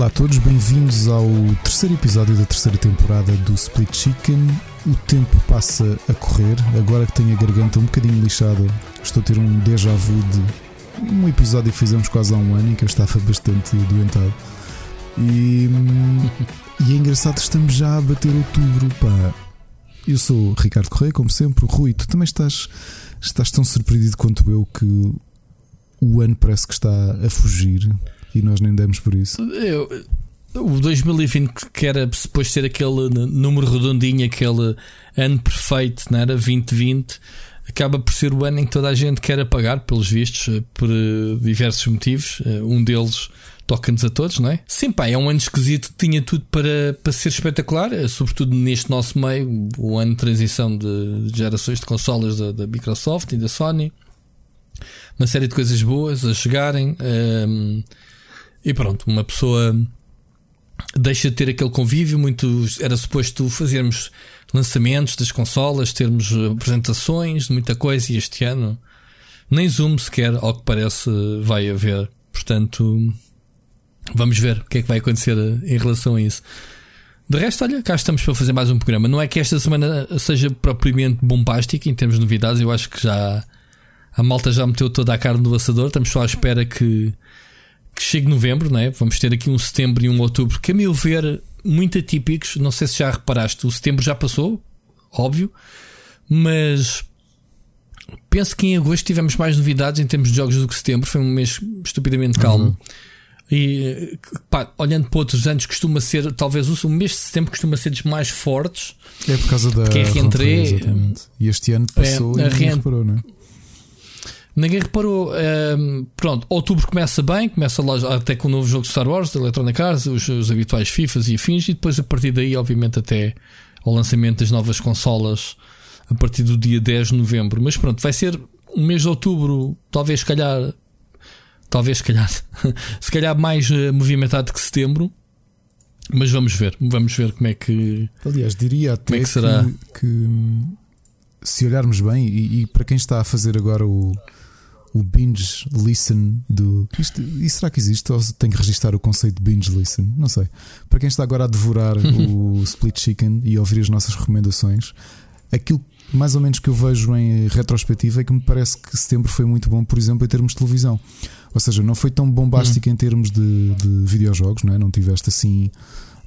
Olá a todos, bem-vindos ao terceiro episódio da terceira temporada do Split Chicken. O tempo passa a correr, agora que tenho a garganta um bocadinho lixada, estou a ter um déjà vu de um episódio que fizemos quase há um ano em que eu estava bastante doentado. E, e é engraçado, estamos já a bater outubro, pá. Eu sou Ricardo Correia, como sempre. Rui, tu também estás, estás tão surpreendido quanto eu que o ano parece que está a fugir e nós nem demos por isso. Eu, o 2020 que era suposto ter aquele número redondinho, aquele ano perfeito, não era? 2020, acaba por ser o ano em que toda a gente quer apagar, pelos vistos, eh, por eh, diversos motivos. Eh, um deles toca-nos a todos, não é? Sim, pá, é um ano esquisito, tinha tudo para, para ser espetacular, sobretudo neste nosso meio, o ano de transição de gerações de consolas da, da Microsoft e da Sony. Uma série de coisas boas a chegarem. Um, ehm, e pronto, uma pessoa deixa de ter aquele convívio. Muito era suposto fazermos lançamentos das consolas, termos apresentações muita coisa. E este ano nem Zoom sequer, ao que parece, vai haver. Portanto, vamos ver o que é que vai acontecer em relação a isso. De resto, olha, cá estamos para fazer mais um programa. Não é que esta semana seja propriamente bombástica em termos de novidades, eu acho que já a malta já meteu toda a carne do assador. Estamos só à espera que que chegue novembro, não é? Vamos ter aqui um setembro e um outubro que, a meu ver, muito atípicos. Não sei se já reparaste, o setembro já passou, óbvio, mas penso que em agosto tivemos mais novidades em termos de jogos do que setembro. Foi um mês estupidamente calmo. Uhum. E pá, olhando para outros anos, costuma ser, talvez o mês de setembro costuma ser dos mais fortes. É por causa da. Porque é reentrée. E este ano passou é, e ninguém reparou, não é? Ninguém reparou. Um, ehm, pronto, outubro começa bem, começa lá até com o novo jogo de Star Wars, da Electronic Arts, os, os habituais FIFAs e afins, e depois a partir daí, obviamente, até ao lançamento das novas consolas a partir do dia 10 de novembro. Mas pronto, vai ser um mês de outubro, talvez, se calhar, talvez, se calhar, se calhar mais uh, movimentado que setembro. Mas vamos ver, vamos ver como é que. Aliás, diria até é que, será. que, que se olharmos bem, e, e, para quem está a fazer agora o, o binge listen do. Isto, e será que existe? Ou tem que registrar o conceito de binge listen? Não sei. Para quem está agora a devorar o Split Chicken e ouvir as nossas recomendações, aquilo mais ou menos que eu vejo em retrospectiva é que me parece que setembro foi muito bom, por exemplo, em termos de televisão. Ou seja, não foi tão bombástico hum. em termos de, de videojogos, não, é? não tiveste assim.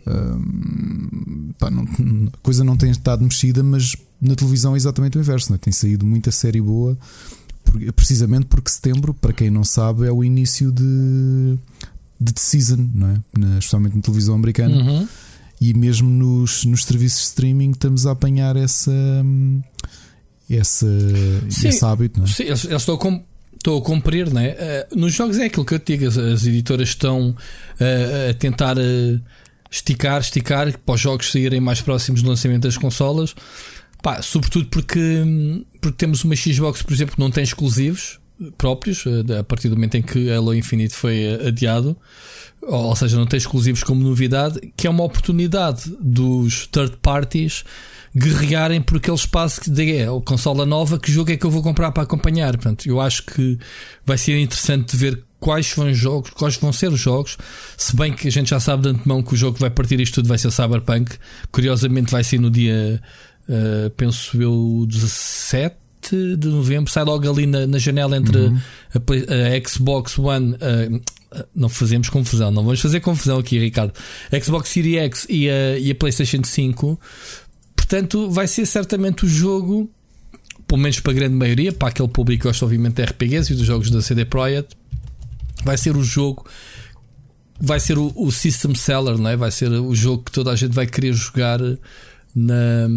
Hum, pá, não, a coisa não tem estado mexida, mas na televisão é exatamente o inverso. Não é? Tem saído muita série boa precisamente porque setembro, para quem não sabe, é o início de, de season, não é? Na, especialmente na televisão americana. Uhum. E mesmo nos, nos serviços de streaming estamos a apanhar essa, essa, sim, esse hábito, não é? Sim, eu estou com, estou a cumprir, não é? Uh, nos jogos é aquilo que eu te digo, as, as editoras estão uh, a tentar uh, esticar, esticar para os jogos saírem mais próximos do lançamento das consolas. Pá, sobretudo porque, porque temos uma Xbox, por exemplo, que não tem exclusivos próprios, eh, a partir do momento em que Halo Infinite foi eh, adiado, ou seja, não tem exclusivos como novidade, que é uma oportunidade dos third parties guerrearem por aquele espaço que é, a consola nova, que jogo é que eu vou comprar para acompanhar. Portanto, eu acho que vai ser interessante ver quais vão os jogos, quais vão ser os jogos, se bem que a gente já sabe de antemão que o jogo que vai partir isto tudo vai ser Cyberpunk, curiosamente vai ser no dia uh, penso eu, 17 de novembro, sai logo ali na, na janela entre uhum. a, a, Xbox One. Uh, não fazemos confusão, não vamos fazer confusão aqui, Ricardo. Xbox Series X e a, e a PlayStation 5. Portanto, vai ser certamente o jogo, pelo menos para a grande maioria, para aquele público que gosta, obviamente, de RPGs e dos jogos da CD Projekt, vai ser o jogo vai ser o, o, system seller, não é? vai ser o jogo que toda a gente vai querer jogar na,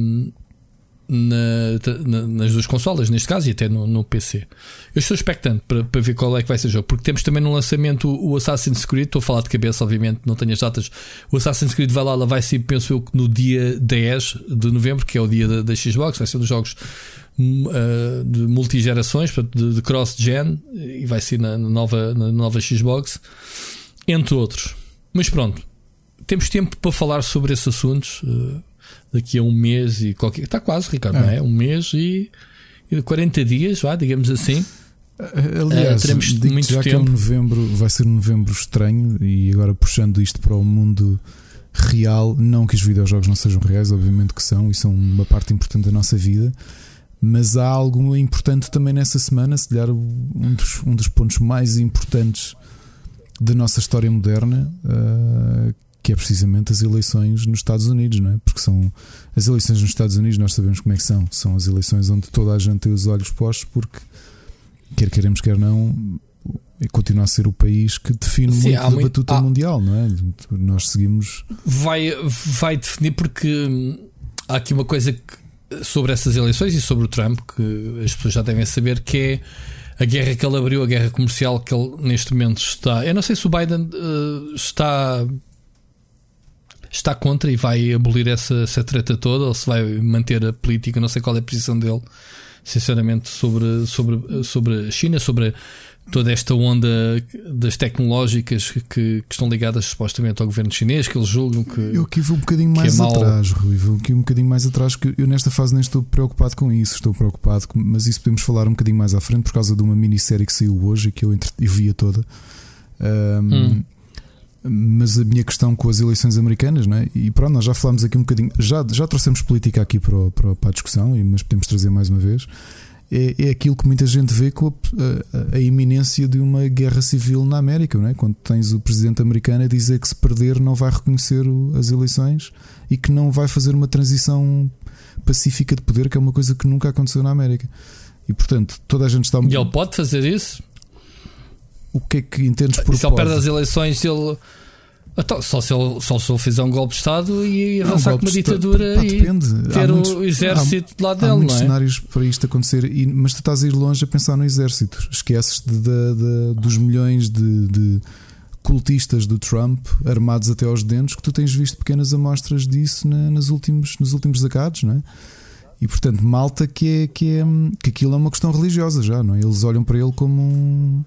na, na, nas duas consolas, neste caso, e até no, no PC. Eu estou expectante para, para, ver qual é que vai ser o jogo, porque temos também no lançamento o, Assassin's Creed. Estou a falar de cabeça, obviamente, não tenho as datas. O Assassin's Creed Valhalla vai ser, penso eu, no dia 10 de novembro, que é o dia da, da Xbox, vai ser dos jogos uh, de multigerações, de, de cross-gen, e vai ser na, nova, na nova Xbox, entre outros. Mas pronto, temos tempo para falar sobre esses assuntos. Uh, daqui a um mês e qualquer. Está quase, Ricardo, é. não é? Um mês e, e 40 dias, vá, digamos assim. Aliás, uh, teremos muito já tempo. que é um novembro, vai ser um novembro estranho e agora puxando isto para o mundo real, não que os videojogos não sejam reais, obviamente que são e são uma parte importante da nossa vida, mas há algo importante também nessa semana, se calhar um dos, um dos pontos mais importantes da nossa história moderna, uh, que é precisamente as eleições nos Estados Unidos, não é? Porque são as eleições nos Estados Unidos, nós sabemos como é que são. São as eleições onde toda a gente tem os olhos postos, porque quer queremos, quer não, continua a ser o país que define Sim, muito a muito, batuta há, mundial, não é? Nós seguimos. Vai, vai definir porque há aqui uma coisa que, sobre essas eleições e sobre o Trump que as pessoas já devem saber que é a guerra que ele abriu, a guerra comercial que ele neste momento está. Eu não sei se o Biden uh, está está contra e vai abolir essa, essa treta toda ou se vai manter a política, não sei qual é a posição dele, sinceramente, sobre, sobre, sobre a China, sobre toda esta onda das tecnológicas que, que, estão ligadas supostamente ao governo chinês, que eles julgam que. Eu aqui vou um bocadinho é mais é atrás, Rui, vou aqui um bocadinho mais atrás, que eu nesta fase nem estou preocupado com isso, estou preocupado, mas isso podemos falar um bocadinho mais à frente por causa de uma minissérie que saiu hoje e que eu, entre, eu via toda. Um, hum mas a minha questão com as eleições americanas, não é? e pronto, nós já falámos aqui um bocadinho, já, já trouxemos política aqui para, o, para, a discussão, mas podemos trazer mais uma vez. É, é aquilo que muita gente vê com a, a, a, iminência de uma guerra civil na América, não é? quando tens o presidente americano a dizer que se perder não vai reconhecer o, as eleições e que não vai fazer uma transição pacífica de poder, que é uma coisa que nunca aconteceu na América. E portanto, toda a gente está. E ele pode fazer isso? O que é que entendes por Se ele perde as eleições, ele. Então, só, se ele, só se ele fizer um golpe de Estado e avançar não, com uma ditadura pá, e depende. ter muitos, o exército há, do lado há dele. Há muitos é? cenários para isto acontecer, e, mas tu estás a ir longe a pensar no exército. Esqueces de, de, de, dos milhões de, cultistas do Trump armados até aos dentes que tu tens visto pequenas amostras disso na, nas últimos, nos últimos decados, não é? E portanto, malta que é, que é que aquilo é uma questão religiosa já, não é? Eles olham para ele como um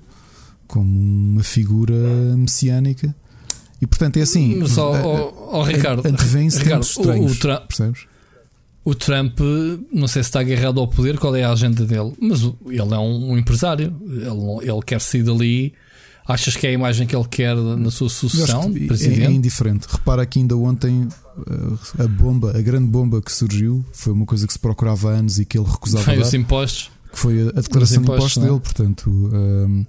como uma figura messiânica. E portanto é assim. Só, oh, oh, Ricardo, antevém-se estranhos, o, o Trump, percebes? O Trump, não sei se está agarrado ao poder, qual é a agenda dele, mas ele é um, empresário, ele, ele quer sair dali. Achas que é a imagem que ele quer na sua sucessão? É, é indiferente. Repara que ainda ontem eh, a bomba, a grande bomba que surgiu, foi uma coisa que se procurava há anos e que ele recusava. Foi os impostos. Que foi a, declaração de impostos, é? dele, portanto. Um,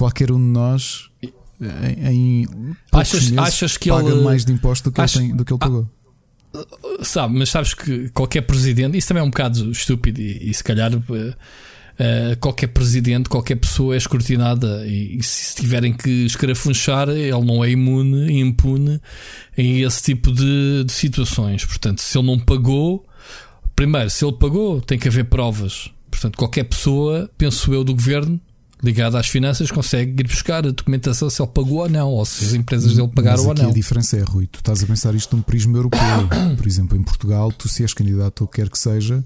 qualquer um de nós em, em achas, achas que paga ele mais de imposto do que, ele, tem, do que ele pagou. Ah, sabe, mas sabes que qualquer presidente, isso também é um bocado estúpido e, e se calhar uh, qualquer presidente, qualquer pessoa é escrutinada e, e, se tiverem que escarafunchar, ele não é imune e impune em esse tipo de, de situações. Portanto, se ele não pagou, primeiro, se ele pagou, tem que haver provas. Portanto, qualquer pessoa, penso eu, do governo, ligado às finanças consegue ir buscar a documentação se ele pagou ou não, ou se as empresas dele pagaram ou não. A diferença é, Rui, tu estás a pensar isto num prisma europeu. Por exemplo, em Portugal, tu se és candidato ou quer que seja,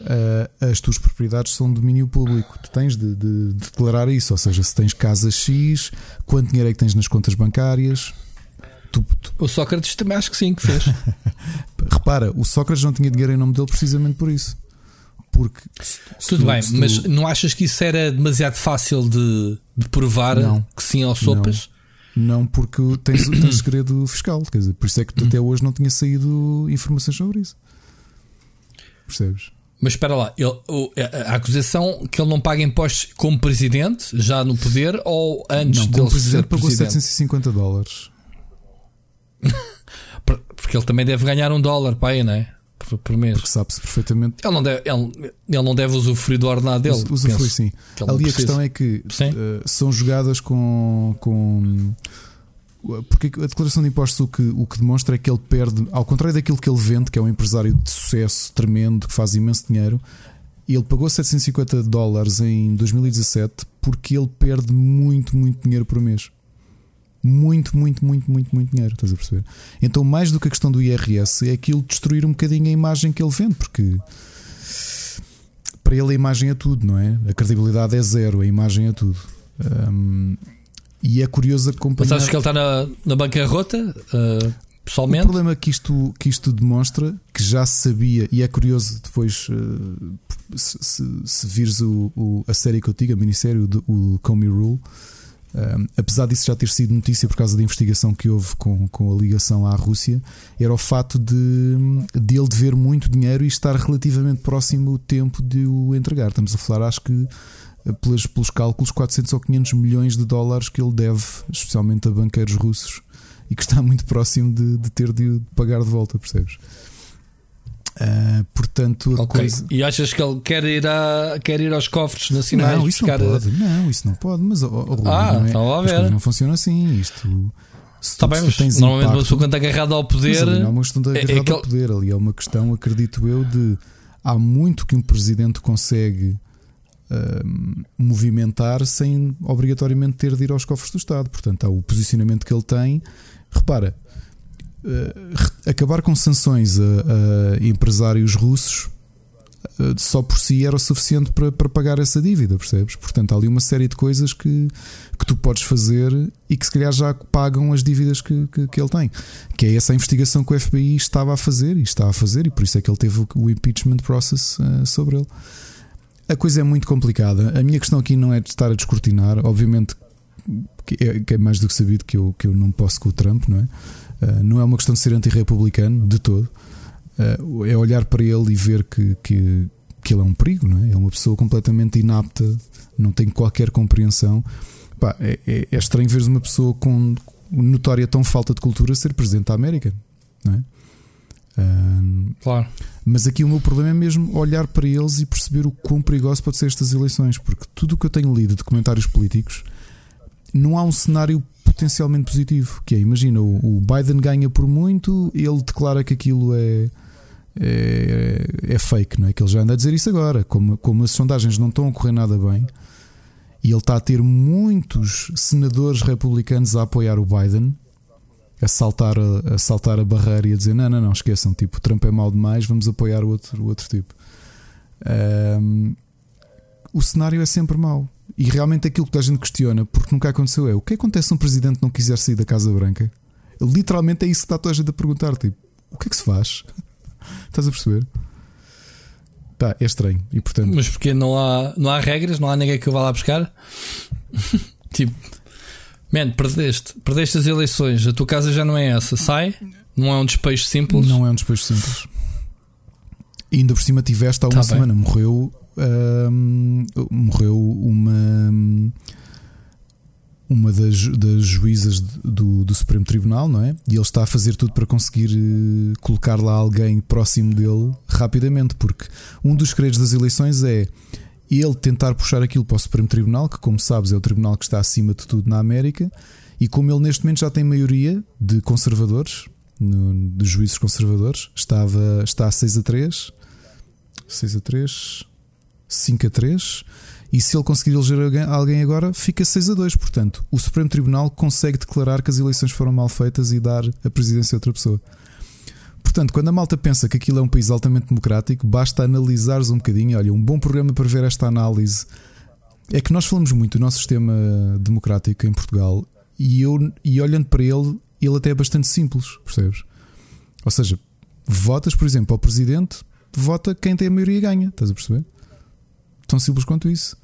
uh, as tuas propriedades são de domínio público. Tu tens de, de, de, declarar isso, ou seja, se tens casa X, quanto dinheiro é que tens nas contas bancárias. Tu, tu... O Sócrates também acho que sim que fez. Repara, o Sócrates não tinha dinheiro em nome dele precisamente por isso. Porque tudo tu, bem, tu... mas não achas que isso era demasiado fácil de, de provar não, que sim ao sopas? Não, não porque tens, tens segredo fiscal, quer dizer, por isso é que até hoje não tinha saído informações sobre isso. Percebes? Mas espera lá, ele, a acusação que ele não paga impostos como presidente, já no poder, ou antes não, como presidente ser pagou presidente? 750 dólares. Porque ele também deve ganhar um dólar para aí, não é? Por, por mês. Porque sabe-se perfeitamente. Ele não, deve, ele, ele não deve usufruir do ordenado dele. Usufrui sim. Que Ali a questão é que uh, são jogadas com. com porque a declaração de impostos o que, o que demonstra é que ele perde, ao contrário daquilo que ele vende, que é um empresário de sucesso tremendo, que faz imenso dinheiro, ele pagou 750 dólares em 2017 porque ele perde muito, muito dinheiro por mês muito, muito, muito, muito, muito dinheiro. Estás a perceber? Então, mais do que a questão do IRS, é aquilo destruir um bocadinho a imagem que ele vende, porque para ele a imagem é tudo, não é? A credibilidade é zero, a imagem é tudo. Um, e é curioso acompanhar. Mas achas que ele está na, na bancarrota? Uh, pessoalmente? O problema que isto, que isto demonstra, que já sabia, e é curioso depois. Uh, se, se, se vires o, o, a série que eu digo, a minissérie, o, o Comey Rule, apesar disso já ter sido notícia por causa da investigação que houve com, com a ligação à Rússia, era o fato de, de ele dever muito dinheiro e estar relativamente próximo o tempo de o entregar. Estamos a falar, acho que pelos, pelos cálculos, 400 ou 500 milhões de dólares que ele deve, especialmente a banqueiros russos, e que está muito próximo de, de ter de pagar de volta, percebes? Uh, portanto, okay. coisa... E achas que ele quer ir, a, quer ir aos cofres nacionais? Não, isso buscar... não pode. Não, isso não pode. Mas oh, oh, ah, não, é, a ver. não funciona assim. Isto. Está bem, mas normalmente impacto, uma pessoa quando está agarrada ao poder. Mas não é uma questão de agarrada é, é aquele... ao poder. Ali é uma questão, acredito eu, de há muito que um presidente consegue uh, movimentar sem obrigatoriamente ter de ir aos cofres do Estado. Portanto, há o posicionamento que ele tem. Repara, acabar com sanções a, a empresários russos uh, só por si era o suficiente para, para pagar essa dívida, percebes? Portanto, há ali uma série de coisas que, que tu podes fazer e que se calhar já pagam as dívidas que, que, que ele tem. Que é essa investigação que o FBI estava a fazer e está a fazer, e por isso é que ele teve o, o impeachment process uh, sobre ele. A coisa é muito complicada. A minha questão aqui não é de estar a descortinar, obviamente que é, que é mais do que sabido que eu, que eu não posso com o Trump, não é? Uh, não é uma questão de ser anti-republicano de todo. Uh, é olhar para ele e ver que, que, que, ele é um perigo, não é? É uma pessoa completamente inapta, não tem qualquer compreensão. Pá, é, é, é, estranho ver uma pessoa com notória tão falta de cultura ser presidente da América, não é? Uh, claro. Mas aqui o meu problema é mesmo olhar para eles e perceber o quão perigoso pode ser estas eleições, porque tudo o que eu tenho lido de comentários políticos não há um cenário potencialmente positivo. Que é, imagina, o, Biden ganha por muito, ele declara que aquilo é, é, é, fake, não é? Que ele já anda a dizer isso agora. Como, como as sondagens não estão a correr nada bem e ele está a ter muitos senadores republicanos a apoiar o Biden, a saltar a, a saltar a barreira e a dizer: não, não, não, esqueçam, tipo, Trump é mau demais, vamos apoiar o outro, o outro tipo. Um, o cenário é sempre mau. E realmente aquilo que a gente questiona, porque nunca aconteceu, é o que acontece se um presidente não quiser sair da Casa Branca? Literalmente é isso que está toda a gente a perguntar: tipo, o que é que se faz? Estás a perceber? Pá, é estranho. E, portanto... Mas porque não há, não há regras, não há ninguém que eu vá lá buscar? tipo, man, perdeste, perdeste as eleições, a tua casa já não é essa, sai, não é um despejo simples. Não é um despejo simples. E ainda por cima tiveste há uma tá semana, bem. morreu morreu uma uma das, das juízas do, do, Supremo Tribunal, não é? E ele está a fazer tudo para conseguir uh, colocar lá alguém próximo dele rapidamente, porque um dos segredos das eleições é ele tentar puxar aquilo para o Supremo Tribunal, que, como sabes, é o tribunal que está acima de tudo na América, e como ele neste momento já tem maioria de conservadores, no, de juízes conservadores, estava, está a 6 a 3. 6 a 3. 5 a 3. E se ele conseguir eleger alguém agora, fica 6 a 2. Portanto, o Supremo Tribunal consegue declarar que as eleições foram mal feitas e dar a presidência a outra pessoa. Portanto, quando a malta pensa que aquilo é um país altamente democrático, basta analisares um bocadinho. Olha, um bom programa para ver esta análise é que nós falamos muito do nosso sistema democrático em Portugal e, eu, e olhando para ele, ele até é bastante simples, percebes? Ou seja, votas, por exemplo, ao presidente, vota quem tem a maioria ganha, estás a perceber? Tão simples quanto isso.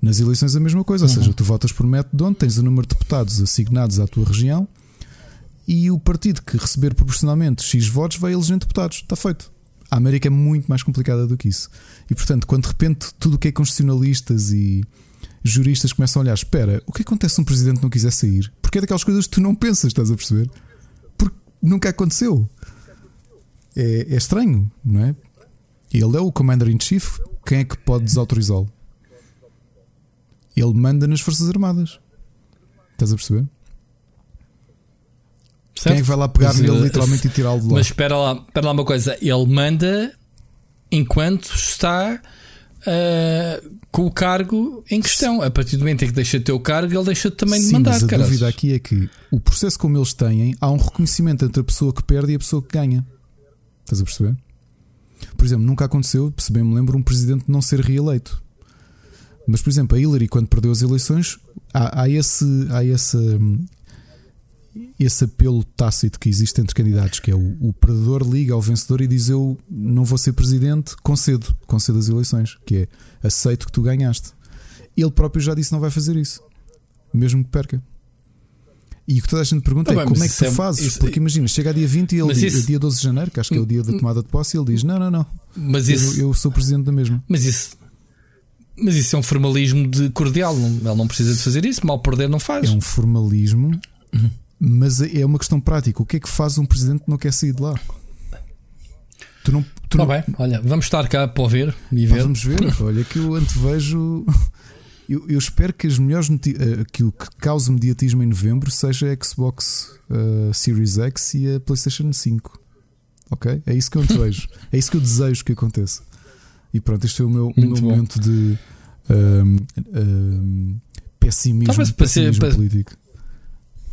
Nas eleições a mesma coisa, uhum. ou seja, tu votas por método onde tens o número de deputados assignados à tua região e o partido que receber proporcionalmente X votos vai elegendo deputados. Está feito. A América é muito mais complicada do que isso. E portanto, quando de repente tudo o que é constitucionalistas e juristas começam a olhar, espera, o que acontece se um presidente não quiser sair? Porque é daquelas coisas que tu não pensas, estás a perceber? Porque nunca aconteceu. É, é estranho, não é? Ele é o Commander in Chief, quem é que pode desautorizá-lo? Ele manda nas Forças Armadas. Estás a perceber? Certo? Quem é que vai lá pegar nele literalmente e tirá-lo de lá? Mas espera lá, espera lá uma coisa. Ele manda enquanto está uh, com o cargo em questão. A partir do momento em que deixa o cargo, ele deixa também Sim, de mandar. Mas a dúvida aqui é que o processo como eles têm, há um reconhecimento entre a pessoa que perde e a pessoa que ganha. Estás a perceber? Por exemplo, nunca aconteceu, se bem me lembro, um presidente não ser reeleito. Mas, por exemplo, a Hillary, quando perdeu as eleições, há, há esse. Há esse esse apelo tácito que existe entre candidatos, que é o, o perdedor liga ao vencedor e diz eu não vou ser presidente, concedo, concedo as eleições, que é aceito que tu ganhaste. Ele próprio já disse que não vai fazer isso, mesmo que perca. E o que toda a gente pergunta tá é bem, como é que tu é, fazes? Isso, Porque imagina, chega a dia 20 e ele diz, isso, dia 12 de janeiro, que acho que é o dia da tomada de posse, e ele diz: Não, não, não. Mas isso, eu, eu sou presidente da mesma. Mas isso, mas isso é um formalismo de cordial. Ele não precisa de fazer isso, mal perder não faz. É um formalismo, uhum. Mas é uma questão prática. O que é que faz um presidente que não quer sair de lá? Tu não, tu tá não... bem, olha, vamos estar cá para ouvir e ver. Vamos ver, olha que eu antevejo. Eu, eu espero que as melhores eh, que o que cause mediatismo em novembro seja a Xbox uh, Series X e a PlayStation 5. Ok? É isso que eu antevejo. é isso que eu desejo que aconteça. E pronto, este foi o meu, meu momento de um, um, pessimismo, Talvez pessimismo para ser, político.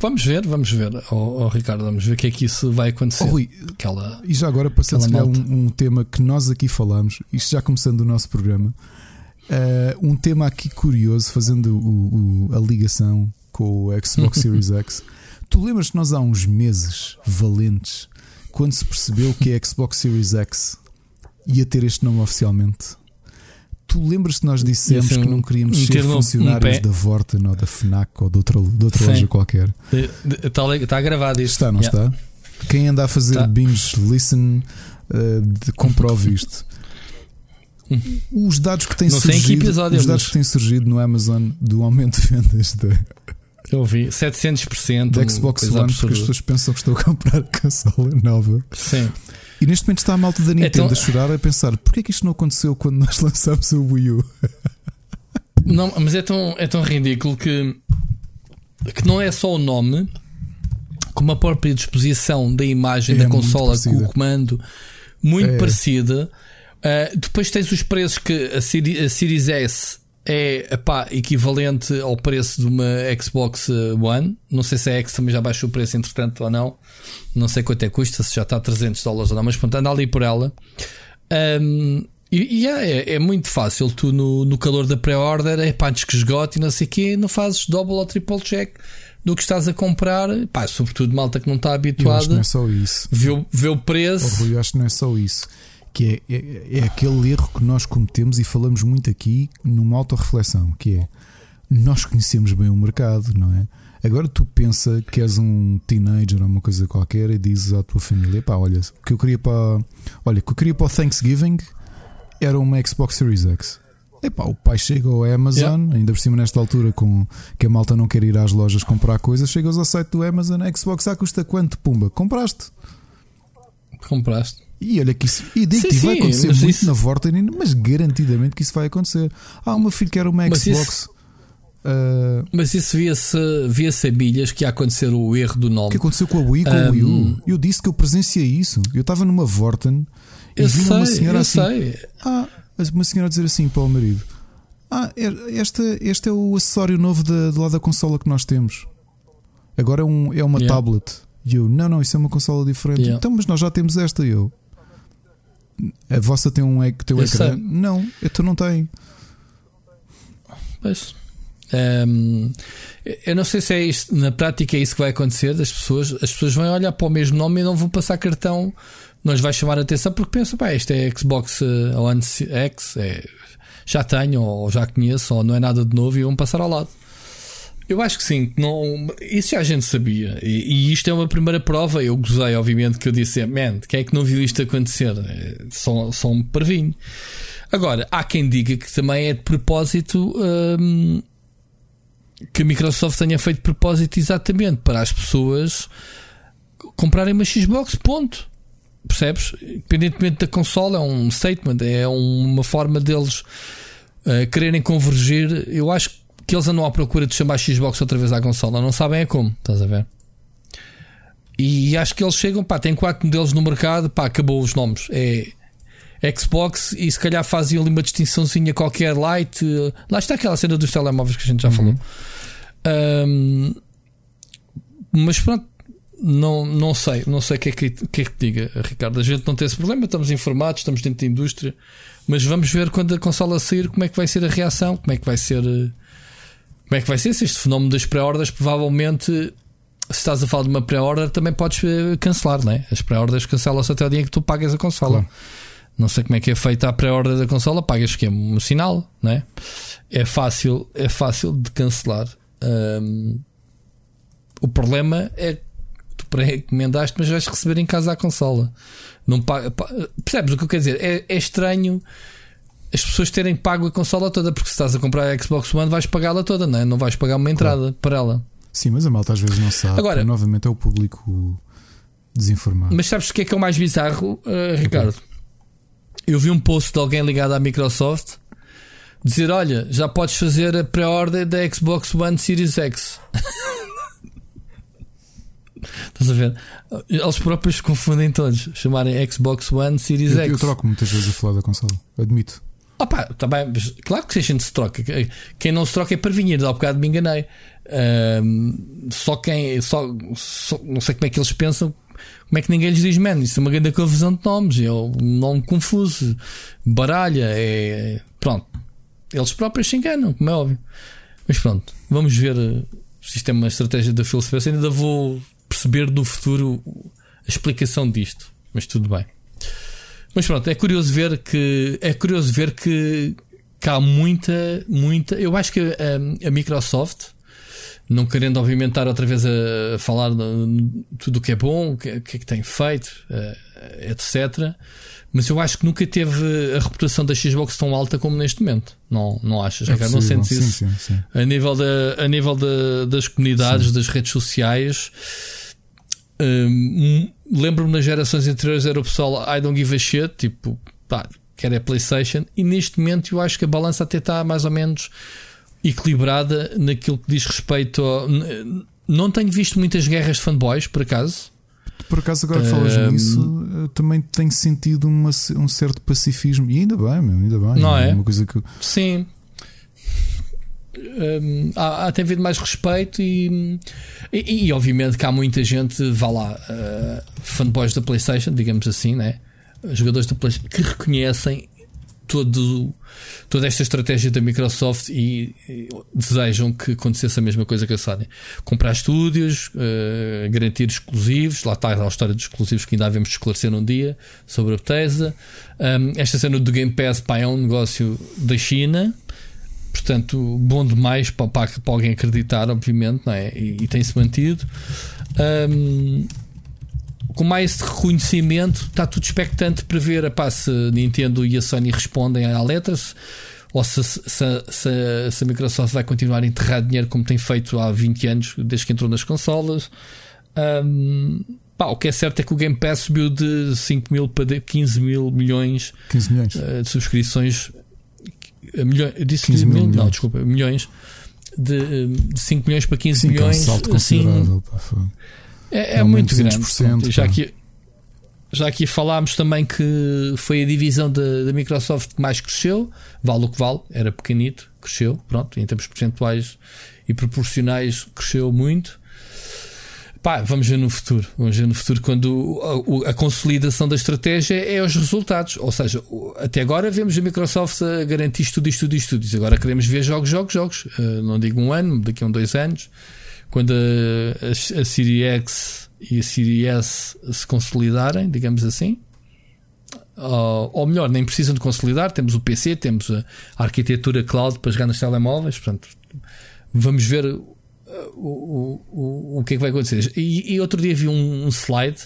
Vamos ver, vamos ver, oh, oh, Ricardo, vamos ver o que é que isso vai acontecer. Oh, Rui, aquela, e já agora passando a um, um, tema que nós aqui falamos, isto já começando o nosso programa, uh, um tema aqui curioso, fazendo o, o, a ligação com o Xbox Series X. Tu lembras que nós há uns meses valentes, quando se percebeu que a Xbox Series X ia ter este nome oficialmente. Tu lembras que nós dissemos que não queríamos ser funcionários um da Vorten ou da Fnac ou de outra, de outra loja qualquer? Está, está gravado isto. Está, não yeah. está? Quem anda a fazer tá. binge listen uh, comprove isto. Os dados que têm não surgido, episódio, os dados mas... que têm surgido no Amazon do aumento de vendas da eu vi 700% da Xbox One, absurdo. porque as pessoas pensam que estou a comprar a consola nova. Sim. E neste momento está a malta da Nintendo então, a chorar a pensar porquê é que isto não aconteceu quando nós lançámos o Wii U? Não, mas é tão, é tão ridículo que, que não é só o nome, como a própria disposição da imagem é da consola com o comando, muito é. parecida. Uh, depois tens os preços que a Series S é epá, equivalente ao preço de uma Xbox One. Não sei se a X também já baixou o preço entretanto ou não. Não sei quanto é que custa, se já está a 300 dólares ou não, mas pronto, anda ali por ela. Um, e, e é, é, é, muito fácil, tu no, no calor da pré-order, é pá, antes que esgote e não sei o quê, não fazes double ou triple check do que estás a comprar, pá, sobretudo malta que não está habituada. Eu acho que não é só isso. Vê, vê o preço. Eu acho que não é só isso que é, é, é, aquele erro que nós cometemos e falamos muito aqui numa autorreflexão, que é nós conhecemos bem o mercado, não é? Agora tu pensa que és um teenager ou uma coisa qualquer e dizes à tua família: pá, olha, o que eu queria para, olha, o que eu queria para o Thanksgiving era uma Xbox Series X. Epá, o pai chega ao Amazon, yeah. ainda por cima nesta altura com que a malta não quer ir às lojas comprar coisas, chegas ao site do Amazon, Xbox A custa quanto? Pumba, compraste. Compraste. E olha que isso. E digo sim, vai acontecer muito isso... na Vorten, mas garantidamente que isso vai acontecer. Ah, uma filha que era uma Xbox. Isso... Uh... Mas isso via-se via a milhas que ia acontecer o erro do nome. O que aconteceu com a Wii, com um... o Wii U? Eu disse que eu presenciei isso. Eu estava numa Vorten e vi uma senhora assim. Sei. Ah, uma senhora dizer assim para o marido: Ah, é, este, este é o acessório novo de lá da consola que nós temos. Agora é, um, é uma yeah. tablet. E eu, não, não, isso é uma consola diferente. Yeah. Então, mas nós já temos esta. E eu, a vossa tem um, tem um ecrã? Sei. Não, tu não tem. Pois. Um, eu não sei se é isto, na prática é isso que vai acontecer. Das pessoas, as pessoas vão olhar para o mesmo nome e não vão passar cartão. Não vai chamar a atenção porque pensam, pá, este é Xbox uh, One X, é, já tenho, ou já conheço, ou não é nada de novo e vão passar ao lado. Eu acho que sim, não, isso a gente sabia. E, e, isto é uma primeira prova. Eu gozei, obviamente, que eu disse: Man, quem é que não viu isto acontecer? É, são, são um parvinho. Agora, há quem diga que também é de propósito hum, que a Microsoft tenha feito de propósito exatamente para as pessoas comprarem uma Xbox. Ponto. Percebes? Independentemente da consola, é um statement, é uma forma deles uh, quererem convergir. Eu acho que que eles andam à procura de chamar Xbox outra vez à consola, não sabem é como, estás a ver? E acho que eles chegam, pá, tem quatro modelos no mercado, pá, acabou os nomes. É Xbox e se calhar fazem ali uma distinçãozinha qualquer light. Lá está aquela cena dos telemóveis que a gente já uhum. falou. Um, mas pronto, não, não sei, não sei o que é que, que, é que diga, Ricardo. A gente não tem esse problema, estamos informados, estamos dentro da indústria, mas vamos ver quando a consola sair como é que vai ser a reação, como é que vai ser como é que vai ser se este fenómeno das pré-ordens provavelmente se estás a falar de uma pré-order, também podes eh, cancelar, né? As pré-orders cancelam-se até o dia que tu pagas a consola. Claro. Não sei como é que é feita a pré-order da consola, pagas que é um sinal, né? É fácil, é fácil de cancelar. Um, o problema é que tu pré-encomendaste, mas vais receber em casa a consola. Não paga, percebes o que eu quero dizer? É, é estranho as pessoas terem pago a consola toda, porque se estás a comprar a Xbox One vais pagá-la toda, não é? Não vais pagar uma entrada claro. para ela. Sim, mas a malta às vezes não sabe. Agora, novamente é o público desinformado. Mas sabes o que é que é o mais bizarro, uh, Ricardo? Eu vi um post de alguém ligado à Microsoft dizer: Olha, já podes fazer a pré-ordem da Xbox One Series X. Estás a ver? Eles próprios confundem todos, chamarem Xbox One Series eu, X. Eu troco muitas vezes a falar da consola, admito. Opa, tá bem, claro que a gente se troca. Quem não se troca é parvinheiro, há bocado me enganei. Só quem. Só, só, não sei como é que eles pensam. Como é que ninguém lhes diz, man, isso é uma grande confusão de nomes, é um nome confuso, baralha, é. Pronto. Eles próprios se enganam, como é óbvio. Mas pronto, vamos ver eh, se isto é uma estratégia da Phil Spencer. Ainda vou perceber no futuro a explicação disto, mas tudo bem. Mas pronto, é curioso ver que é curioso ver que, que há muita, muita. Eu acho que a, a Microsoft, não querendo obviamente estar outra vez a, falar de tudo o que é bom, o que, que, é que tem feito, uh, etc. Mas eu acho que nunca teve a reputação da Xbox tão alta como neste momento. Não, não achas, é Não sentes isso? Sim, sim, sim. A nível, da, a nível da, das comunidades, das redes sociais. Um, Lembro-me nas gerações anteriores era o pessoal I don't give a shit, tipo, pá, quer é PlayStation, e neste momento eu acho que a balança até está mais ou menos equilibrada naquilo que diz respeito a. Não tenho visto muitas guerras de fanboys, por acaso. Por acaso, agora que falas um, nisso, também tenho sentido uma, um certo pacifismo. E ainda bem, meu, ainda bem. Não é? Uma coisa que... Sim. Um, há, há tem havido mais respeito e, e, e, obviamente que há muita gente, vá lá, uh, fanboys da PlayStation, digamos assim, né? jogadores da PlayStation que reconhecem todo, toda esta estratégia da Microsoft e, e, desejam que acontecesse a mesma coisa que a Sony. Comprar estúdios, uh, garantir exclusivos, lá está a história dos exclusivos que ainda devemos esclarecer um dia sobre a Bethesda. Um, esta cena do Game Pass pá, é um negócio da China portanto, bom demais para, para, para alguém acreditar, obviamente, não é? e, e tem-se mantido. Um, com mais reconhecimento, está tudo expectante para ver a se Nintendo e a Sony respondem à letra, se, ou se, se, se, se, a Microsoft vai continuar a enterrar dinheiro como tem feito há 20 anos, desde que entrou nas consolas. Um, pá, o que é certo é que o Game Pass subiu de 5 mil para 15 mil milhões, 15 milhões. Uh, de subscrições milhões, eu disse 15 mil, milhões. não, desculpa, milhões de, de 5 milhões para 15 Sim, milhões. É um salto assim, é, é muito grande. Pronto, já aqui, já aqui falámos também que foi a divisão da Microsoft que mais cresceu, vale o que vale, era pequenito, cresceu, pronto, em termos percentuais e proporcionais cresceu muito. Pá, vamos ver no futuro. Vamos ver no futuro quando a, a, consolidação da estratégia é os resultados. Ou seja, até agora vemos a Microsoft a garantir tudo isto, tudo tudo. Agora queremos ver jogos, jogos, jogos. Uh, não digo um ano, daqui a um, dois anos. Quando a, a, a X e a Series S se consolidarem, digamos assim. Uh, ou melhor, nem precisam de consolidar. Temos o PC, temos a arquitetura cloud para jogar nos telemóveis. Portanto, vamos ver o, o, o que é que vai acontecer. E, e outro dia vi um, um, slide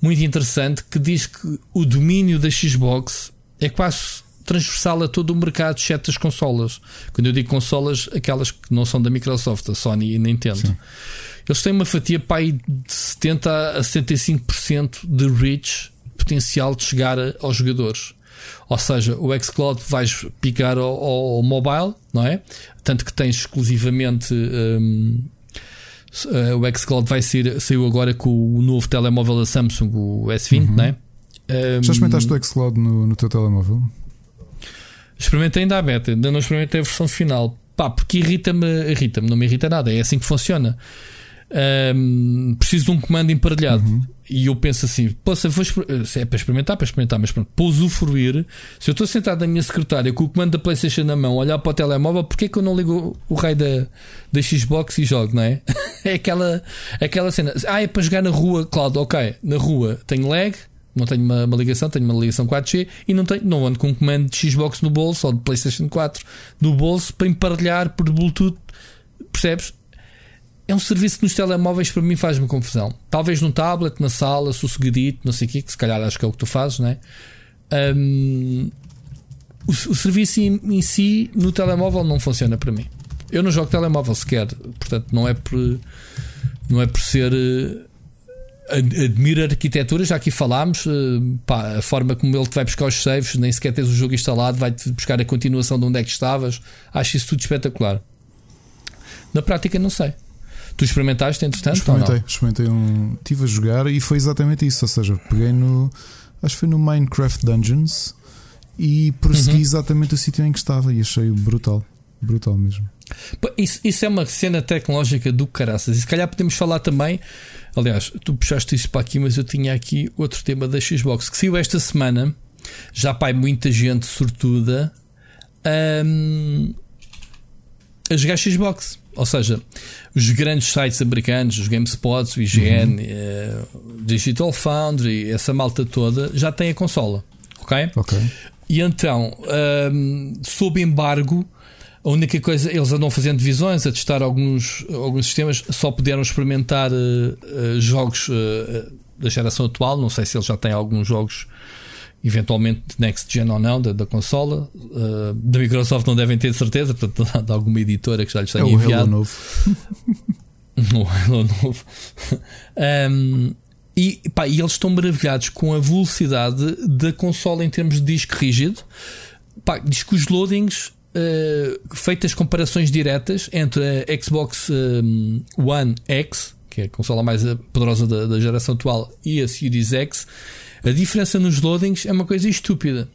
muito interessante que diz que o domínio da Xbox é quase transversal a todo o mercado, exceto as consolas. Quando eu digo consolas, aquelas que não são da Microsoft, a Sony e a Nintendo. Sim. Eles têm uma fatia para de 70 a 65% de reach potencial de chegar aos jogadores. Ou seja, o xCloud vais picar ao, ao mobile, não é? Tanto que tens exclusivamente. Um, uh, o xCloud vai ser, saiu agora com o novo telemóvel da Samsung, o S20, uhum. não é? Um, Já experimentaste o xCloud no, no teu telemóvel? Experimentei ainda a beta, ainda não experimentei a versão final. Pá, porque irrita-me, irrita-me, não me irrita nada, é assim que funciona. um, preciso de um comando emparelhado. Uhum. E eu penso assim: se, vou, se é para experimentar, para experimentar, mas pronto, para usufruir, se eu estou sentado na minha secretária com o comando da PlayStation na mão, olhar para o telemóvel, porquê que eu não ligo o raio da, da Xbox e jogo, não é? é aquela, aquela cena. Ah, é para jogar na rua, Cloud, ok, na rua tenho lag, não tenho uma, uma, ligação, tenho uma ligação 4G e não, tenho, não ando com um comando de Xbox no bolso ou de PlayStation 4 no bolso para emparelhar por Bluetooth. Percebes? É um serviço que nos telemóveis para mim faz-me confusão. Talvez num tablet, na sala, sossegadito, não sei o quê, que se calhar acho que é o que tu fazes, não é? Um, o, o, serviço em, em, si no telemóvel não funciona para mim. Eu não jogo telemóvel sequer, portanto não é por não é por ser uh, admiro a arquitetura, já aqui falámos, uh, pá, a forma como ele te vai buscar os saves, nem sequer tens o jogo instalado, vai-te buscar a continuação de onde é que estavas. Acho isso tudo espetacular. Na prática, não sei. Tu experimentaste entretanto? Experimentei, experimentei um. Estive a jogar e foi exatamente isso. Ou seja, peguei no. Acho que foi no Minecraft Dungeons e prossegui uhum. exatamente o sítio em que estava e achei brutal. Brutal mesmo. Isso, isso, é uma cena tecnológica do caraças. E se calhar podemos falar também. Aliás, tu puxaste isso para aqui, mas eu tinha aqui outro tema da Xbox que saiu esta semana. Já pai, muita gente sortuda um, a jogar Xbox. Ou seja, os grandes sites americanos, os GameSpots, o IGN, uhum. uh, Digital Foundry, essa malta toda, já tem a consola. Ok? Ok. E então, um, ehm, sob embargo, a única coisa, eles andam fazendo divisões, a testar alguns, alguns sistemas, só puderam experimentar uh, uh, jogos da geração atual. Não sei se eles já têm alguns jogos eventualmente next gen ou não da, da consola. Uh, da Microsoft não devem ter certeza, portanto, de alguma editora que já lhes tenha é enviado. Halo novo. no Halo novo. um, e, pá, e eles estão maravilhados com a velocidade da consola em termos de disco rígido. Pá, diz que os loadings, uh, feitas comparações diretas entre a Xbox um, One X, que é a consola mais poderosa da, da geração atual, e a Series X a diferença nos loadings é uma coisa estúpida.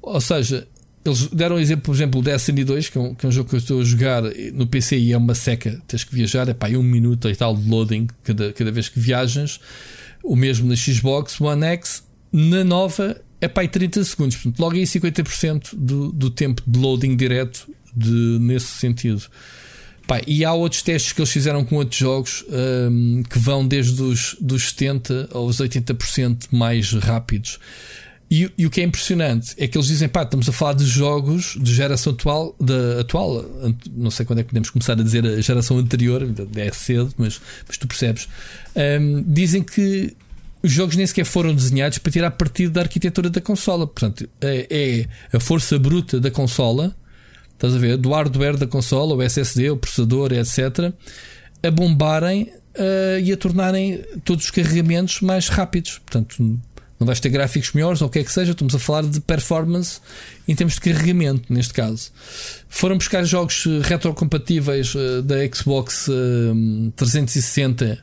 Ou seja, eles deram um exemplo, por exemplo, o Destiny 2, que é, um, que é um jogo que eu estou a jogar no PC e é uma seca, tens que viajar, é pá, um minuto e tal de loading cada, cada vez que viajas. O mesmo na Xbox One X, na nova é pá, 30 segundos, portanto, logo aí 50% do, do tempo de loading direto de, nesse sentido. Pá, e há outros testes que eles fizeram com outros jogos um, que vão desde os dos 70% aos 80% mais rápidos. E, e, o que é impressionante é que eles dizem: pá, estamos a falar de jogos de geração atual, de, atual, não sei quando é que podemos começar a dizer a geração anterior, é cedo, mas, mas tu percebes. Um, dizem que os jogos nem sequer foram desenhados para tirar partido da arquitetura da consola. Portanto, é, é a força bruta da consola estás a ver, do hardware da consola, o SSD, o processador, etc., a bombarem uh, e a tornarem todos os carregamentos mais rápidos. Portanto, não vais ter gráficos melhores ou o que é que seja, estamos a falar de performance em termos de carregamento, neste caso. Foram buscar jogos eh, retrocompatíveis uh, da Xbox uh, 360,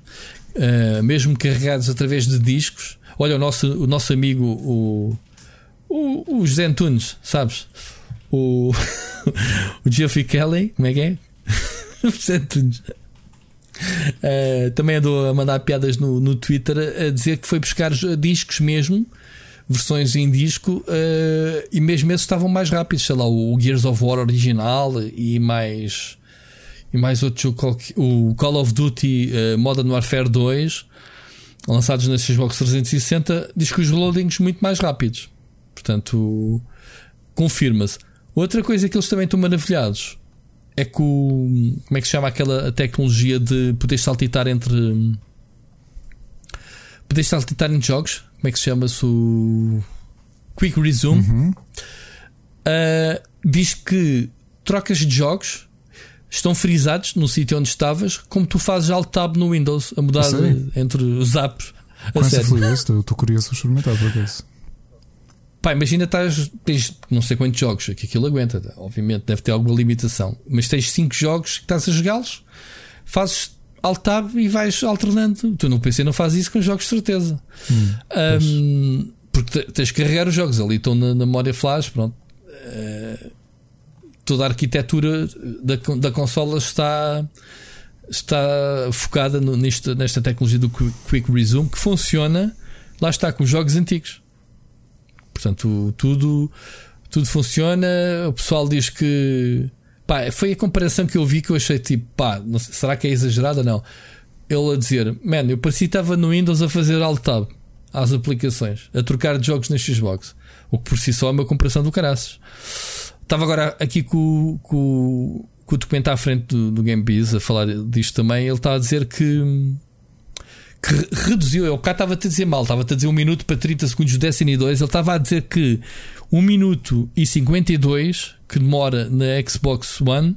mesmo carregados através de discos. Olha, o nosso, o nosso amigo, o, o, o José Antunes, sabes? O, o Geoffrey Kelly, como é que é? uh, também andou a mandar piadas no, no Twitter a dizer que foi buscar discos mesmo, versões em disco, uh, e mesmo esses estavam mais rápidos. Sei lá, o Gears of War original e mais. E mais outro jogo, o Call of Duty uh, Modern Warfare 2, lançados na Xbox 360, diz que os loadings muito mais rápidos. Portanto, confirma-se. Outra coisa que eles também estão maravilhados é que o. Como é que se chama aquela tecnologia de poder saltitar entre. Poder saltitar entre jogos? Como é que se chama-se o. Quick Resume? Uhum. Uh, diz que trocas de jogos estão frisados no sítio onde estavas, como tu fazes alt tab no Windows, a mudar entre os apps. Com essa fluidez, estou curioso a experimentar por isso. Pá, imagina estás, tens não sei quantos jogos que aquilo aguenta, obviamente deve ter alguma limitação, mas tens 5 jogos que estás a jogá-los, fazes alt tab e vais alternando. Tu no PC não fazes isso com jogos de certeza. Hum, um, porque tens que carregar os jogos ali, estão na, na memória flash, pronto. Uh, toda a arquitetura da, da consola está está focada no, nisto, nesta tecnologia do Quick Resume que funciona, lá está, com os jogos antigos. Portanto, tudo, tudo funciona. O pessoal diz que pá, foi a comparação que eu vi que eu achei tipo, pá, sei, será que é exagerada? Não. Ele a dizer, man, eu parecia que estava no Windows a fazer alt tab às aplicações, a trocar de jogos na Xbox. O que por si só é uma comparação do caraças. Estava agora aqui com, com, com o documento à frente do, do GameBiz a falar disto também. Ele está a dizer que, que reduziu. Eu cá estava a dizer mal, estava a dizer 1 minuto para 30 segundos do Destiny 2. Ele estava a dizer que 1 minuto e 52 que demora na Xbox One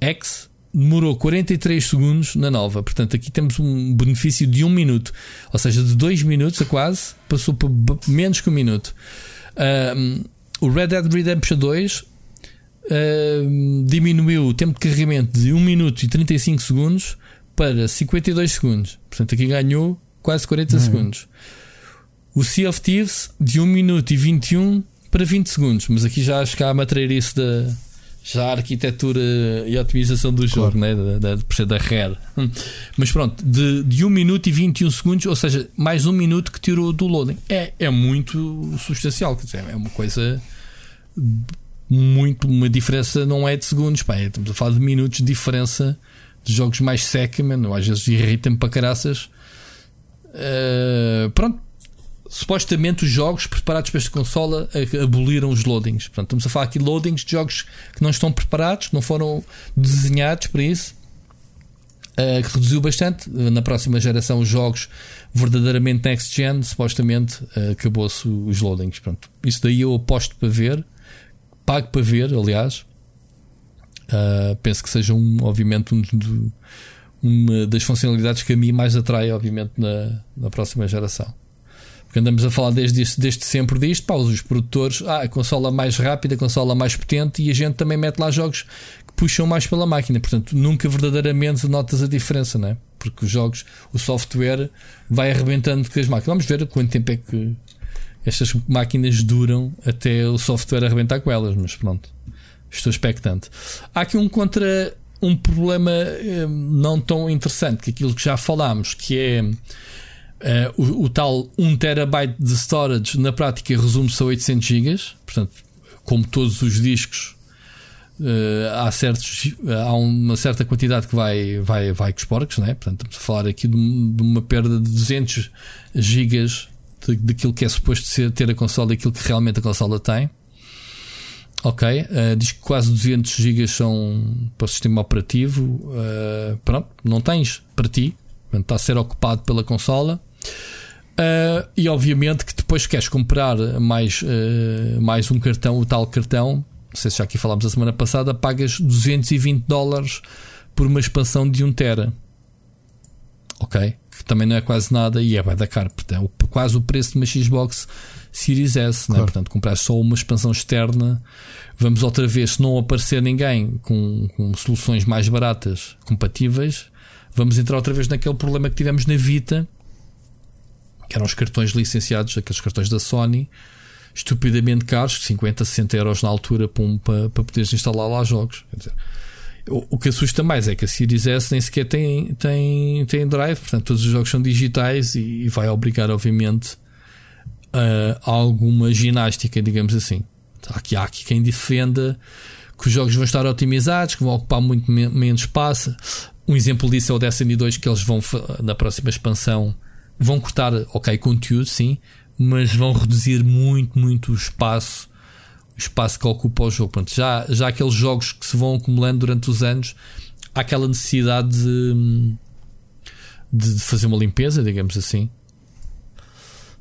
X demorou 43 segundos na nova. Portanto, aqui temos um benefício de 1 minuto, ou seja, de 2 minutos a quase, passou para menos que 1 minuto. Um, o Red Dead Redemption 2 um, diminuiu o tempo de carregamento de 1 minuto e 35 segundos para 52 segundos. Portanto, aqui ganhou quase 40 uhum. segundos. O Sea of Thieves de 1 minuto e 21 para 20 segundos. Mas aqui já acho que há a matriarice da já a arquitetura e a otimização do jogo, claro. né? da, da, da Rare. Mas pronto, de, de 1 minuto e 21 segundos, ou seja, mais um minuto que tirou do loading. É, é muito substancial, quer dizer, é uma coisa muito. Uma diferença não é de segundos, pá, é, estamos a falar de minutos de diferença de jogos mais seca, mano. Às vezes irritam-me para caraças. Uh, pronto, supostamente os jogos preparados para esta consola aboliram os loadings. Portanto, estamos a falar aqui de loadings de jogos que não estão preparados, que não foram desenhados para isso. Uh, que reduziu bastante. Na próxima geração, os jogos verdadeiramente next gen, supostamente uh, acabou-se os loadings. Pronto. Isso daí eu aposto para ver, pago para ver, aliás. Uh, penso que seja um, obviamente, um, uma das funcionalidades que a mim mais atrai, obviamente, na, na próxima geração. Porque andamos a falar desde, desde sempre disto, pá, os produtores, ah, a consola mais rápida, a consola mais potente, e a gente também mete lá jogos que puxam mais pela máquina. Portanto, nunca verdadeiramente notas a diferença, não é? Porque os jogos, o software vai arrebentando com as máquinas. Vamos ver quanto tempo é que estas máquinas duram até o software arrebentar com elas, mas pronto, estou expectante. Há aqui um contra um problema eh, não tão interessante que aquilo que já falámos, que é Uh, o, o, tal 1 terabyte de storage na prática resume-se a 800 GB, portanto, como todos os discos, uh, há, certos, há uma certa quantidade que vai, vai, vai com os porcos, né? portanto, estamos a falar aqui de, de uma perda de 200 GB daquilo que é suposto ser, ter a consola e aquilo que realmente a consola tem. Ok, uh, diz que quase 200 GB são para o sistema operativo. pronto, não tens para ti, está a ser ocupado pela consola. Uh, e obviamente que depois queres comprar mais, uh, mais um cartão, o tal cartão, não sei se já aqui falámos a semana passada, pagas 220 dólares por uma expansão de 1 tera. Ok? Que também não é quase nada e é vai da caro. Portanto, é quase o preço de uma Xbox Series S. Claro. Né? Portanto, comprar só uma expansão externa. Vamos outra vez, se não aparecer ninguém com, com soluções mais baratas compatíveis, vamos entrar outra vez naquele problema que tivemos na Vita que eram os cartões licenciados, aqueles cartões da Sony, estupidamente caros, 50, 60 euros na altura para, um, para, para poderes instalar lá jogos. Dizer, o, o, que assusta mais é que a Series S nem sequer tem, tem, tem drive, portanto, todos os jogos são digitais e, e vai obrigar, obviamente, a alguma ginástica, digamos assim. Há aqui, há aqui quem defenda que os jogos vão estar otimizados, que vão ocupar muito menos espaço. Um exemplo disso é o Destiny 2, que eles vão, na próxima expansão, vão cortar, ok, conteúdo, sim, mas vão reduzir muito, muito o espaço, o espaço que ocupa o jogo. Já, já aqueles jogos que se vão acumulando durante os anos, há aquela necessidade de, de fazer uma limpeza, digamos assim.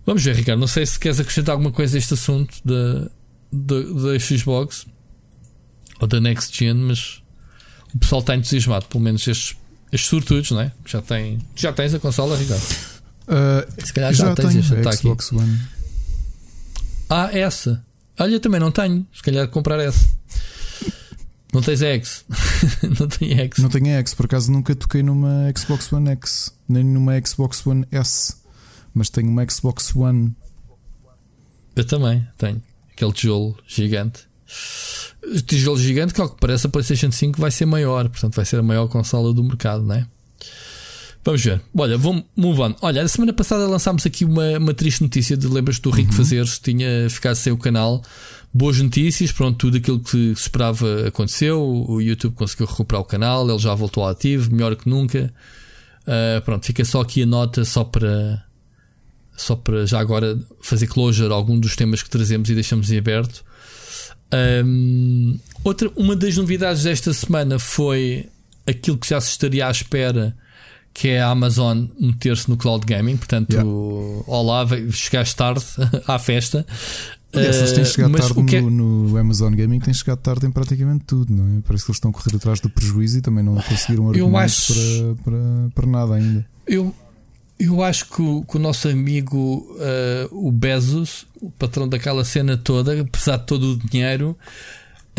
Vamos ver, Ricardo. Não sei se queres acrescentar alguma coisa a este assunto da, da, da Xbox ou da Next Gen, mas o pessoal está entusiasmado, pelo menos estes, estes sortudos, não é? Já, tem, já tens a consola, Ricardo? Uh, Se calhar já, já tens tenho a Xbox aqui. One. Ah, essa. Olha, também não tenho. Se calhar comprar essa. Não tens X. não tenho X. Não tenho X, por acaso nunca toquei numa Xbox One X, nem numa Xbox One S. Mas tenho uma Xbox One. Eu também tenho. Aquele tijolo gigante. O tijolo gigante que, ao que parece, a PlayStation 5 vai ser maior. Portanto, vai ser a maior consola do mercado, não é? Vamos ver. Olha, vamos move on. Olha, a semana passada lançámos aqui uma, uma triste notícia de lembras do Rico uhum. Fazeres, tinha ficado sem o canal. Boas notícias, pronto, tudo aquilo que se esperava aconteceu. O YouTube conseguiu recuperar o canal, ele já voltou ativo, melhor que nunca. Uh, pronto, fica só aqui a nota só para só para já agora fazer closure algum dos temas que trazemos e deixamos em aberto. Um, outra, uma das novidades desta semana foi aquilo que já se estaria à espera, que é a Amazon meter-se no cloud gaming. Portanto, yeah. olá, chegaste tarde à festa. Aliás, têm chegado uh, tarde é... no, no, Amazon Gaming, têm chegado tarde em praticamente tudo, não é? Parece que eles estão a correr atrás do prejuízo e também não conseguiram argumentos acho... para, para, para nada ainda. Eu, eu acho que o, que o nosso amigo, uh, o Bezos, o patrão daquela cena toda, apesar de todo o dinheiro,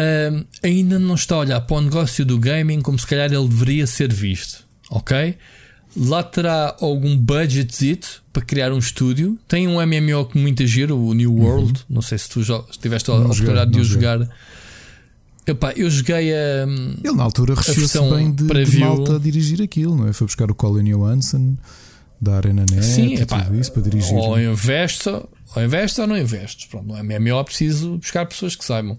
uh, ainda não está a olhar para o negócio do gaming como se calhar ele deveria ser visto. Ok? Lá terá algum budget para criar um estúdio. Tem um MMO com muita giro, o New World. Uhum. Não sei se tu já tiveste a oportunidade de o jogar. Epá, eu joguei a. Ele na altura recebeu-se bem de, de malta a dirigir aquilo, não é? Foi buscar o Colin Johansson da Arena Net Sim, e epá, tudo isso para dirigir. Ou investe, ou investe ou não investes. Pronto, não é MMO, preciso buscar pessoas que saibam.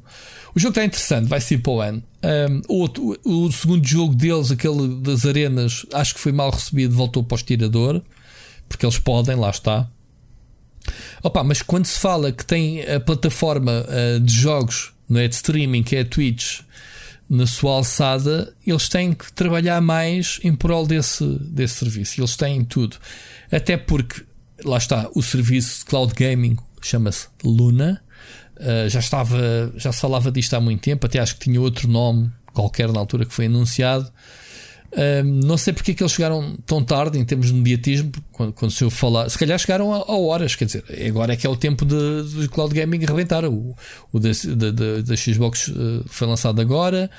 O jogo está interessante, vai ser para o ano. Um, outro, o, o segundo jogo deles, aquele das arenas, acho que foi mal recebido, voltou para o estirador, porque eles podem, lá está. Opa, mas quando se fala que tem a plataforma uh, de jogos, não é, de streaming, que é a Twitch, na sua alçada, eles têm que trabalhar mais em prol desse, desse serviço. Eles têm tudo. Até porque, lá está, o serviço cloud gaming chama-se Luna. Uh, já estava, já se falava disto há muito tempo, até acho que tinha outro nome qualquer na altura que foi anunciado. Não sei porque é que eles chegaram tão tarde em termos de mediatismo, quando, quando se eu falar, se calhar chegaram a, a, horas, quer dizer, agora é que é o tempo de, de cloud gaming rebentar. O, o da, da, da Xbox uh, foi lançado agora.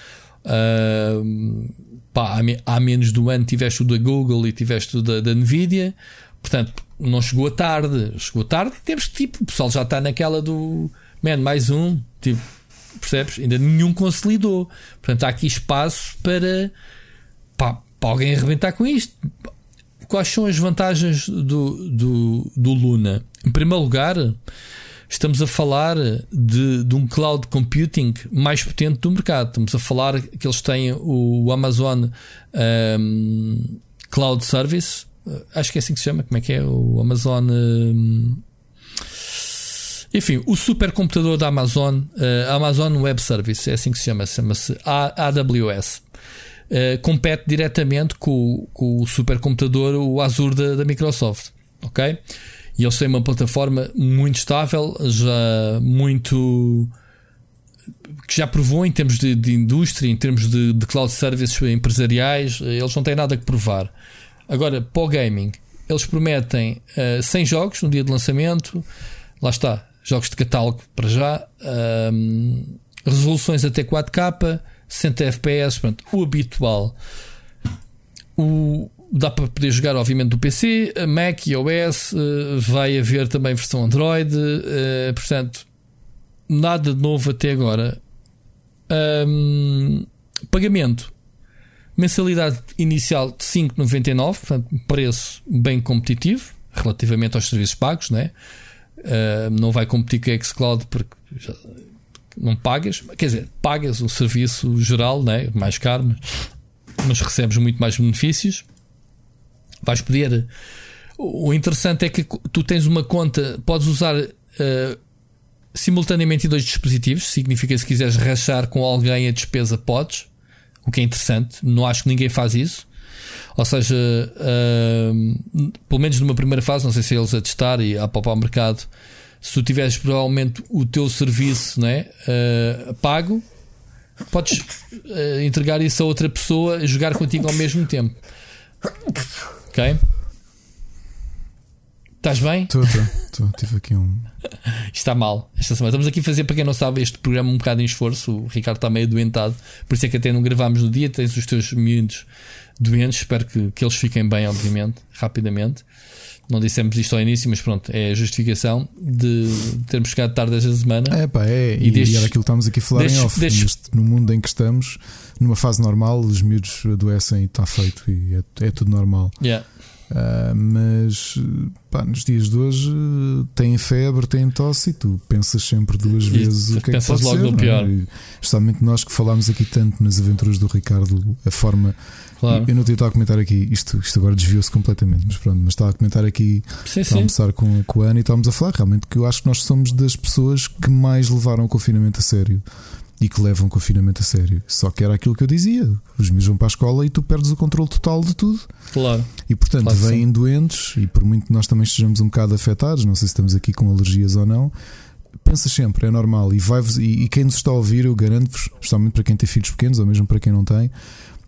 Uh, pá, há, há, menos do ano tiveste o da Google e tiveste o da, da Nvidia, portanto, não chegou tarde. Chegou tarde, temos que tipo, o pessoal já está naquela do man, mais um, tipo, percebes? Ainda nenhum consolidou. Portanto, há aqui espaço para pá, para alguém arrebentar com isto. Quais são as vantagens do, do, do Luna? Em primeiro lugar, estamos a falar de, de um cloud computing mais potente do mercado. Estamos a falar que eles têm o Amazon um, Cloud Service, acho que é assim que se chama. Como é que é? O Amazon. Um, enfim, o supercomputador da Amazon, uh, Amazon Web Service, é assim que se chama, chama-se AWS. Eh, compete diretamente com, com, o supercomputador, o Azure da, da, Microsoft. Ok? E eles têm uma plataforma muito estável, já muito. que já provou em termos de, de indústria, em termos de, de, cloud services empresariais, eh, eles não têm nada que provar. Agora, para o gaming, eles prometem uh, eh, 100 jogos no dia de lançamento, lá está, jogos de catálogo para já, um, resoluções até 4K 60 FPS, pronto, o habitual. O, dá para poder jogar, obviamente, do PC, Mac, iOS, uh, vai haver também versão Android, uh, portanto, nada de novo até agora. Um, pagamento. Mensalidade inicial de 5,99, portanto, preço bem competitivo relativamente aos serviços pagos, né? Uh, não vai competir com a Xcloud porque já, não pagas, quer dizer, pagas o serviço geral, né? mais caro, mas, mas recebes muito mais benefícios. Vais poder. O interessante é que tu tens uma conta, podes usar uh, simultaneamente dois dispositivos. Significa se quiseres rachar com alguém a despesa, podes. O que é interessante. Não acho que ninguém faz isso. Ou seja, uh, pelo menos numa primeira fase, não sei se é eles a testar e a papar o mercado se tu tiveres provavelmente o teu serviço né, uh, pago, podes uh, entregar isso a outra pessoa e jogar contigo ao mesmo tempo. Ok? Estás bem? Estou, estou. Tive aqui um. Está mal esta semana. Estamos aqui a fazer, para quem não sabe, este programa um bocado em esforço. O Ricardo está meio doentado, por isso é que até não gravámos no dia. Tens os teus miúdos doentes. Espero que, que eles fiquem bem, obviamente, rapidamente. Não dissemos isto ao início, mas pronto, é a justificação de termos chegado tarde esta semana. É, pá, é. E, e, destes, era aquilo que estamos aqui a falar destes, em off. Destes... no mundo em que estamos, numa fase normal, os miúdos adoecem e está feito. E é, é tudo normal. Yeah. Uh, mas pá, nos dias de hoje têm febre, têm tosse e tu pensas sempre duas vezes e o que é que pode logo ser. No pior. É? Especialmente nós que falámos aqui tanto nas aventuras do Ricardo, a forma. Claro. Eu não tinha estado a comentar aqui, isto, isto agora desviou-se completamente, mas pronto, mas estava a comentar aqui, sim, a almoçar com, com a Ana e estávamos a falar realmente que eu acho que nós somos das pessoas que mais levaram o confinamento a sério e que levam o confinamento a sério. Só que era aquilo que eu dizia: os meus vão para a escola e tu perdes o controle total de tudo. Claro. E portanto claro vêm sim. doentes, e por muito que nós também estejamos um bocado afetados, não sei se estamos aqui com alergias ou não. Pensa sempre, é normal. E, vai e, e quem nos está a ouvir, eu garanto-vos, especialmente para quem tem filhos pequenos ou mesmo para quem não tem,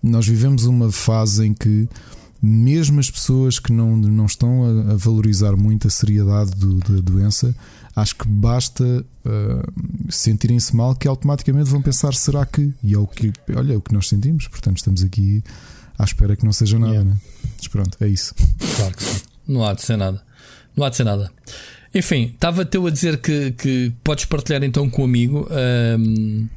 nós vivemos uma fase em que mesmo as pessoas que não, não estão a, a valorizar muito a seriedade do, da doença acho que basta uh, sentirem-se mal que automaticamente vão pensar: será que? E é o que, olha, é o que nós sentimos, portanto, estamos aqui à espera que não seja nada, yeah. né? Mas pronto, é isso. Claro que sim. Não há de ser nada. Não há de ser nada. Enfim, estava-te a dizer que, que podes partilhar então com o amigo um,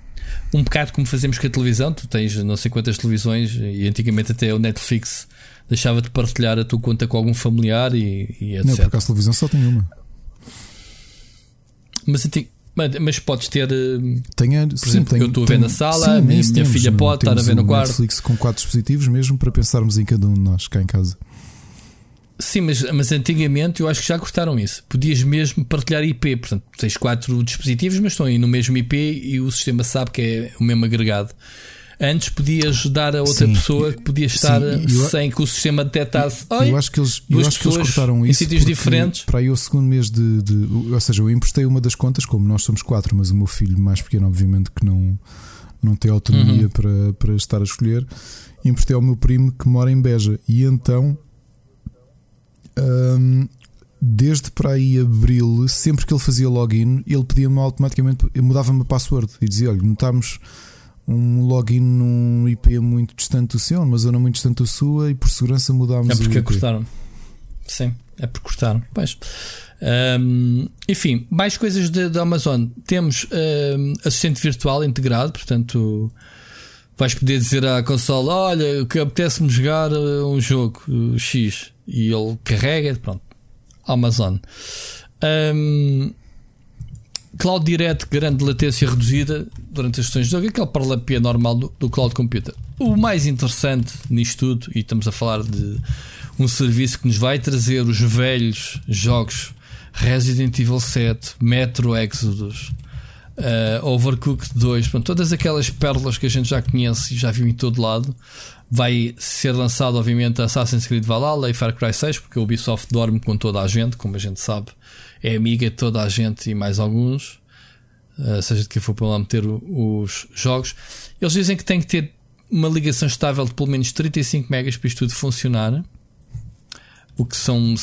um bocado como fazemos com a televisão. Tu tens não sei quantas televisões e antigamente até o Netflix deixava-te partilhar a tua conta com algum familiar e, e etc. Não, por acaso a televisão só tem uma. Mas, mas podes ter. Eh, tenho, por sim, exemplo, tenho, eu estou a ver na sala, sim, minha, minha filha pode estar a ver no quarto. Netflix com quatro dispositivos, mesmo para pensarmos em cada um de nós cá em casa. Sim, mas, mas antigamente eu acho que já cortaram isso. Podias mesmo partilhar IP. Portanto, tens quatro dispositivos, mas estão aí no mesmo IP e o sistema sabe que é o mesmo agregado. Antes podias dar a outra sim, pessoa que podia estar sim, sem que o sistema detectasse. Eu acho que eles, eu acho que eles cortaram isso em sítios diferentes. Para aí o segundo mês de, de, Ou seja, eu emprestei uma das contas, como nós somos quatro, mas o meu filho mais pequeno, obviamente, que não, não tem autonomia uhum. para, para estar a escolher, emprestei ao meu primo que mora em Beja. E então. Hum, desde para aí abril, sempre que ele fazia login, ele pedia-me automaticamente, mudava-me a password e dizia: Olha, notámos um login num IP muito distante do seu, numa zona muito distante da sua, e por segurança mudámos É porque o IP. cortaram. Sim, é porque cortaram. Pois. Um, enfim, mais coisas da Amazon. Temos um, assistente virtual integrado, portanto, vais poder dizer à consola: Olha, que apetece-me jogar uh, um jogo X e ele carrega. Pronto, Amazon. Um, Cloud Direct, grande latência reduzida durante as sessões de jogo, aquele paralapia normal do, do Cloud Computer. O mais interessante nisto tudo, e estamos a falar de um serviço que nos vai trazer os velhos jogos Resident Evil 7, Metro Exodus, uh, Overcooked 2, pronto, todas aquelas pérolas que a gente já conhece e já viu em todo lado. Vai ser lançado, obviamente, Assassin's Creed Valhalla e Far Cry 6, porque a Ubisoft dorme com toda a gente, como a gente sabe é amiga de toda a gente e mais alguns, uh, seja de quem for para lá meter os jogos. Eles dizem que tem que ter uma ligação estável de pelo menos 35 megas para isto tudo funcionar, o que são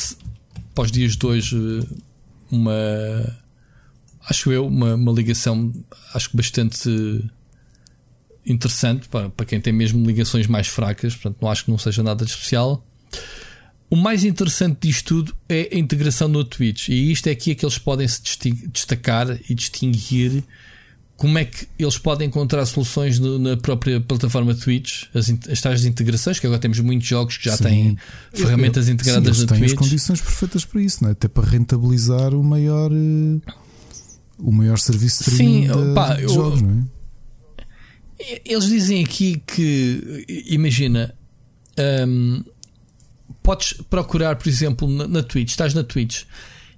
os dias de hoje uma acho eu uma, uma ligação acho que bastante interessante para, para quem tem mesmo ligações mais fracas, portanto não acho que não seja nada de especial. O mais interessante disto tudo é a integração no Twitch. E isto é aqui é que eles podem se destacar e distinguir como é que eles podem encontrar soluções no, na própria plataforma Twitch, as, as tais integrações, que agora temos muitos jogos que já sim. têm ferramentas eu, integradas sim, na Twitch. as condições perfeitas para isso, não é? até para rentabilizar o maior eh, o maior serviço de sim, opa, de jogos, eu, não é? Eles dizem aqui que imagina um, podes procurar, por exemplo, na, na Twitch, estás na Twitch,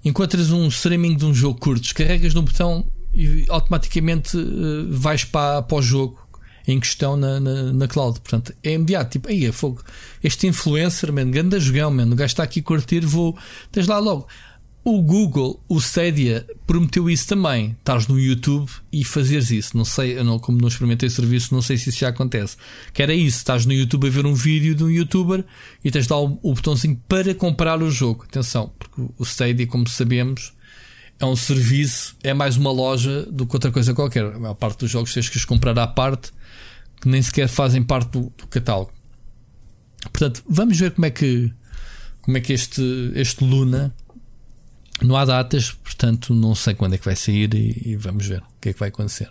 encontras um streaming de um jogo curto, carregas no botão e automaticamente uh, vais para, para o jogo em questão na, na, na, cloud. Portanto, é imediato. Tipo, aí é fogo. Este influencer, man, ganda jogão, man, o gajo está aqui a curtir, vou. Tens lá logo. O Google, o Stadia, prometeu isso também. Estás no YouTube e fazeres isso. Não sei, eu não, como não experimentei o serviço, não sei se isso já acontece. Que era isso: estás no YouTube a ver um vídeo de um youtuber e tens lá o, o botãozinho para comprar o jogo. Atenção, porque o Stadia, como sabemos, é um serviço, é mais uma loja do que outra coisa qualquer. A maior parte dos jogos tens que os comprar à parte, que nem sequer fazem parte do, do catálogo. Portanto, vamos ver como é que como é que este, este Luna. Não há datas, portanto, não sei quando é que vai sair e, e vamos ver o que é que vai acontecer.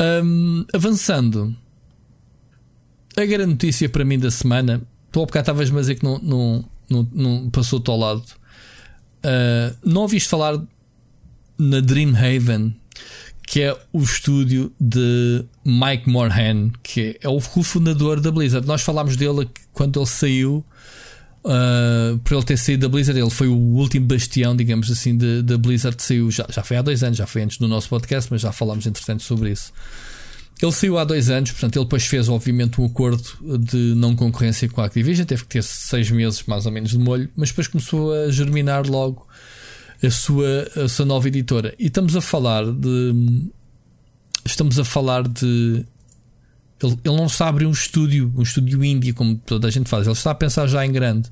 Um, avançando, a grande notícia para mim da semana, tu há bocado estavas-me a dizer que não, não, não, não passou-te ao lado. Uh, não ouviste falar na Dreamhaven, que é o estúdio de Mike Morhan, que é o cofundador da Blizzard. Nós falámos dele quando ele saiu. Uh, por ele ter saído da Blizzard, ele foi o último bastião, digamos assim, da Blizzard. Saiu já, já foi há dois anos, já foi antes do nosso podcast, mas já falámos entretanto sobre isso. Ele saiu há dois anos, portanto, ele depois fez, obviamente, um acordo de não concorrência com a Activision. Teve que ter seis meses mais ou menos de molho, mas depois começou a germinar logo a sua, a sua nova editora. E estamos a falar de. Estamos a falar de. Ele, ele não está a abrir um estúdio, um estúdio indie, como toda a gente faz. Ele está a pensar já em grande.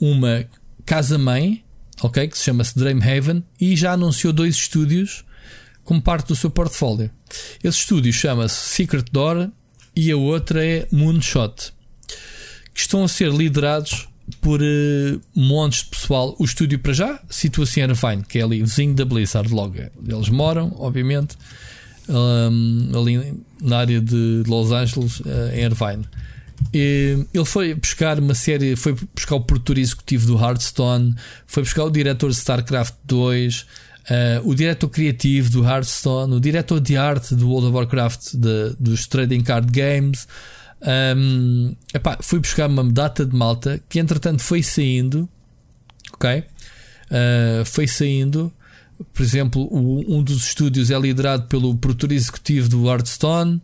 Uma casa-mãe, ok? Que se chama-se Dreamhaven, e já anunciou dois estúdios como parte do seu portfólio. Esse estúdio chama-se Secret Door e a outra é Moonshot, que estão a ser liderados por uh, montes de pessoal. O estúdio para já situa-se em Irvine, que é ali vizinho da Blizzard logo. Eles moram, obviamente, um, ali na área de Los Angeles, uh, em Irvine. E ele foi buscar uma série, foi buscar o produtor executivo do Hearthstone, foi buscar o diretor de StarCraft 2, uh, eh, o diretor criativo do Hearthstone, o diretor de arte do World of Warcraft, de, dos Trading Card Games. Um, epá, fui buscar uma data de malta que entretanto foi saindo, ok? Uh, foi saindo. Por exemplo, o, um dos estúdios é liderado pelo produtor executivo do Hearthstone,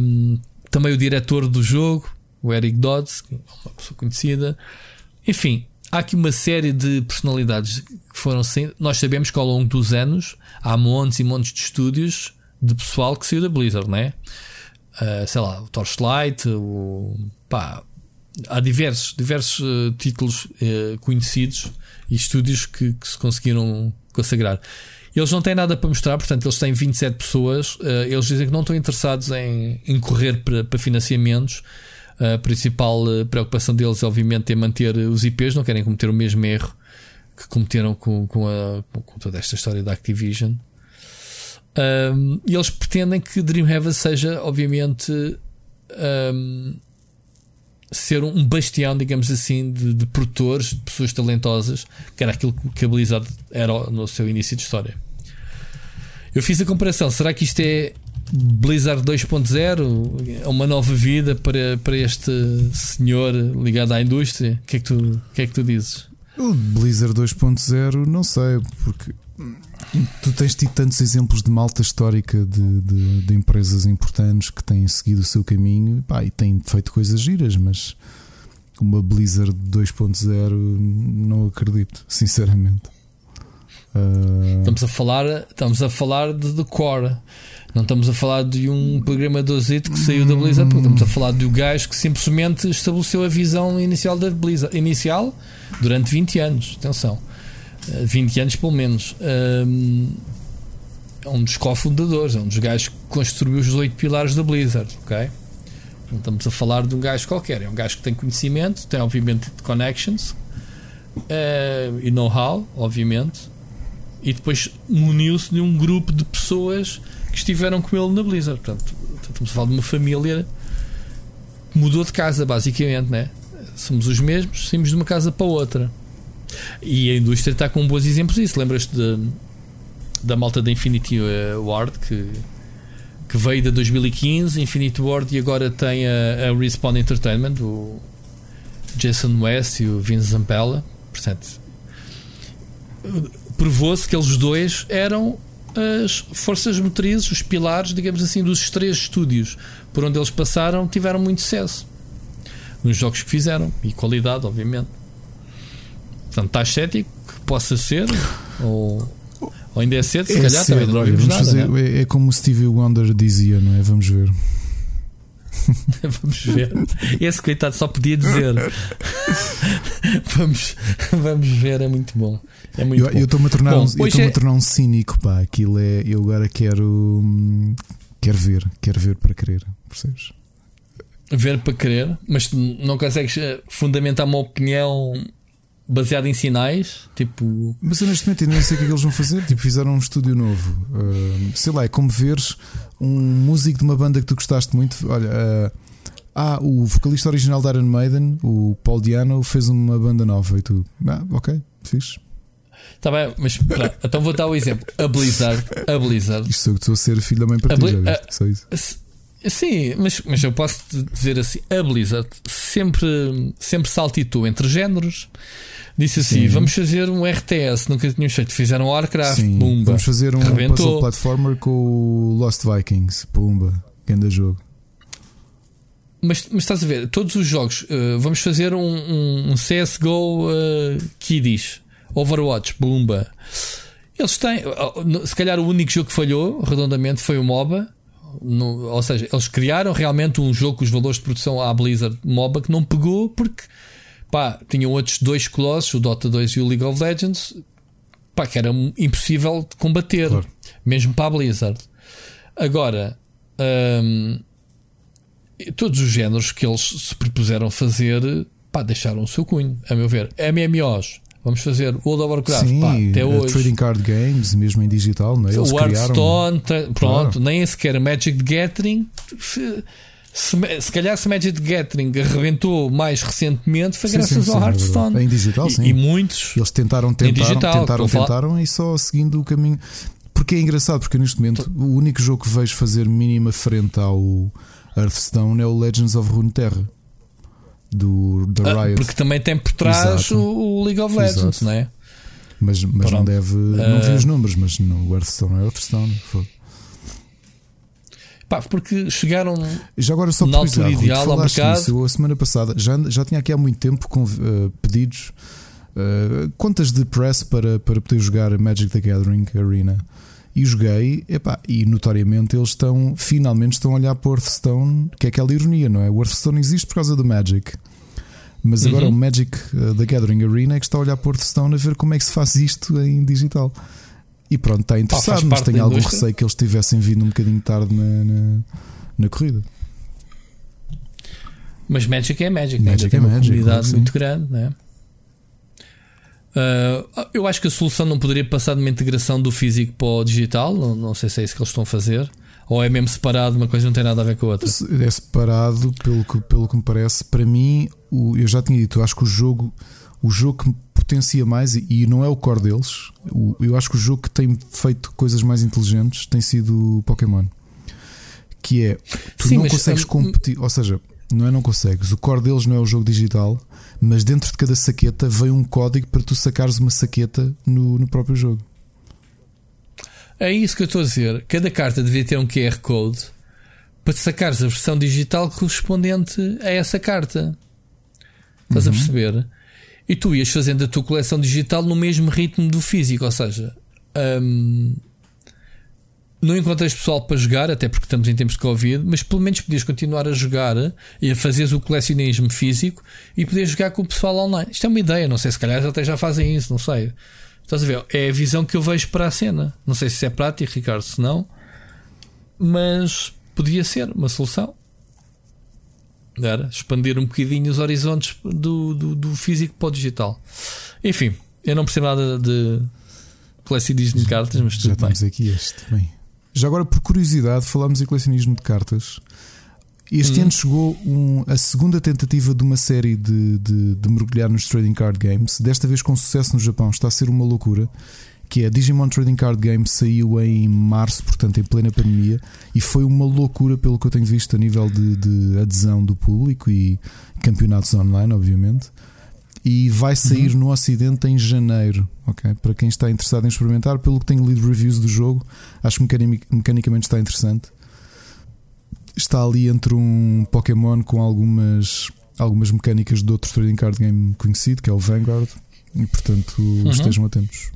um, também o diretor do jogo, o Eric Dodds, é uma pessoa conhecida. Enfim, há aqui uma série de personalidades que foram saindo. Nós sabemos que ao longo dos anos há montes e montes de estúdios de pessoal que saiu da Blizzard, não é? uh, sei lá, o Torchlight, o, pá, há diversos, diversos uh, títulos uh, conhecidos e estúdios que, que, se conseguiram consagrar. Eles não têm nada para mostrar, portanto, eles têm 27 pessoas. eles dizem que não estão interessados em, em correr para, para financiamentos. A principal preocupação deles, obviamente, é manter os IPs, não querem cometer o mesmo erro que cometeram com, com, a, com toda esta história da Activision. Um, e eles pretendem que Dreamhaven seja, obviamente, um, ser um bastião, digamos assim, de, de, produtores, de pessoas talentosas, que era aquilo que a Blizzard era no seu início de história. Eu fiz a comparação. Será que isto é Blizzard 2.0? É uma nova vida para, para este senhor ligado à indústria? O que é que tu, que é que tu dizes? O Blizzard 2.0, não sei, porque Tu tens tido tantos exemplos de malta histórica de, de, de empresas importantes que têm seguido o seu caminho pá, e têm feito coisas giras, mas uma Blizzard 2.0 não acredito, sinceramente. Uh... Estamos a falar, estamos a falar de, de core. Não estamos a falar de um programadorzinho que saiu da Blizzard, estamos a falar de um gajo que simplesmente estabeleceu a visão inicial da Blizzard, inicial durante 20 anos. Atenção. 20 anos pelo menos. Um, é um dos cofundadores, é um dos gajos que construiu os oito pilares da Blizzard, ok? Não estamos a falar de um gajo qualquer, é um gajo que tem conhecimento, tem obviamente connections uh, e know-how, obviamente, e depois muniu-se de um grupo de pessoas que estiveram com ele na Blizzard. Portanto, estamos a falar de uma família que mudou de casa, basicamente, né? Somos os mesmos, saímos de uma casa para outra. E a indústria está com bons exemplos disso. Lembras-te da malta da Infinity eh, Ward que, que veio de 2015, Infinity Ward, e agora tem a, a Respawn Entertainment, o Jason West e o Vince Zampella. Portanto, provou-se que eles dois eram as forças motrizes, os pilares, digamos assim, dos três estúdios por onde eles passaram, tiveram muito sucesso nos jogos que fizeram e qualidade, obviamente. Portanto, estás cético que possa ser? Ou, ou ainda é cedo? Se é calhar cedo, também não ouvimos nada. Fazer, né? é, é como o Stevie Wonder dizia, não é? Vamos ver. vamos ver. Esse coitado só podia dizer. vamos, vamos ver, é muito bom. É muito eu estou-me a, tornar bom, um, é... a tornar um cínico, pá. Aquilo é. Eu agora quero. Hum, quero ver, quero ver para querer, percebes? ver para querer, mas não consegues eh, fundamentar uma opinião baseada em sinais. Tipo, mas honestamente, eu nem sei o que é que eles vão fazer. Tipo, fizeram um estúdio novo. Uh, sei lá, é como veres um músico de uma banda que tu gostaste muito. Olha, uh, ah, o vocalista original da Iron Maiden, o Paul Diano, fez uma banda nova e tu, ah, ok, fixe. Está bem, mas pronto, então vou dar o exemplo. A Blizzard. A Blizzard. Isto sou que estou a ser filho da mãe para ti, já Só isso. Sim, mas, mas eu posso dizer assim: a Blizzard sempre, sempre saltitou entre géneros. Disse assim: Sim. vamos fazer um RTS, nunca tínhamos feito. Fizeram Warcraft, Sim. Pumba. Vamos fazer um rebentou. puzzle platformer com o Lost Vikings, Pumba, grande jogo. Mas, mas estás a ver, todos os jogos, uh, vamos fazer um, um, um CSGO uh, Kiddies, Overwatch, Pumba. Eles têm, se calhar o único jogo que falhou redondamente foi o MOBA. No, ou seja, eles criaram realmente um jogo com os valores de produção à Blizzard MOBA que não pegou porque pá, tinham outros dois colossos, o Dota 2 e o League of Legends, pá, que era impossível de combater, claro. mesmo para a Blizzard. Agora, hum, todos os géneros que eles se propuseram fazer, pá, deixaram o seu cunho, a meu ver. MMOs, Vamos fazer World of Warcraft, Sim, pá, até hoje. Trading Card Games, mesmo em digital, não é? Eles o Hearthstone, pronto, claro. nem sequer Magic the Gathering. Se, se calhar se Magic the Gathering arrebentou mais recentemente foi sim, graças sim, ao sim, Hearthstone. Em digital, sim. E, e muitos. Eles tentaram, tentaram, digital, tentaram, tentaram e só seguindo o caminho. Porque é engraçado, porque neste momento o único jogo que vejo fazer mínima frente ao Hearthstone é o Legends of Runeterra do da ah, Riot. porque também tem por trás o, League of Legends, Exato. não é? Mas, mas não deve. Não vi ah. os números, mas no Hearthstone é Hearthstone. Pá, porque chegaram já agora só na altura ideal ao mercado. Nisso, a semana passada já, já tinha aqui há muito tempo com, uh, pedidos, uh, contas de press para, para poder jogar Magic the Gathering Arena. E joguei, epá, e notoriamente eles estão, finalmente estão a olhar para o Hearthstone, que é aquela ironia, não é? O Hearthstone existe por causa do Magic. Mas agora uhum. o Magic uh, The Gathering Arena é que está a olhar para o Hearthstone a ver como é que se faz isto em digital. E pronto, está interessado, Pá, mas tenho algum receio que eles tivessem vindo um bocadinho tarde na, na, na corrida. Mas Magic é Magic, né? Magic é uma Magic, comunidade claro muito grande, né? Uh, eu acho que a solução não poderia passar de uma integração do físico para o digital. Não, não, sei se é isso que eles estão a fazer. Ou é mesmo separado, uma coisa não tem nada a ver com a outra? É separado, pelo que, pelo que me parece. Para mim, o, eu já tinha dito, eu acho que o jogo, o jogo que potencia mais, e não é o core deles, o, eu acho que o jogo que tem feito coisas mais inteligentes tem sido o Pokémon. Que é, tu Sim, não consegues um, competir, ou seja, não é não consegues, o core deles não é o jogo digital mas dentro de cada saqueta vem um código para tu sacares uma saqueta no, no próprio jogo. É isso que eu estou a dizer. Cada carta devia ter um QR Code para sacares a versão digital correspondente a essa carta. Estás uhum. a perceber? E tu ias fazendo a tua coleção digital no mesmo ritmo do físico, ou seja, hum, não encontras pessoal para jogar, até porque estamos em tempos de Covid, mas pelo menos podias continuar a jogar e a fazeres o colecionismo físico e poder jogar com o pessoal online. Isto é uma ideia, não sei se calhar até já fazem isso, não sei. Estás a ver? É a visão que eu vejo para a cena. Não sei se é prático, Ricardo, se não, mas podia ser uma solução. Era expandir um bocadinho os horizontes do, do, do físico para o digital. Enfim, eu não percebo nada de colecionismo de cartas, mas tudo já bem. aqui este também. Já agora, por curiosidade, falamos em colecionismo de cartas. Este hum. ano chegou um, a segunda tentativa de uma série de, de, de, mergulhar nos trading card games, desta vez com sucesso no Japão. Está a ser uma loucura. Que é a Digimon Trading Card Game saiu em março, portanto, em plena pandemia, e foi uma loucura pelo que eu tenho visto a nível de, de adesão do público e campeonatos online, obviamente e vai sair uhum. no Ocidente em janeiro. Ok? Para quem está interessado em experimentar, pelo que tenho lido reviews do jogo, acho que mecanicamente está interessante. Está ali entre um Pokémon com algumas, algumas mecânicas de outro trading card game conhecido, que é o Vanguard, e portanto uhum. estejam atentos.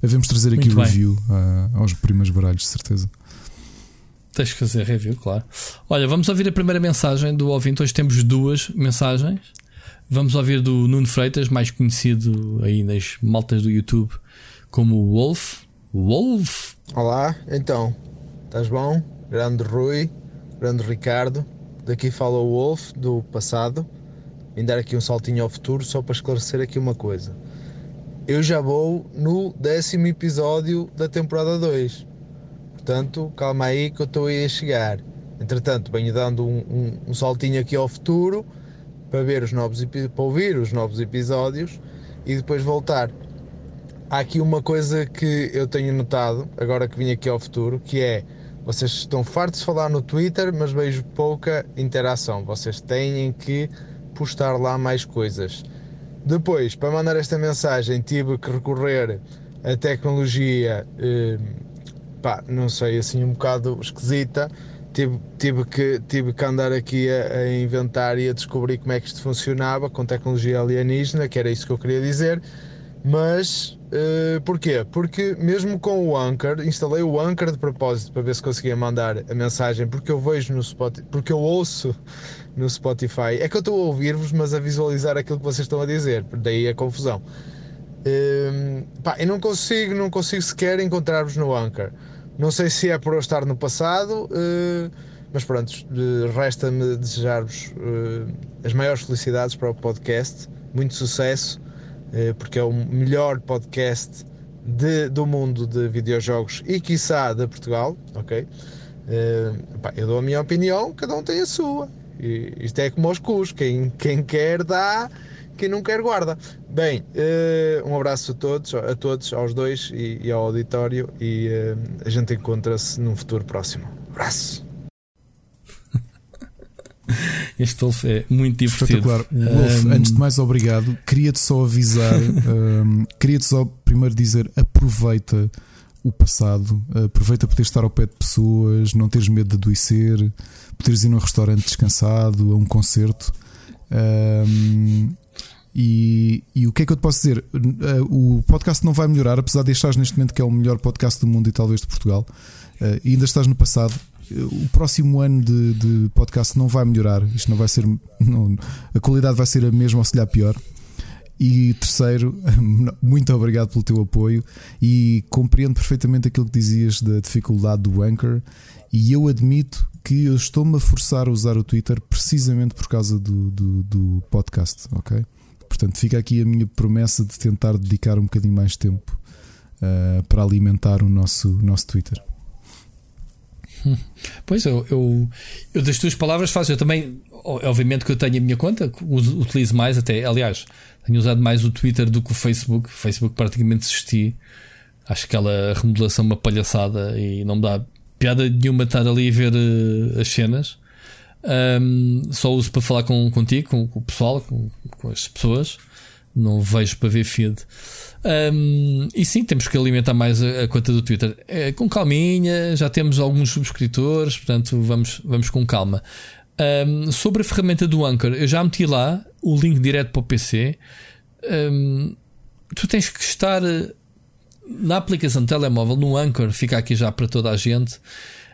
Devemos trazer aqui o review uh, aos primeiros baralhos, de certeza. Tens que fazer review, claro. Olha, vamos ouvir a primeira mensagem do ouvinte. Hoje temos duas mensagens. Vamos ouvir do Nuno Freitas, mais conhecido aí nas maltas do YouTube como Wolf. Wolf? Olá, então, estás bom? Grande Rui, grande Ricardo. daqui fala o Wolf do passado. Vim dar aqui um saltinho ao futuro só para esclarecer aqui uma coisa. Eu já vou no décimo episódio da temporada 2. Portanto, calma aí que eu estou aí a chegar. Entretanto, venho dando um, um, um saltinho aqui ao futuro para ver os novos para ouvir os novos episódios e depois voltar. Há aqui uma coisa que eu tenho notado, agora que vim aqui ao futuro, que é vocês estão fartos de falar no Twitter, mas vejo pouca interação. Vocês têm que postar lá mais coisas. Depois, para mandar esta mensagem, tive que recorrer à tecnologia, eh, pá, não sei, assim um bocado esquisita. Tive, tive, que, tive que andar aqui a, a inventar e a descobrir como é que isto funcionava com tecnologia alienígena, que era isso que eu queria dizer. Mas uh, porquê? Porque mesmo com o Anchor, instalei o Anchor de propósito para ver se conseguia mandar a mensagem, porque eu vejo no Spotify, porque eu ouço no Spotify. É que eu estou a ouvir-vos, mas a visualizar aquilo que vocês estão a dizer, daí a confusão. Uh, pá, eu não consigo, não consigo sequer encontrar-vos no Anchor. Não sei se é por eu estar no passado, uh, mas pronto, resta-me desejar-vos uh, as maiores felicidades para o podcast, muito sucesso eh, porque é o melhor podcast de, do mundo de videojogos e quiçá de Portugal, ok? Eu dou a minha opinião, cada um tem a sua. Isto é como aos cus, quem, quem quer dá, quem não quer guarda. Bem, uh, um abraço a todos, a todos, aos dois e, e ao auditório e uh, a gente encontra-se num futuro próximo. Abraço! Este Wolf é muito divertido. Wolf, um... antes de mais, obrigado. Queria-te só avisar, um, queria-te só primeiro dizer: aproveita o passado, aproveita poder estar ao pé de pessoas, não teres medo de adoecer, poderes ir num restaurante descansado, a um concerto. Um, e, e, o que é que eu te posso dizer? O podcast não vai melhorar, apesar de estares neste momento que é o melhor podcast do mundo e talvez de Portugal. Uh, e ainda estás no passado o próximo ano de, de, podcast não vai melhorar. Isto não vai ser. Não, a qualidade vai ser a mesma ou se lhe pior. E terceiro, muito obrigado pelo teu apoio e compreendo perfeitamente aquilo que dizias da dificuldade do Anchor. E eu admito que eu estou-me a forçar a usar o Twitter precisamente por causa do, do, do, podcast, ok? Portanto, fica aqui a minha promessa de tentar dedicar um bocadinho mais tempo uh, para alimentar o nosso, nosso Twitter. Pois, eu, eu, eu, das tuas palavras faço. Eu também, obviamente, que eu tenho a minha conta, utilizo mais até. Aliás, tenho usado mais o Twitter do que o Facebook. O Facebook praticamente desisti. Acho que aquela remodelação uma palhaçada e não me dá piada nenhuma estar ali a ver uh, as cenas. Um, só uso para falar com, contigo, com, com o pessoal, com, com as pessoas. Não vejo para ver feed. Um, e sim, temos que alimentar mais a, a conta do Twitter. É, com calminha, já temos alguns subscritores, portanto vamos, vamos com calma. Um, sobre a ferramenta do Anchor, eu já meti lá o link direto para o PC. Tu tens que estar eh, na aplicação de telemóvel, no Anchor, fica aqui já para toda a gente.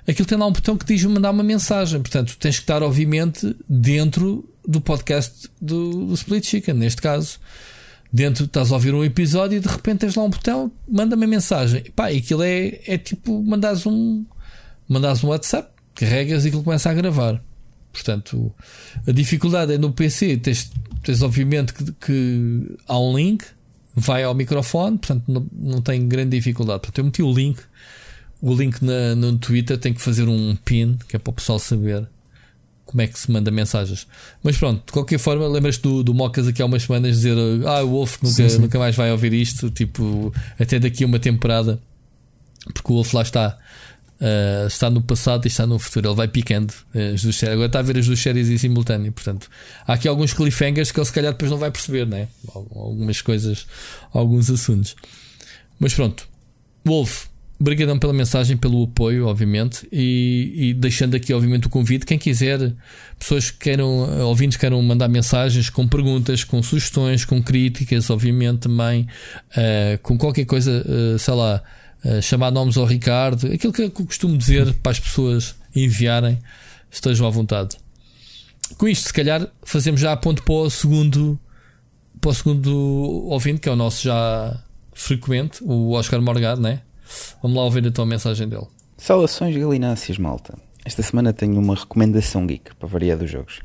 Aquilo tem lá um botão que diz mandar uma mensagem, portanto tens que estar, obviamente, dentro do podcast do, do Split Chicken, neste caso dentro estás a ouvir um episódio e de repente tens lá um botão, manda-me mensagem. Pá, aquilo é, é tipo mandares um, mandares um WhatsApp, carregas e aquilo começa a gravar. Portanto, a dificuldade é no PC, tens, tens obviamente que, que há um link, vai ao microfone, portanto não, não tem grande dificuldade. Portanto, eu meti o link, o link na, no Twitter tem que fazer um pin, que é para o pessoal saber como é que se manda mensagens. Mas pronto, de qualquer forma, lembras-te do, do Mocas aqui há umas semanas dizer ah, o Wolf nunca, sim, sim. nunca mais vai ouvir isto, tipo, até daqui a uma temporada, porque o Wolf lá está. Uh, está no passado e está no futuro. Ele vai picando uh, as duas séries. Agora está a ver as duas séries em simultâneo. Portanto, há aqui alguns cliffhangers que ele se calhar depois não vai perceber, né? Algumas coisas, alguns assuntos. Mas pronto, Wolf, Obrigadão pela mensagem, pelo apoio, obviamente, e, e, deixando aqui, obviamente, o convite. Quem quiser, pessoas que queiram, ouvintes queiram mandar mensagens com perguntas, com sugestões, com críticas, obviamente, também, uh, com qualquer coisa, uh, sei lá, uh, chamar nomes ao Ricardo, aquilo que eu costumo dizer para as pessoas enviarem, estejam à vontade. Com isto, se calhar, fazemos já a ponto para o segundo, para o segundo ouvinte, que é o nosso já frequente, o Oscar Morgado, né? Vamos lá ouvir então a mensagem dele. Saudações galináceas, malta. Esta semana tenho uma recomendação geek para variar dos jogos.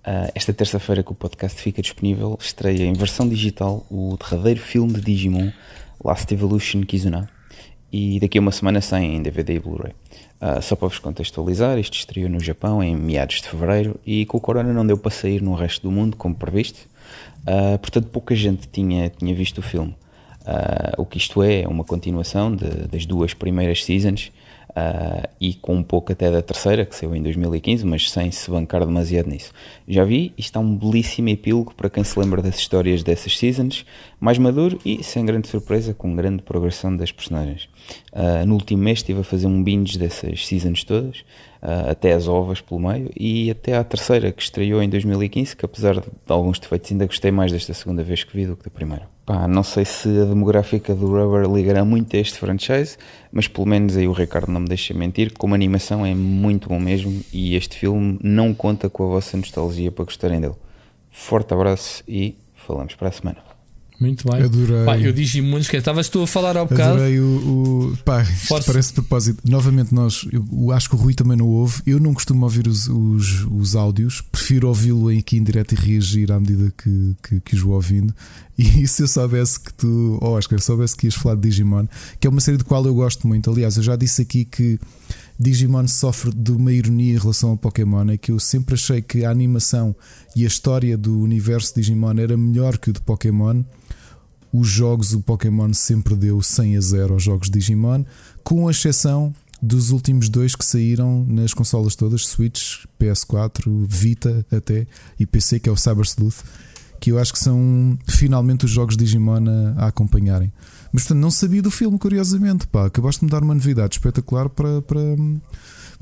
Uh, esta terça-feira que o podcast fica disponível, estreia em versão digital o derradeiro filme de Digimon, Last Evolution Kizuna. E daqui a uma semana sai em DVD e Blu-ray. Uh, só para vos contextualizar, isto estreou no Japão em meados de fevereiro e com o Corona não deu para sair no resto do mundo como previsto. Uh, portanto, pouca gente tinha, tinha visto o filme. O que isto é, é uma continuação de, das duas primeiras seasons Uh, e com um pouco até da terceira, que saiu em 2015, mas sem se bancar demasiado nisso. Já vi, isto é um belíssimo epílogo para quem se lembra das histórias dessas seasons, mais maduro e, sem grande surpresa, com grande progressão das personagens. Uh, no último mês estive a fazer um binge dessas seasons todas, uh, até as ovas pelo meio, e até à terceira, que estreou em 2015, que apesar de alguns defeitos ainda gostei mais desta segunda vez que vi do que da primeira. Pá, não sei se a demográfica do Rubber ligará muito a este franchise, mas pelo menos aí o Ricardo não me deixa mentir, como animação é muito bom mesmo e este filme não conta com a vossa nostalgia para gostarem dele. Forte abraço e falamos para a semana. Muito bem. Adorei. Pá, eu disse muito que estavas tu a falar ao bocado. Adorei o. o pá, parece propósito. Novamente, nós. Eu acho que o Rui também não ouve. Eu não costumo ouvir os, os, os áudios. Prefiro ouvi-lo aqui em direto e reagir à medida que, que, que os vou ouvindo. E se eu soubesse que tu. Oh, Oscar, soubesse que ias falar de Digimon, que é uma série de qual eu gosto muito. Aliás, eu já disse aqui que. Digimon sofre de uma ironia em relação ao Pokémon, é que eu sempre achei que a animação e a história do universo Digimon era melhor que o de Pokémon os jogos o Pokémon sempre deu 100 a 0 aos jogos Digimon, com exceção dos últimos dois que saíram nas consolas todas, Switch, PS4, Vita até e PC, que é o Cyber Sleuth, que eu acho que são finalmente os jogos Digimon a, a acompanharem. Mas portanto não sabia do filme, curiosamente, pá, acabaste de me dar uma novidade espetacular para, para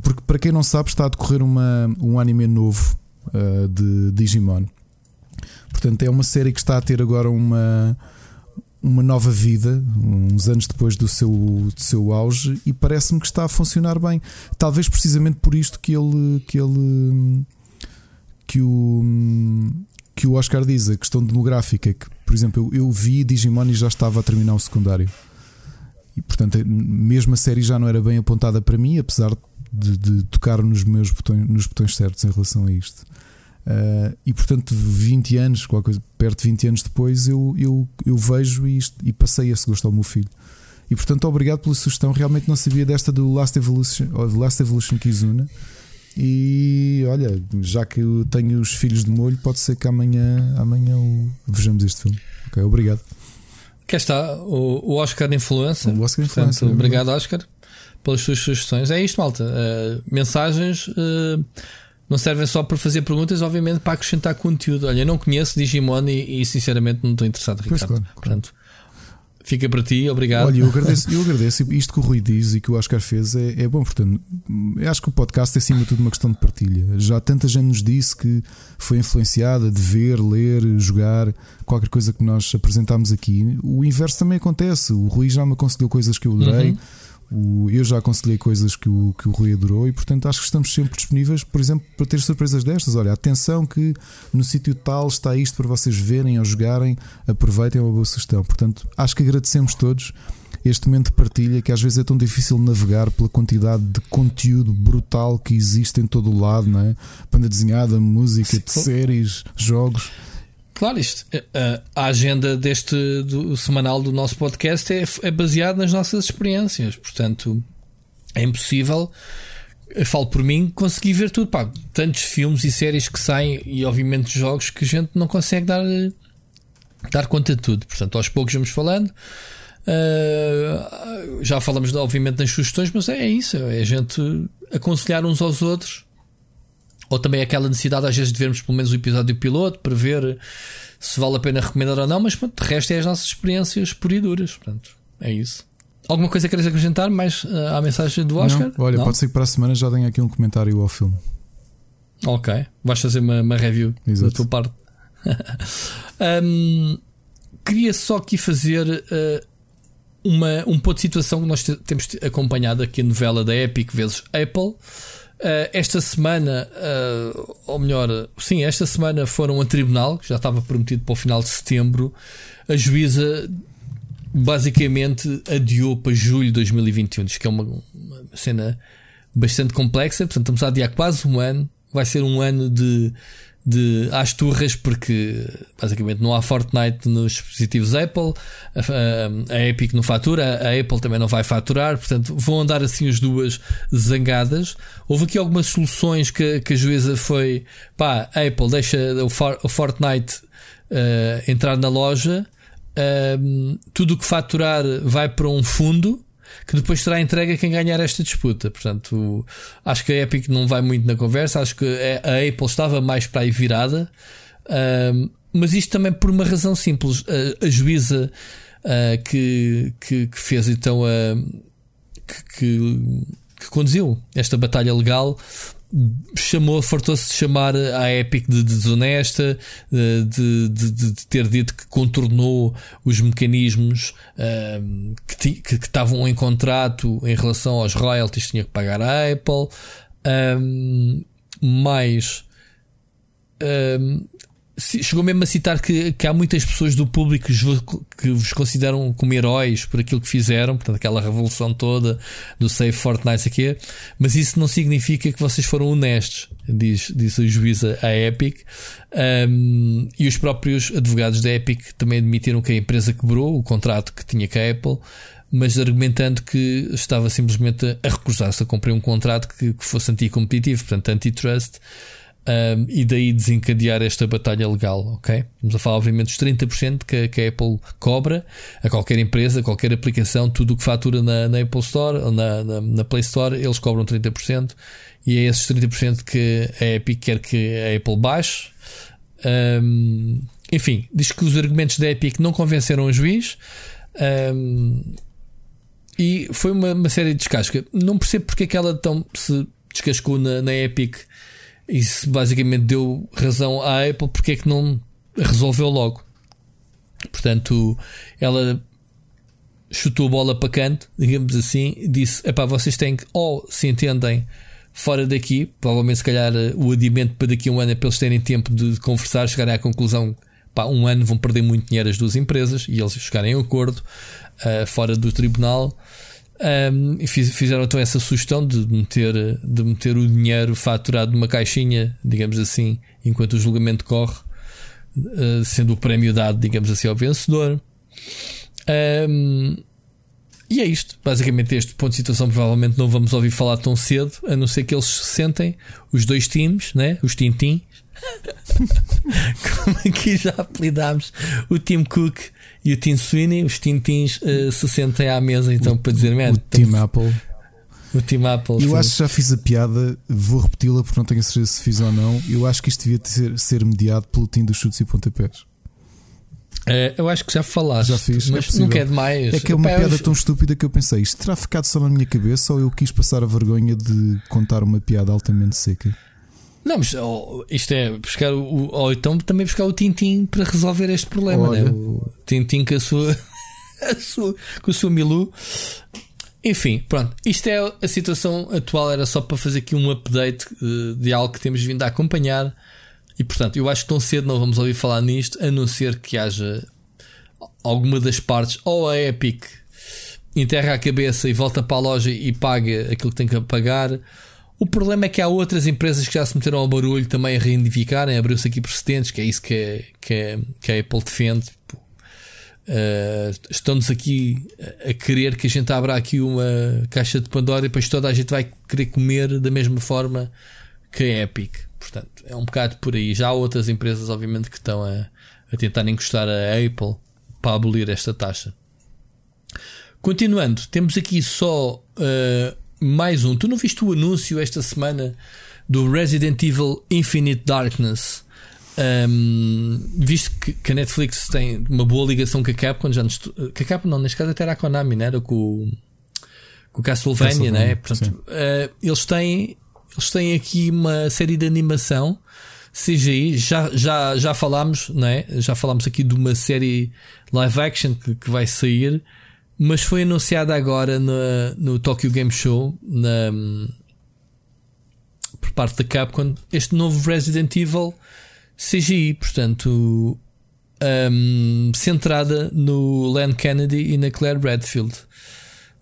porque para quem não sabe está a decorrer uma, um anime novo uh, de Digimon. Portanto, é uma série que está a ter agora uma uma nova vida, uns anos depois do seu, do seu auge, e parece-me que está a funcionar bem. Talvez precisamente por isto que ele que ele que o que o Oscar diz, a questão demográfica, que por exemplo eu, eu vi Digimon e já estava a terminar o secundário. E portanto, mesmo a série já não era bem apontada para mim, apesar de, de tocar nos meus botões, nos botões certos em relação a isto. Uh, e portanto, 20 anos, coisa, perto de 20 anos depois, eu, eu, eu vejo isto e passei esse gosto ao meu filho. E portanto, obrigado pela sugestão. Realmente não sabia desta do Last Evolution, ou Last Evolution Kizuna. E olha, já que eu tenho os filhos de molho, pode ser que amanhã, amanhã vejamos este filme. Ok, obrigado. Cá está o, o Oscar Influencer. O Oscar Influencer. Portanto, é obrigado, Oscar, pelas suas sugestões. É isto, malta. Uh, mensagens. Uh, não servem só para fazer perguntas, obviamente para acrescentar conteúdo. Olha, eu não conheço Digimon e, e sinceramente não estou interessado, Ricardo. Pois, claro, Portanto, fica para ti, obrigado. Olha, eu agradeço, eu agradeço isto que o Rui diz e que o Oscar fez é, é bom. Portanto, eu acho que o podcast é acima de tudo uma questão de partilha. Já tanta gente nos disse que foi influenciada de ver, ler, jogar qualquer coisa que nós apresentámos aqui. O inverso também acontece. O Rui já me aconselhou coisas que eu adorei. Uhum o, eu já aconselhei coisas que o, que o Rui adorou e, portanto, acho que estamos sempre disponíveis, por exemplo, para ter surpresas destas. Olha, atenção que no sítio tal está isto para vocês verem ou jogarem, aproveitem, é uma boa sugestão. Portanto, acho que agradecemos todos este momento de partilha que às vezes é tão difícil navegar pela quantidade de conteúdo brutal que existe em todo o lado, não é? Banda desenhada, música, séries, jogos. Claro, isto, a, eh, eh, a agenda deste do, semanal do nosso podcast é, é baseada nas nossas experiências, portanto é impossível. Falo por mim, conseguir ver tudo. Pá, tantos filmes e séries que saem e, obviamente, jogos que a gente não consegue dar, dar conta de tudo. Portanto, aos poucos vamos falando. Uh, já falamos, obviamente, nas sugestões, mas é isso. É a gente aconselhar uns aos outros ou também aquela necessidade, às vezes, de vermos pelo menos o episódio piloto para ver se vale a pena recomendar ou não, mas pronto, de resto é as nossas experiências pura e duras. Portanto, é isso. Alguma coisa queres acrescentar mais uh, à mensagem do Oscar? Não, olha, não? pode ser que para a semana já tenha aqui um comentário ao filme. Ok, vais fazer uma, uma review Exato. da tua parte. um, queria só aqui fazer uh, uma, um ponto de situação que nós temos acompanhado aqui a novela da Epic vezes Apple. Uh, esta semana, uh, ou melhor, sim, esta semana foram a tribunal, que já estava prometido para o final de setembro. A juíza basicamente adiou para julho de 2021. Diz que é uma, uma cena bastante complexa. Portanto, estamos a adiar quase um ano. Vai ser um ano de, de às turras, porque basicamente não há Fortnite nos dispositivos Apple, a, a, Epic não fatura, a Apple também não vai faturar, portanto vão andar assim as duas zangadas. Houve aqui algumas soluções que, que a juíza foi pá, Apple deixa o, o Fortnite uh, entrar na loja, uh, tudo o que faturar vai para um fundo que depois será entregue a quem ganhar esta disputa. Portanto, acho que a Epic não vai muito na conversa, acho que a Apple estava mais para aí virada, uh, mas isto também por uma razão simples. A, a juíza uh, que, que, que, fez então a. que, que, que conduziu esta batalha legal chamou, fartou-se de chamar a Epic de desonesta, de, de, de, de, ter dito que contornou os mecanismos uh, que, que, estavam em contrato em relação aos royalties que tinha que pagar a Apple. Um, mais um, chegou mesmo a citar que, que há muitas pessoas do público que vos consideram como heróis por aquilo que fizeram, portanto, aquela revolução toda do Save Fortnite aqui, mas isso não significa que vocês foram honestos, diz, diz o juiz a Epic. Um, e os próprios advogados da Epic também admitiram que a empresa quebrou o contrato que tinha com a Apple. Mas argumentando que estava simplesmente a recusar-se a cumprir um contrato que, que fosse anticompetitivo, portanto, antitrust um, e daí desencadear esta batalha legal, ok? Estamos a falar, obviamente, dos 30% que, que a Apple cobra a qualquer empresa, a qualquer aplicação, tudo o que fatura na, na Apple Store na, na, na, Play Store, eles cobram 30%, e é esses 30% que a Epic quer que a Apple baixe. Um, enfim, diz que os argumentos da Epic não convenceram o juiz. Um, e foi uma, uma série de descasca. Não percebo porque é que ela tão se descascou na, na Epic isso basicamente deu razão à Apple porque é que não resolveu logo. Portanto, ela chutou a bola para canto, digamos assim, disse: epá, vocês têm que, ou se entendem fora daqui, provavelmente se calhar o adiamento para daqui a um ano é para eles terem tempo de conversar, chegarem à conclusão, pá, um ano vão perder muito dinheiro as duas empresas e eles chegarem a um acordo uh, fora do tribunal. Um, fizeram então essa sugestão de meter, de meter o dinheiro faturado numa caixinha, digamos assim, enquanto o julgamento corre, uh, sendo o prémio dado, digamos assim, ao vencedor. Um, e é isto. Basicamente, este ponto de situação provavelmente não vamos ouvir falar tão cedo, a não ser que eles se sentem, os dois times, né? os Tintim, como aqui já apelidámos o Tim Cook e o Tim Sweeney, os Tintins uh, se sentem à mesa então o, para dizer o Tim Apple. O Tim Apple. Eu sim. acho que já fiz a piada, vou repeti-la porque não tenho certeza se fiz ou não. Eu acho que isto devia ser, ser mediado pelo Tim dos chutes e pontapés. Uh, eu acho que já falaste, já fiz, mas é nunca é demais. É que é uma Pá, piada eu... tão estúpida que eu pensei, isto terá ficado só na minha cabeça ou eu quis passar a vergonha de contar uma piada altamente seca? Não, mas oh, isto é buscar o. Ou então também buscar o Tintim para resolver este problema, né? O Tintim com a sua. a sua com o seu Milu. Enfim, pronto. Isto é a situação atual. Era só para fazer aqui um update de, de algo que temos vindo a acompanhar. E portanto, eu acho que tão cedo não vamos ouvir falar nisto, a não ser que haja alguma das partes, ou a Epic enterra a cabeça e volta para a loja e paga aquilo que tem que pagar o problema é que há outras empresas que já se meteram ao barulho também a reivindicarem, abriu-se aqui precedentes, que é isso que, é, que, é, que a Apple defende. Uh, estão-nos aqui a querer que a gente abra aqui uma caixa de Pandora e depois toda a gente vai querer comer da mesma forma que a Epic. Portanto, é um bocado por aí. Já há outras empresas, obviamente, que estão a, a tentar encostar a Apple para abolir esta taxa. Continuando, temos aqui só uh, mais um. Tu não viste o anúncio esta semana do Resident Evil Infinite Darkness? Um, visto que, que, a Netflix tem uma boa ligação com a Capcom, já nos, com a Capcom não, neste caso até era a Konami, não era com, com o Castlevania, Castlevania né? Portanto, uh, eles têm eles têm aqui uma série de animação CGI, já, já, já falámos, né? já falámos aqui de uma série live action que, que vai sair mas foi anunciada agora no, no Tokyo Game Show na, por parte da Capcom este novo Resident Evil CGI, portanto, um, centrada no Len Kennedy e na Claire Redfield,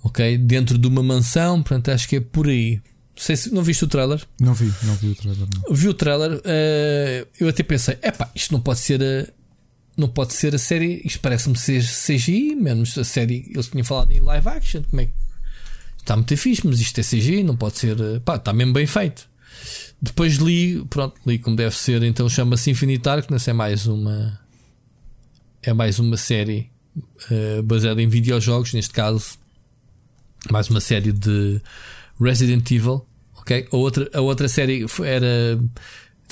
ok? Dentro de uma mansão, portanto, acho que é por aí. sei se não viste o trailer. Não vi, não vi o trailer. Não. Vi o trailer, uh, eu até pensei, epá, isto não pode ser a, não pode ser a série, isto parece-me ser CGI, menos a série, eles tinham falado em live action, como é que está muito fixe, mas isto é CGI, não pode ser, pá, está mesmo bem feito. Depois li, pronto, li como deve ser, então chama-se Infinite Darkness, é mais uma é mais uma série uh, baseada em videojogos, neste caso, mais uma série de Resident Evil. ok A, outra, a outra série era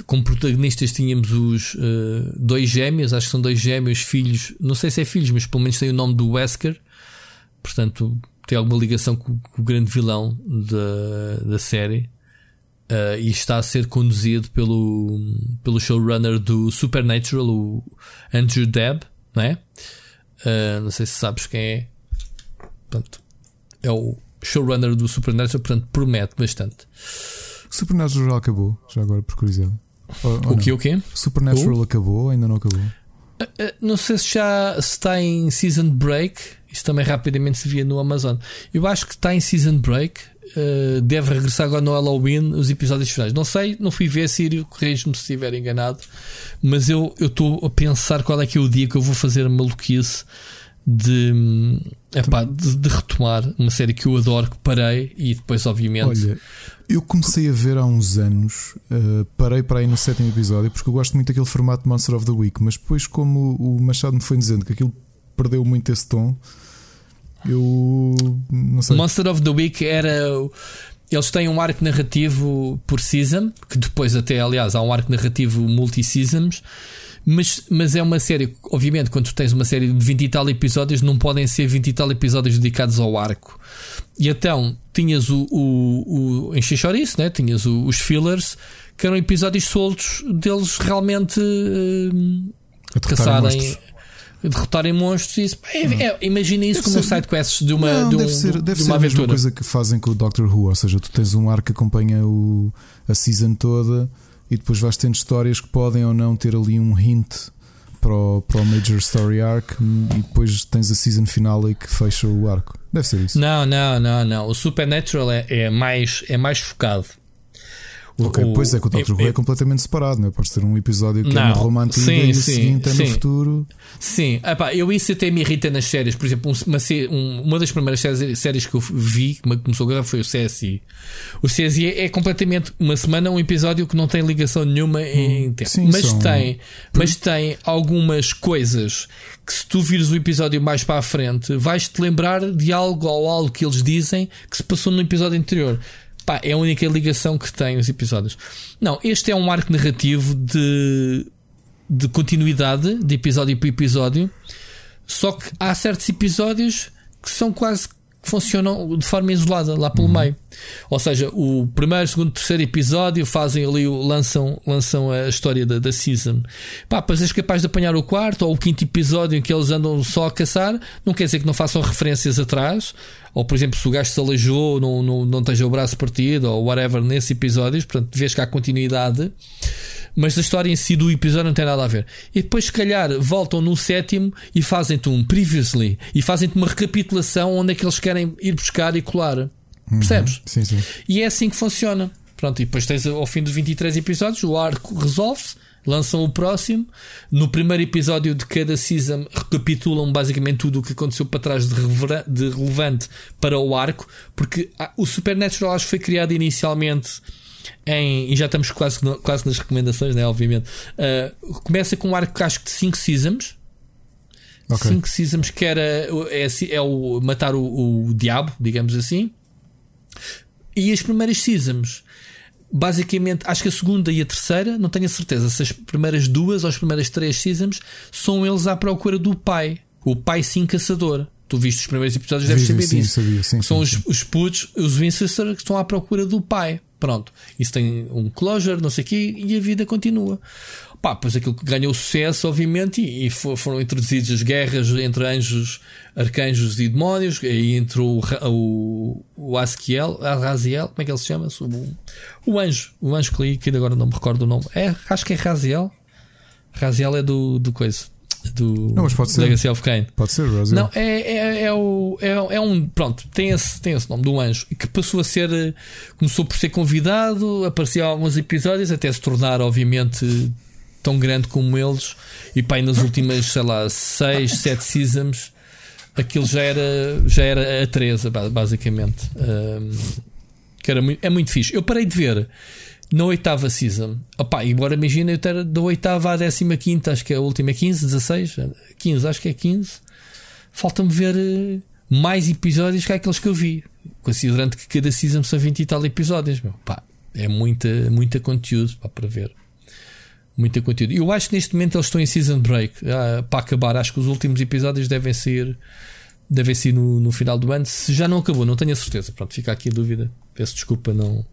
como protagonistas tínhamos os uh, dois gêmeos, acho que são dois gêmeos, filhos, não sei se é filhos, mas pelo menos tem o nome do Wesker, portanto tem alguma ligação com, com o grande vilão da, da série. Uh, e está a ser conduzido pelo, pelo showrunner do Supernatural, o Andrew Deb, não é? Uh, não sei se sabes quem é. Portanto, é o showrunner do Supernatural, portanto, promete bastante. Supernatural acabou, já agora por curiosidade. Ou, o que o quê? Supernatural o? acabou, ainda não acabou. Uh, uh, não sei se já está em season break. Isso também rapidamente se via no Amazon. Eu acho que está em season break. Uh, deve regressar agora no Halloween os episódios finais. Não sei, não fui ver, Sírio, corrijo-me se estiver enganado. Mas eu estou a pensar qual é que é o dia que eu vou fazer a maluquice de, epá, de, de, retomar uma série que eu adoro, que parei e depois, obviamente. Olha, eu comecei a ver há uns anos, uh, parei para aí no sétimo episódio, porque eu gosto muito daquele formato Monster of the Week, mas depois, como o Machado me foi dizendo que aquilo perdeu muito esse tom, eu não sei. Monster of the Week era. Eles têm um arco narrativo por season, que depois, até aliás, há um arco narrativo multi-seasons. Mas, mas é uma série, obviamente, quando tu tens uma série de 20 e tal episódios, não podem ser 20 e tal episódios dedicados ao arco. E então tinhas o, o, o em Xixorice, né? tinhas o, os fillers, que eram episódios soltos deles realmente uh, caçarem derrotarem monstros e isso. É, é, imagina isso deve como ser, um sidequest de uma, não, de um, deve ser, deve de uma ser a mesma coisa que fazem com o Doctor Who, ou seja, tu tens um arco que acompanha o, a season toda e depois vais tendo histórias que podem ou não ter ali um hint para o, para o Major Story Arc e depois tens a season final que fecha o arco. Deve ser isso. Não, não, não, não. O Supernatural é, é mais, é mais focado. Ok, o, pois é que o Doctor Who é, é, completamente separado, não é? Podes ter um episódio que não, é no romântico sim, e o sim, seguinte é sim. no futuro. Sim, Epá, eu isso até me irrita nas séries. Por exemplo, uma, uma das primeiras séries, que eu vi, que começou agora, foi o CSI. O CSI é, é completamente uma semana, um episódio que não tem ligação nenhuma hum, em tempo. Sim, mas, são... tem, mas tem algumas coisas que se tu vires o episódio mais para a frente, vais-te lembrar de algo ou algo que eles dizem que se passou no episódio anterior. Pá, é a única ligação que tem os episódios. Não, este é um arco narrativo de, de continuidade, de episódio para episódio. Só que há certos episódios que são quase funcionam de forma isolada lá pelo uhum. meio. Ou seja, o primeiro, segundo, terceiro episódio fazem ali, lançam, lançam a história da, da season. Pá, para seres capaz de apanhar o quarto ou o quinto episódio em que eles andam só a caçar, não quer dizer que não façam referências atrás. Ou, por exemplo, se o gajo se aleijou, não, não, não esteja o braço partido ou whatever nesses episódios, portanto, vês que há continuidade mas a história em si do episódio não tem nada a ver. E depois, se calhar, voltam no sétimo e fazem-te um previously e fazem-te uma recapitulação onde é que eles querem ir buscar e colar. Uhum. Percebes? Sim, sim. E é assim que funciona. Pronto, e depois tens ao fim dos 23 episódios, o arco resolve-se, lançam o próximo. No primeiro episódio de cada season, recapitulam basicamente tudo o que aconteceu para trás de, de relevante para o arco, porque o Supernatural acho que foi criado inicialmente em, e já estamos quase, quase nas recomendações, né? Obviamente. Uh, começa com um arco acho que de 5 seasons. 5 okay. seasons que era é, é o matar o, o, diabo, digamos assim. E as primeiras seasons, basicamente, acho que a segunda e a terceira, não tenho a certeza se as primeiras duas ou as primeiras três seasons são eles à procura do pai, o pai sim caçador. Tu viste os primeiros episódios, deves saber sim, disso. Sabia, sim, são sim, os, os putos, os Winchester, que estão à procura do pai. Pronto, isso tem um closure, não sei o quê, e a vida continua. Pá, pois aquilo que ganhou sucesso, obviamente, e, e foram introduzidas as guerras entre anjos, arcanjos e demónios, e entre o, o, o Askiel, Raziel, como é que ele se chama? O, o anjo, o anjo que li, que agora não me recordo o nome. É, acho que é Raziel. Raziel é do, do coisa. do não, mas pode ser. Legacy of Kain. Pode ser, Raziel. Não, é, é, é, o, é, é, um. Pronto, tem esse, tem esse nome, do anjo, que passou a ser. Começou por ser convidado, apareceu em alguns episódios, até se tornar, obviamente, tão grande como eles. E pá, nas últimas, sei lá, 6, 7 seasons, aquilo já era, já era a Teresa, basicamente. Um, que era muito, é muito fixe. Eu parei de ver na oitava season. Opa, embora imagina eu ter da oitava à décima quinta, acho que é a última é 15, 16, 15, acho que é 15. Falta-me ver eh, mais episódios que aqueles que eu vi. Considerando que cada season são 20 e tal episódios. Meu. Pá, é muita, muita conteúdo pá, para ver. Muita conteúdo. Eu acho que neste momento eles estão em season break ah, para acabar. Acho que os últimos episódios devem ser devem ser no, no final do ano. Se já não acabou, não tenho a certeza. Pronto, fica aqui a dúvida. Peço desculpa, não,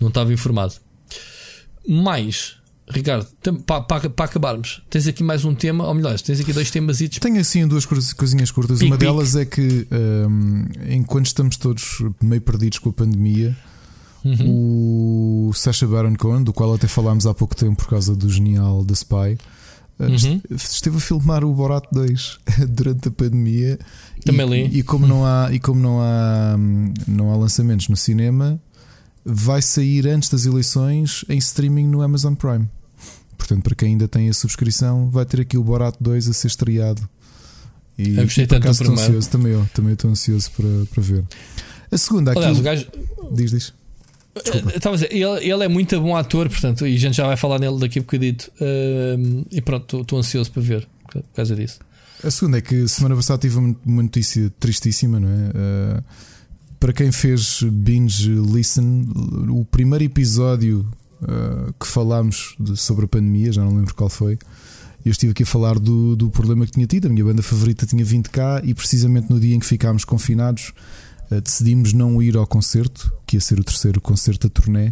não estava informado. Mais, Ricardo, para, para, para acabarmos, tens aqui mais um tema, ou melhor, tens aqui dois temas. Tenho assim duas coisinhas curtas. Pic, Uma pic. delas é que, um, enquanto estamos todos meio perdidos com a pandemia, uhum. o Sacha Baron Cohen, do qual até falámos há pouco tempo por causa do genial The Spy. Uh, uhum. Esteve a filmar o Borat 2 durante a pandemia Também e, li. e como não há e como não há não há lançamentos no cinema, vai sair antes das eleições em streaming no Amazon Prime. Portanto, para quem ainda tem a subscrição, vai ter aqui o Borat 2 a ser estreado. E, eu gostei tanto estou ansioso, também eu, também estou ansioso para, para ver. A segunda aqui. Aliás, o gajo. Diz, diz. Estava a dizer, ele, ele é muito bom ator, portanto, e a gente já vai falar nele daqui a bocadito. Uh, e pronto, estou ansioso para ver por causa disso. A segunda é que semana passada tive uma notícia tristíssima, não é? Uh, para quem fez binge listen, o primeiro episódio uh, que falámos de, sobre a pandemia, já não lembro qual foi. Eu estive aqui a falar do, do problema que tinha tido. A minha banda favorita tinha vindo cá e precisamente no dia em que ficámos confinados decidimos não ir ao concerto, que ia ser o terceiro concerto da turnê,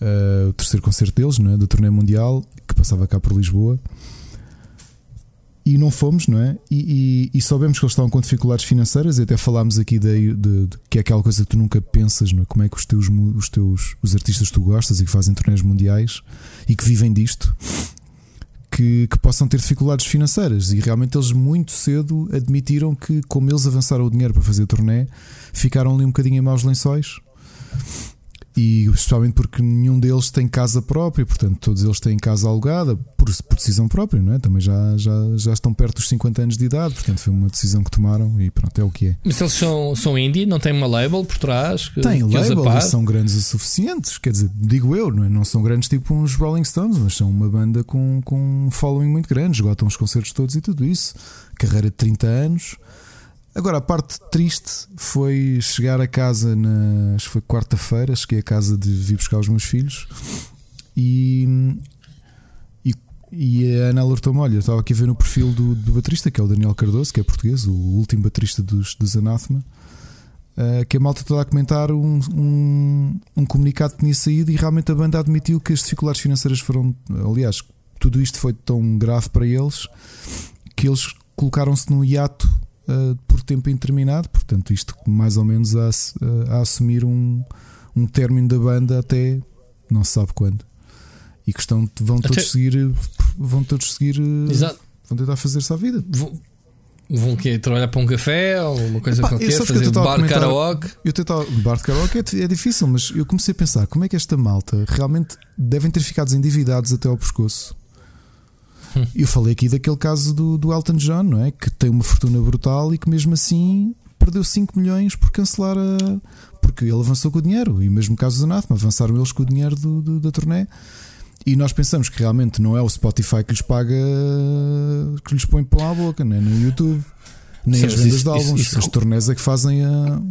uh, o terceiro concerto deles, não é? da turnê mundial, que passava cá por Lisboa e não fomos, não é? E, e, e, soubemos que eles estavam com dificuldades financeiras, e até falámos aqui de, de, de, que é aquela coisa que tu nunca pensas, não é? Como é que os teus, os teus os artistas que tu gostas e que fazem torneios mundiais e que vivem disto que, que, possam ter dificuldades financeiras. E realmente eles muito cedo admitiram que, como eles avançaram o dinheiro para fazer o torneio, ficaram ali um bocadinho em maus lençóis e especialmente porque nenhum deles tem casa própria, portanto, todos eles têm casa alugada por, por, decisão própria, não é? Também já, já, já estão perto dos 50 anos de idade, portanto, foi uma decisão que tomaram e pronto, é o que é. Mas eles são, são indie, não têm uma label por trás? Que, tem que label, são grandes o suficientes, quer dizer, digo eu, não, é? não são grandes tipo uns Rolling Stones, mas são uma banda com, com um following muito grande, esgotam os concertos todos e tudo isso, carreira de 30 anos. Agora, a parte triste foi chegar a casa na. Foi quarta-feira, cheguei a casa de vir buscar os meus filhos e. E, e a Ana alertou-me: olha, estava aqui a ver no perfil do, do baterista, que é o Daniel Cardoso, que é português, o último baterista dos, dos Anathema. Uh, que a malta toda a comentar um, um, um, comunicado que tinha saído e realmente a banda admitiu que as dificuldades financeiras foram. Aliás, tudo isto foi tão grave para eles que eles colocaram-se num hiato uh, por tempo indeterminado, portanto, isto mais ou menos a, a, assumir um, um término da banda até não se sabe quando. E que estão, vão todos até... seguir, vão todos seguir, eh, Exato. vão tentar fazer-se a vida. Vão, vão quê? trabalhar para um café ou uma coisa Epá, qualquer, fazer bar de karaoke? Eu tentava, bar de karaoke é, é difícil, mas eu comecei a pensar como é que esta malta realmente devem ter ficado endividados até ao pescoço Eu falei aqui daquele caso do, do Elton John, não é? Que tem uma fortuna brutal e que mesmo assim perdeu 5 milhões por cancelar a. Porque ele avançou com o dinheiro. E mesmo caso do Anathema, avançaram eles com o dinheiro do, do, da turnê. E nós pensamos que realmente não é o Spotify que lhes paga, que lhes põe pão à boca, nem no YouTube, nem Sim, as vendas isso, de álbuns. Isso, as turnés é que fazem a.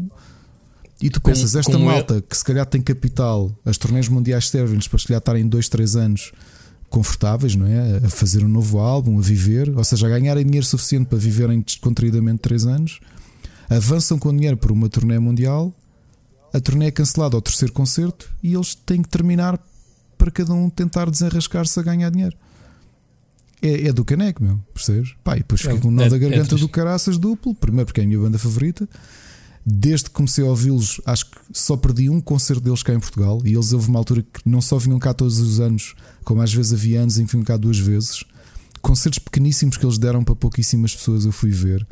E tu pensas, esta malta que se calhar tem capital, as turnés mundiais servem-lhes para se calhar estarem 2, 3 anos confortáveis, não é? A fazer um novo álbum, a viver, ou seja, a ganharem dinheiro suficiente para viverem descontraídamente 3 anos, avançam com dinheiro por uma turnê mundial, a turnê é cancelada ao terceiro concerto e eles têm que terminar para cada um tentar desenrascar-se a ganhar dinheiro. É, é do caneco, meu, percebes? Pá, e depois fica com um nó é, da garganta é do caraças duplo, primeiro porque é a minha banda favorita. Desde que comecei a ouvi-los, acho que só perdi um concerto deles cá em Portugal. E eles houve uma altura que não só vinham cá todos os anos, como às vezes havia anos em que vinham cá duas vezes. concertos pequeníssimos que eles deram para pouquíssimas pessoas, eu fui ver.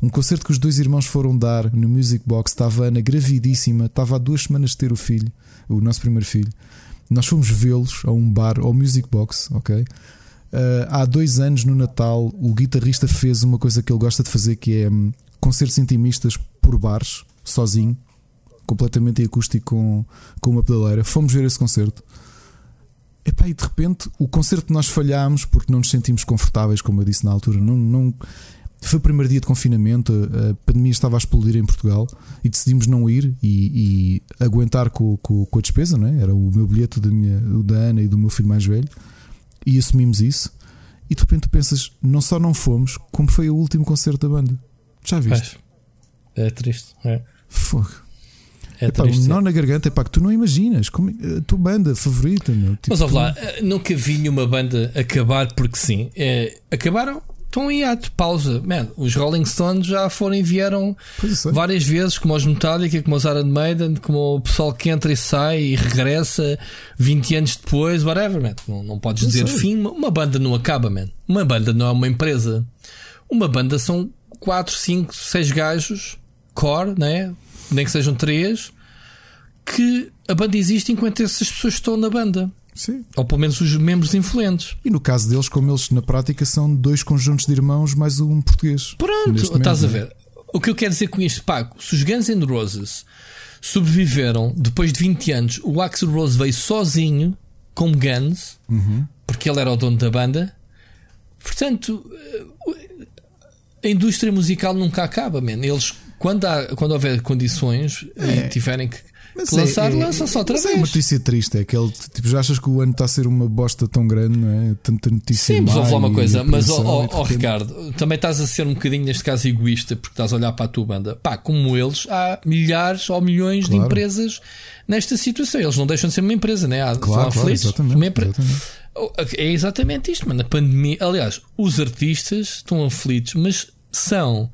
Um concerto que os dois irmãos foram dar no Music Box. Estava a Ana gravidíssima, estava há duas semanas de ter o filho, o nosso primeiro filho. Nós fomos vê-los a um bar, ao Music Box, ok? Uh, há dois anos, no Natal, o guitarrista fez uma coisa que ele gosta de fazer, que é um, concertos intimistas por bares, sozinho, completamente acústico com, com uma pedaleira. Fomos ver esse concerto. Epá, e de repente o concerto nós falhámos porque não nos sentimos confortáveis, como eu disse na altura. Não, não, foi o primeiro dia de confinamento, a pandemia estava a explodir em Portugal e decidimos não ir e, e aguentar com, com, com, a despesa, não é? Era o meu bilhete da, minha, da Ana e do meu filho mais velho e assumimos isso. E de repente tu pensas, não só não fomos, como foi o último concerto da banda. Já viste? É, é triste. É. Fogo. É Epá, triste. Um nó na garganta, epá, que tu não imaginas. Como, a tua banda favorita, meu. Tipo, Mas olha lá, eh, nunca vi nenhuma banda acabar porque sim. É, acabaram estão em ato, pausa. Man, os Rolling Stones já foram e vieram várias vezes, como os Metallica, como os Iron Maiden, como o pessoal que entra e sai e regressa 20 anos depois, whatever, man. Não, não podes pois dizer é. fim. Uma banda não acaba, man. Uma banda não é uma empresa. Uma banda são 4, 5, 6 gajos, core, né? nem que sejam 3, que a banda existe enquanto essas pessoas estão na banda. Sim. Ou pelo menos os membros influentes. E no caso deles, como eles na prática são dois conjuntos de irmãos mais um português. Pronto, estás a é? ver. O que eu quero dizer com isto, Paco, se os Guns N' Roses sobreviveram depois de 20 anos, o Axel Rose veio sozinho com Guns, uhum. porque ele era o dono da banda. Portanto, a indústria musical nunca acaba, man. Eles, quando, há, quando houver condições é. e tiverem que mas lançar, é, é, lança-se outra mas vez. É uma notícia triste, é aquele tipo, já achas que o ano está a ser uma bosta tão grande, não é? Tanta notícia. Sim, mas vou falar uma coisa, mas ó oh, oh, oh, Ricardo, também estás a ser um bocadinho, neste caso, egoísta, porque estás a olhar para a tua banda. Pá, como eles, há milhares ou milhões claro. de empresas nesta situação. Eles não deixam de ser uma empresa, né? Há, claro, claro, exatamente, empre... exatamente. É exatamente isto, mano. A pandemia, aliás, os artistas estão aflitos, mas são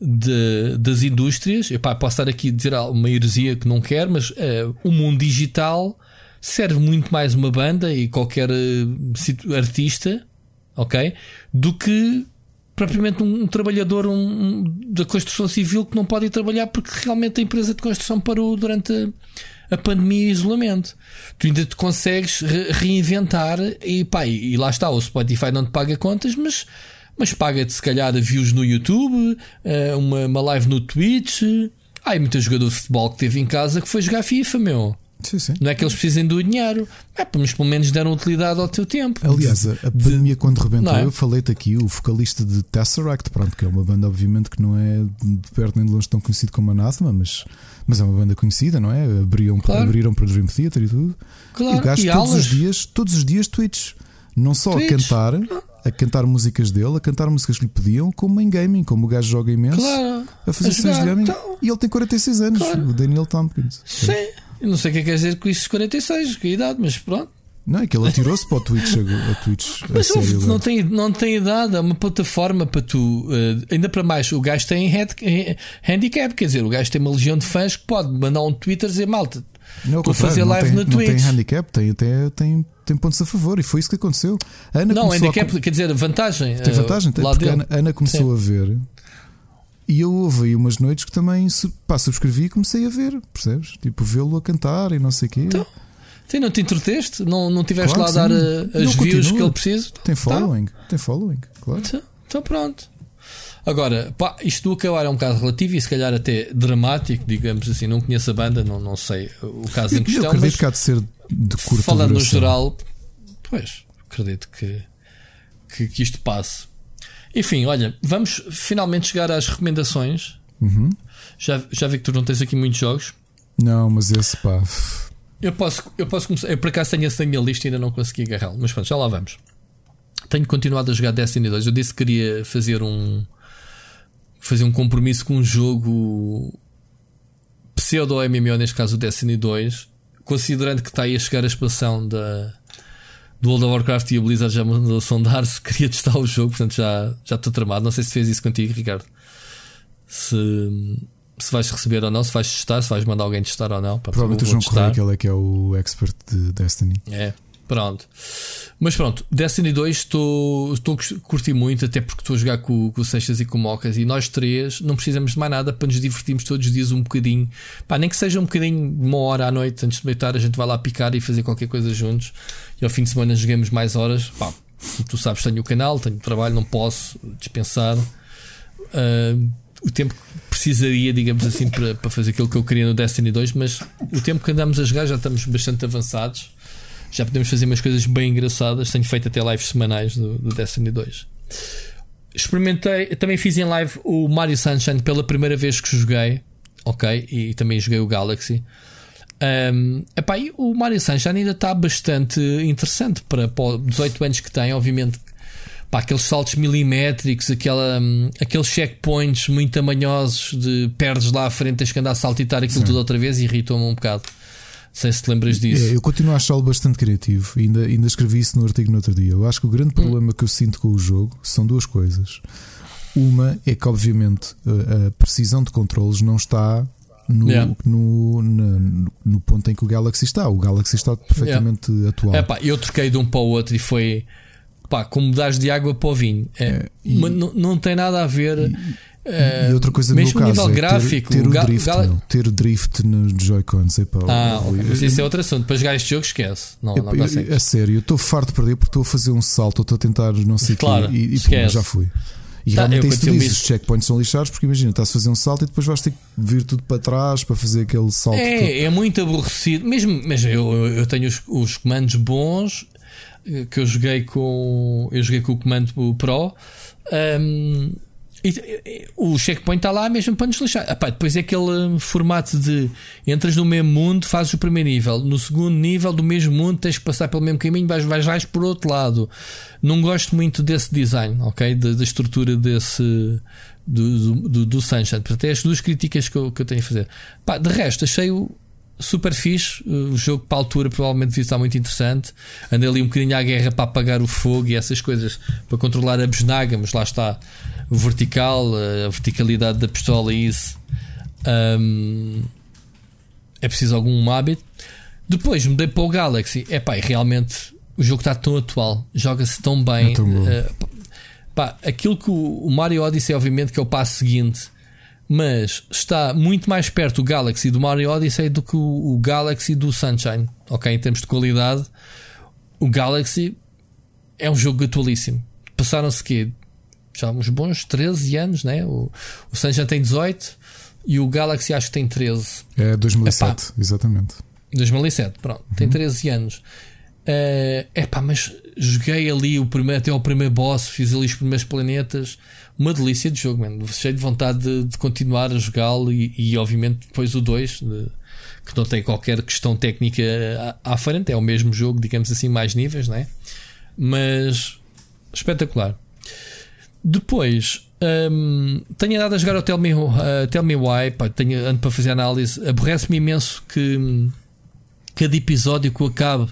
de, das indústrias. Epá, posso estar aqui a dizer uma heresia que não quero, mas uh, o mundo digital serve muito mais uma banda e qualquer uh, artista, ok? Do que propriamente um, um trabalhador um, um, da construção civil que não pode ir trabalhar porque realmente a empresa de construção parou durante a, a pandemia e isolamento. Tu ainda te consegues re reinventar e, pá, e, e lá está, o Spotify não te paga contas, mas mas paga-te se calhar views no YouTube, eh, uma, uma live no Twitch. Há muitos jogadores de futebol que teve em casa que foi jogar FIFA, meu. Sim, sim. Não é que eles precisem do dinheiro, é, mas pelo menos deram utilidade ao teu tempo. Aliás, a, a pandemia, quando rebentou, é? eu falei-te aqui, o vocalista de Tesseract, pronto, que é uma banda, obviamente, que não é de perto nem de longe tão conhecido como Anathema, mas, mas é uma banda conhecida, não é? Abriram, claro. abriram para o Dream Theater e tudo. Claro, e o gajo todos os dias, todos os dias, Twitch. Não só Twitch. a cantar, a cantar músicas dele, a cantar músicas que lhe pediam, como em gaming, como o gajo joga imenso, claro. a fazer sessões de gaming. Então, e ele tem 46 anos, claro. o Daniel Tompkins. Sim, eu não sei o que é que quer dizer com isso 46, que idade, mas pronto. Não, é que ele atirou-se para o Twitch, a Twitch Mas a não, não, tem, não tem idade, é uma plataforma para tu. Uh, ainda para mais, o gajo tem head, handicap, quer dizer, o gajo tem uma legião de fãs que pode mandar um Twitter e dizer malta. Não, fazer live tem, no Twitch. Não tem handicap, tem, tem, tem tem pontos a favor e foi isso que aconteceu. A Ana não, handicap, a... quer dizer, vantagem. Tem vantagem, tem, porque a Ana, começou Sim. a ver e eu houve aí umas noites que também pá, subscrevi e comecei a ver, percebes? Tipo, vê-lo a cantar e não sei o quê. Então, tem, não te entreteste? Não, não tiveste claro, lá a dar eh, as não, views que ele precisa? Tem tá. following, tá. tem following, claro. Então, então, pronto. Agora, pá, isto do acabar é um caso relativo e se calhar até dramático, digamos assim. Não conheço a banda, não, não sei o caso eu, em questão. Eu acredito mas, que há de ser de curta Falando duração. no geral, pois, acredito que, que, que, isto passe. Enfim, olha, vamos finalmente chegar às recomendações. Uhum. Já, já vi que tu não tens aqui muitos jogos. Não, mas esse pá. Eu posso, eu posso começar. Eu por acaso tenho essa na minha lista e ainda não consegui agarrá-lo, mas pronto, já lá vamos. Tenho continuado a jogar Destiny 2. Eu disse que queria fazer um. Fazer um compromisso com um jogo pseudo MMO, neste caso o Destiny 2, considerando que está aí a chegar a expansão da, do World of Warcraft e a Blizzard já mandou a sondar se queria testar o jogo, portanto já, já estou tramado. Não sei se fez isso contigo, Ricardo. Se, se vais receber ou não, se vais testar, se vais mandar alguém testar ou não. Provavelmente o João Correia, que ele é que é o expert de Destiny. É. Pronto. Mas pronto, Destiny 2 estou, estou a curtir muito, até porque estou a jogar com, com o Seixas e com o Mocas e nós três não precisamos de mais nada para nos divertirmos todos os dias um bocadinho. Pá, nem que seja um bocadinho, uma hora à noite antes de deitar, a gente vai lá picar e fazer qualquer coisa juntos. E ao fim de semana jogamos mais horas. Pá, tu sabes, tenho o canal, tenho trabalho, não posso dispensar. Uh, o tempo que precisaria, digamos assim, para, para fazer aquilo que eu queria no Destiny 2, mas o tempo que andamos a jogar já estamos bastante avançados já podemos fazer umas coisas bem engraçadas. Tenho feito até lives semanais do, do Destiny 2. Experimentei, também fiz em live o Mario Sunshine pela primeira vez que joguei, ok? E também joguei o Galaxy. Um, epá, o Mario Sunshine ainda está bastante interessante para, para 18 anos que tem, obviamente. Pá, aqueles saltos milimétricos, aquela, um, aqueles checkpoints muito tamanhosos de perdes lá à frente, tens que andar a saltitar aquilo Sim. tudo outra vez, irritou-me um bocado sei se te lembras disso. É, eu continuo a achá-lo bastante criativo. Ainda, ainda escrevi isso no artigo no outro dia. Eu acho que o grande problema hum. que eu sinto com o jogo são duas coisas. Uma é que, obviamente, a precisão de controles não está no, yeah. no, no, no, ponto em que o Galaxy está. O Galaxy está perfeitamente yeah. atual. É, pá, eu troquei de um para o outro e foi pá, como mudares de água para o vinho. É, é, e, não, não tem nada a ver. E, e outra coisa mesmo no meu caso nível é gráfico, ter, ter, o drift, Gal... ter o drift nos Joy-Cons. Ah, okay. mas isso é outro assunto. Para jogar este jogo, esquece. Não, não É sério, eu estou farto de perder porque estou a fazer um salto, estou a tentar não sei o claro, quê, e, e pô, já fui. E tá, realmente é isso diz, os checkpoints são lixados porque imagina, estás a fazer um salto e depois vais ter que vir tudo para trás para fazer aquele salto. É, todo. é muito aborrecido. Mesmo, mas eu, eu tenho os, os comandos bons eh, que eu joguei com. Eu joguei com o comando Pro. Um, e, o checkpoint está lá mesmo para nos lixar. Epá, depois é aquele hum, formato de entras no mesmo mundo, fazes o primeiro nível, no segundo nível do mesmo mundo tens que passar pelo mesmo caminho, vais, vais, vais por outro lado. Não gosto muito desse design, ok? Da, da estrutura desse do, do, do, do Sunshine. Portanto, é as duas críticas que eu, que eu tenho a fazer. Pá, de resto, achei o super fixe. O jogo para a altura provavelmente devia estar muito interessante. Andei ali um bocadinho à guerra para apagar o fogo e essas coisas para controlar a besnaga, mas lá está vertical, a verticalidade da pistola e isso. Um, é preciso algum hábito. Depois mudei para o Galaxy. É pá, realmente o jogo está tão atual, joga-se tão bem. É tão uh, pá, aquilo que o, o Mario Odyssey, obviamente, que é o passo seguinte, mas está muito mais perto o Galaxy do Mario Odyssey do que o, o Galaxy do Sunshine. Ok, em termos de qualidade, o Galaxy é um jogo atualíssimo. Passaram-se quê? já uns bons 13 anos, né? O, o Sunshine tem 18 e o Galaxy acho que tem 13. É 2007, Epá, exatamente. 2007, pronto, uhum. tem 13 anos. É uh, pá, mas joguei ali o primeiro, até ao primeiro boss, fiz ali os primeiros planetas. Uma delícia de jogo, mano. Cheio de vontade de, de continuar a jogá-lo e, e, obviamente, depois o 2, que não tem qualquer questão técnica à, à frente, é o mesmo jogo, digamos assim, mais níveis, né? Mas espetacular. Depois, um, tenho andado a jogar o Tell Me, uh, Tell Me Why, pá, tenho, ando para fazer análise. Aborrece-me imenso que um, cada episódio que eu acabe,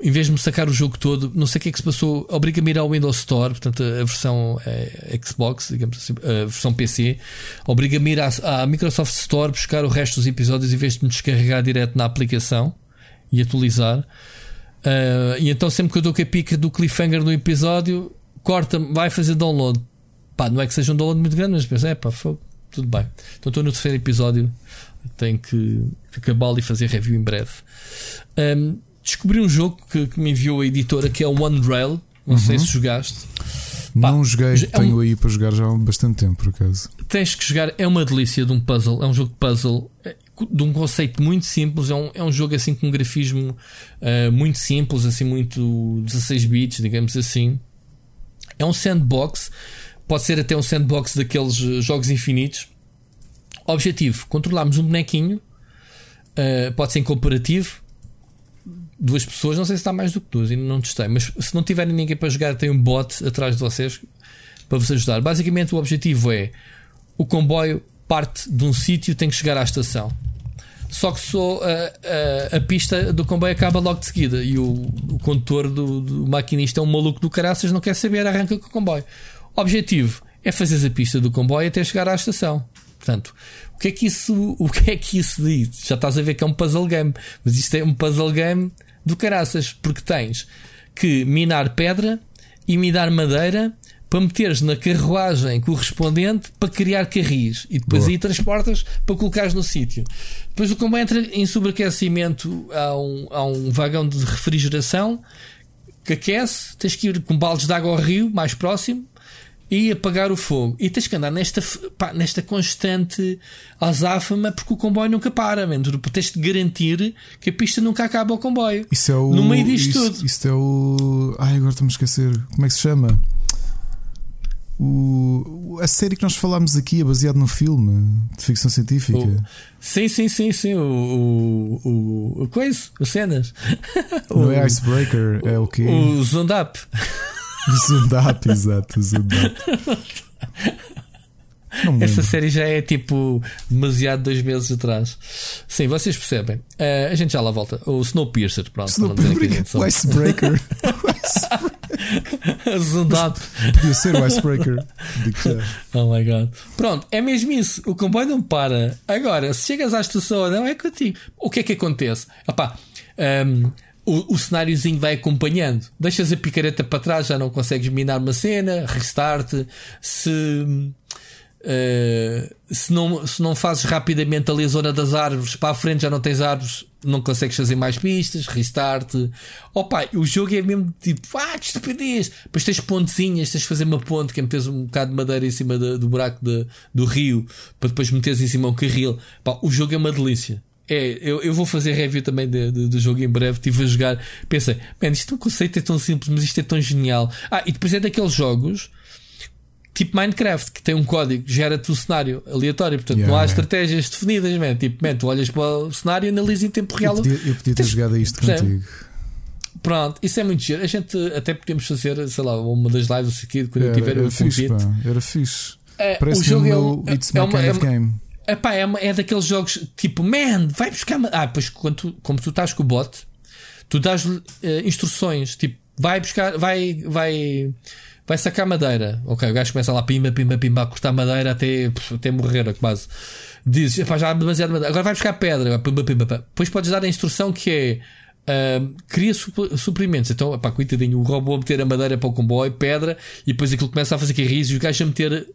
em vez de me sacar o jogo todo, não sei o que é que se passou, obriga-me a ir ao Windows Store, portanto, a versão é, Xbox, digamos assim, a versão PC, obriga-me a ir à, à, Microsoft Store buscar o resto dos episódios em vez de me descarregar direto na aplicação e atualizar. Uh, e então, sempre que eu dou com a pica do cliffhanger no episódio, corta, vai fazer download. Pá, não é que seja um download muito grande, mas pensa, é pá, tudo bem. Então estou no terceiro episódio, tenho que, que acabá-lo e fazer review em breve. Um, descobri um jogo que, que, me enviou a editora que é o One Rail. Não uhum. sei se jogaste. Pá, não joguei, é tenho um, aí para jogar já há bastante tempo, por acaso. Tens que jogar, é uma delícia de um puzzle, é um jogo de puzzle é, de um conceito muito simples, é um, é um jogo assim com um grafismo uh, muito simples, assim, muito 16 bits, digamos assim. É um sandbox, pode ser até um sandbox daqueles eh, jogos infinitos. Objetivo: controlarmos um bonequinho, uh, pode ser em cooperativo, duas pessoas, não sei se está mais do que duas, ainda não testei, mas se não tiverem ninguém para jogar, tem um bot atrás de vocês para vos ajudar. Basicamente, o objetivo é o comboio parte de um sítio tem que chegar à estação. Só que só a, a, a, pista do comboio acaba logo de seguida e o, o condutor do, do, maquinista é um maluco do caraças, não quer saber, arranca com o comboio. Objetivo é fazer a pista do comboio até chegar à estação. Portanto, o que é que isso, o que é que isso diz? Já estás a ver que é um puzzle game, mas isto é um puzzle game do caraças, porque tens que minar pedra e minar madeira para meteres na carruagem correspondente para criar carris e depois Boa. aí transportas para colocares no sítio. Depois o comboio entra em sobreaquecimento a um, a um vagão de refrigeração que aquece, tens que ir com baldes de água ao rio mais próximo e apagar o fogo. E tens que andar nesta, pá, nesta constante azáfama porque o comboio nunca para, man. tens de garantir que a pista nunca acaba o comboio. Isso é o, no meio disto isso, tudo. Isso é o. Ai, agora estamos a esquecer. Como é que se chama? O, a série que nós falámos aqui é baseada no filme de ficção científica. O, sim, sim, sim, sim. O, o, o coisa, o cenas. Não é Icebreaker, é o quê? O Zoned Up. Zundap, exato, Zundap. Essa série já é tipo demasiado dois meses atrás. Sim, vocês percebem. Uh, a gente já lá volta. O Snowpiercer, pronto. Snowpiercer, o Icebreaker. Zundap. Podia ser o Icebreaker. Oh my god. Pronto, é mesmo isso. O comboio não para. Agora, se chegas à estação não é contigo. O que é que acontece? Epá, um, o, o cenáriozinho vai acompanhando. Deixas a picareta para trás, já não consegues minar uma cena, restart. Se, uh, se, não, se não fazes rapidamente ali a zona das árvores, para a frente já não tens árvores, não consegues fazer mais pistas, restart. Opa, o jogo é mesmo tipo, ah, que estupidez! Depois tens pontezinhas, tens de fazer uma ponte que é meteres um bocado de madeira em cima do, do buraco de, do rio para depois meteres em cima um carril. O jogo é uma delícia. É, eu, eu vou fazer review também de, de, do jogo em breve. Estive a jogar, pensei, man, isto é um conceito é tão simples, mas isto é tão genial. Ah, e depois é daqueles jogos tipo Minecraft, que tem um código, gera-te o cenário aleatório, portanto yeah, não há yeah. estratégias definidas, man. Tipo, man, tu olhas para o cenário e analisas em tempo real. Eu podia, eu podia ter Tens, jogado isto contigo. Pronto, isso é muito giro. A gente até podemos fazer, sei lá, uma das lives aqui quando era, eu tiver era o fixe, Era fixe. É, Parece o jogo é um, It's é, uma, kind of game. Epá, é, é daqueles jogos tipo, man, vai buscar. Ah, pois quando tu, como tu estás com o bot, tu dás uh, instruções, tipo, vai buscar, vai, vai, vai sacar madeira. Ok, o gajo começa lá, pimba, pimba, pimba, a cortar madeira até, até morrer, quase. Dizes, epá, já há demasiado madeira. Agora vai buscar pedra, pimba. Depois podes dar a instrução que é Uh, cria suprimentos. Então, pá, coitadinho, o robô a meter a madeira para o comboio, pedra, e depois aquilo começa a fazer carris e o gajo a meter uh,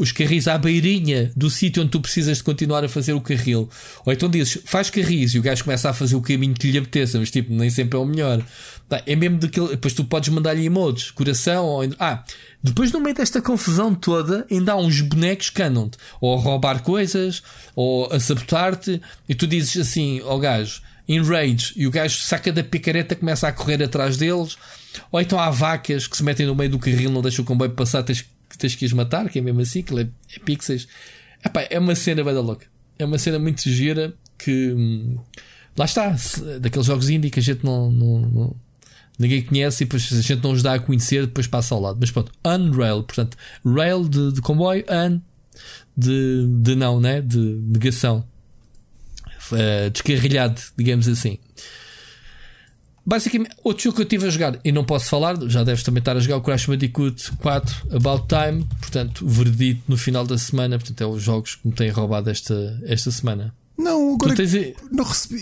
os carris à beirinha do sítio onde tu precisas de continuar a fazer o carril. Ou então dizes, faz carris e o gajo começa a fazer o caminho que lhe apeteça, mas tipo, nem sempre é o melhor. Tá, é mesmo daquele. Depois tu podes mandar-lhe emotes, coração, ou. Ah, depois no meio desta confusão toda, ainda há uns bonecos que andam-te, ou a roubar coisas, ou a sabotar-te, e tu dizes assim ao gajo em rage e o gajo saca da picareta começa a correr atrás deles. Ou então há vacas que se metem no meio do carril, não deixam o comboio passar, tens, tens que as matar, que é mesmo assim, que é, é pixels. Epá, é uma cena bem da louca. É uma cena muito gira que hum, lá está, daqueles jogos indie que a gente não, não, não, ninguém conhece e depois a gente não os dá a conhecer, depois passa ao lado. Mas pronto, Unrail, portanto, rail de, de comboio, un de, de não, né? De negação uh, descarrilhado, digamos assim. Basicamente, outro jogo que eu estive a jogar e não posso falar, já deves também estar a jogar o Crash Bandicoot 4 About Time, portanto, verdito no final da semana. Portanto, é os jogos que me têm roubado esta, esta semana. Não, agora tens... não recebi.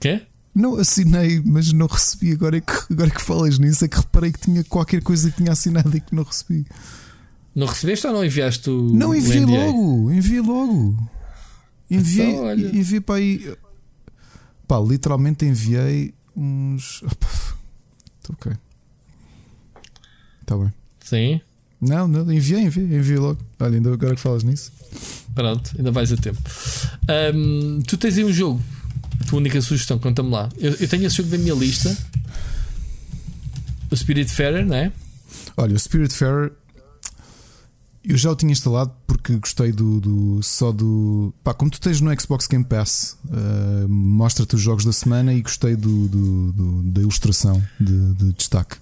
Quê? Não assinei, mas não recebi. Agora é, que, agora que falas nisso, é que reparei que tinha qualquer coisa que tinha assinado e que não recebi. Não recebeste ou não enviaste o. Não, enviei logo, enviei logo. Enviei, então, enviei para aí. Pá, literalmente enviei uns. ok. Está bem. Sim. Não, não, enviei, enviei, enviei logo. Olha, ainda agora que falas nisso. Pronto, ainda vais a tempo. Um, tu tens aí um jogo. A tua única sugestão, conta-me lá. Eu, eu, tenho esse jogo na minha lista. O Spirit Fairer, não é? Olha, o Spirit Fairer eu já o tinha instalado porque gostei do, do só do. Pá, como tu tens no Xbox Game Pass, uh, mostra-te os jogos da semana e gostei do, do, do da ilustração de, de, destaque.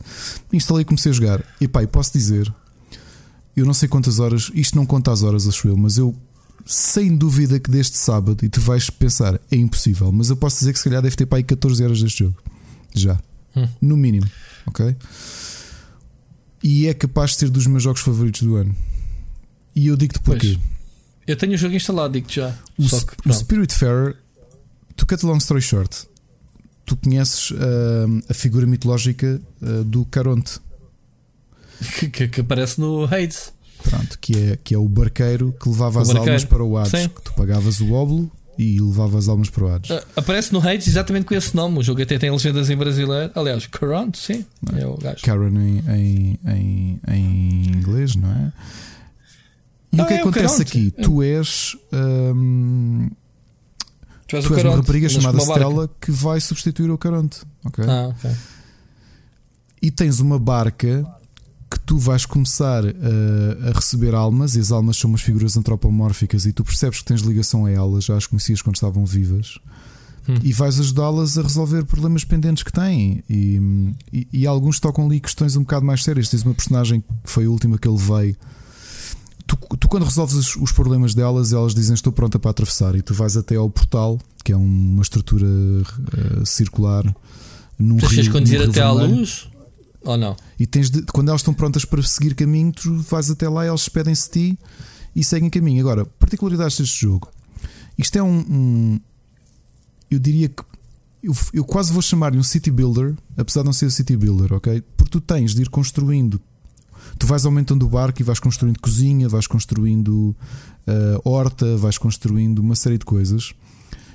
Instalei e comecei a jogar. E pá, posso dizer, eu não sei quantas horas, isto não conta as horas, acho eu, mas eu sem dúvida que deste sábado, e tu vais pensar, é impossível, mas eu posso dizer que se calhar deve ter para aí 14 horas deste jogo. Já. Hum. No mínimo. Ok? E é capaz de ser dos meus jogos favoritos do ano. E eu digo-te porquê. Eu tenho o jogo instalado, digo-te já. O, Sp o Spirit Fair, to cut a long story short, tu conheces uh, a figura mitológica uh, do Caronte que, que, que, aparece no Hades. Pronto, que é, que é o barqueiro que levava o as barqueiro. almas para o Hades. Sim. Que tu pagavas o óbolo e levava as almas para o Hades. Uh, aparece no Hades exatamente com esse nome. O jogo até tem legendas em brasileiro. Aliás, Caronte, sim. É, é o gajo. Karen em, em, em, em inglês, não é? E o que é acontece aqui? Tu és. Um, tu és, tu és uma rapariga chamada Stella que vai substituir o Caronte. Okay? Ah, ok. E tens uma barca que tu vais começar a, a, receber almas, e as almas são umas figuras antropomórficas, e tu percebes que tens ligação a elas, já as conhecias quando estavam vivas, hum. e vais ajudá-las a resolver problemas pendentes que têm. E, e, e, alguns tocam ali questões um bocado mais sérias. Tens uma personagem que foi a última que ele veio tu, tu, quando resolves os, problemas delas, elas dizem estou pronta para atravessar e tu vais até ao portal, que é uma estrutura uh, circular num tu rio. Conduzir até à luz? Ou não? E tens de, quando elas estão prontas para seguir caminho, tu vais até lá, elas despedem-se de ti e seguem caminho. Agora, particularidades deste jogo. Isto é um, um eu diria que eu, eu quase vou chamar-lhe um city builder, apesar de não ser city builder, ok? Porque tu tens de ir construindo tu vais aumentando o barco e vais construindo cozinha, vais construindo uh, horta, vais construindo uma série de coisas.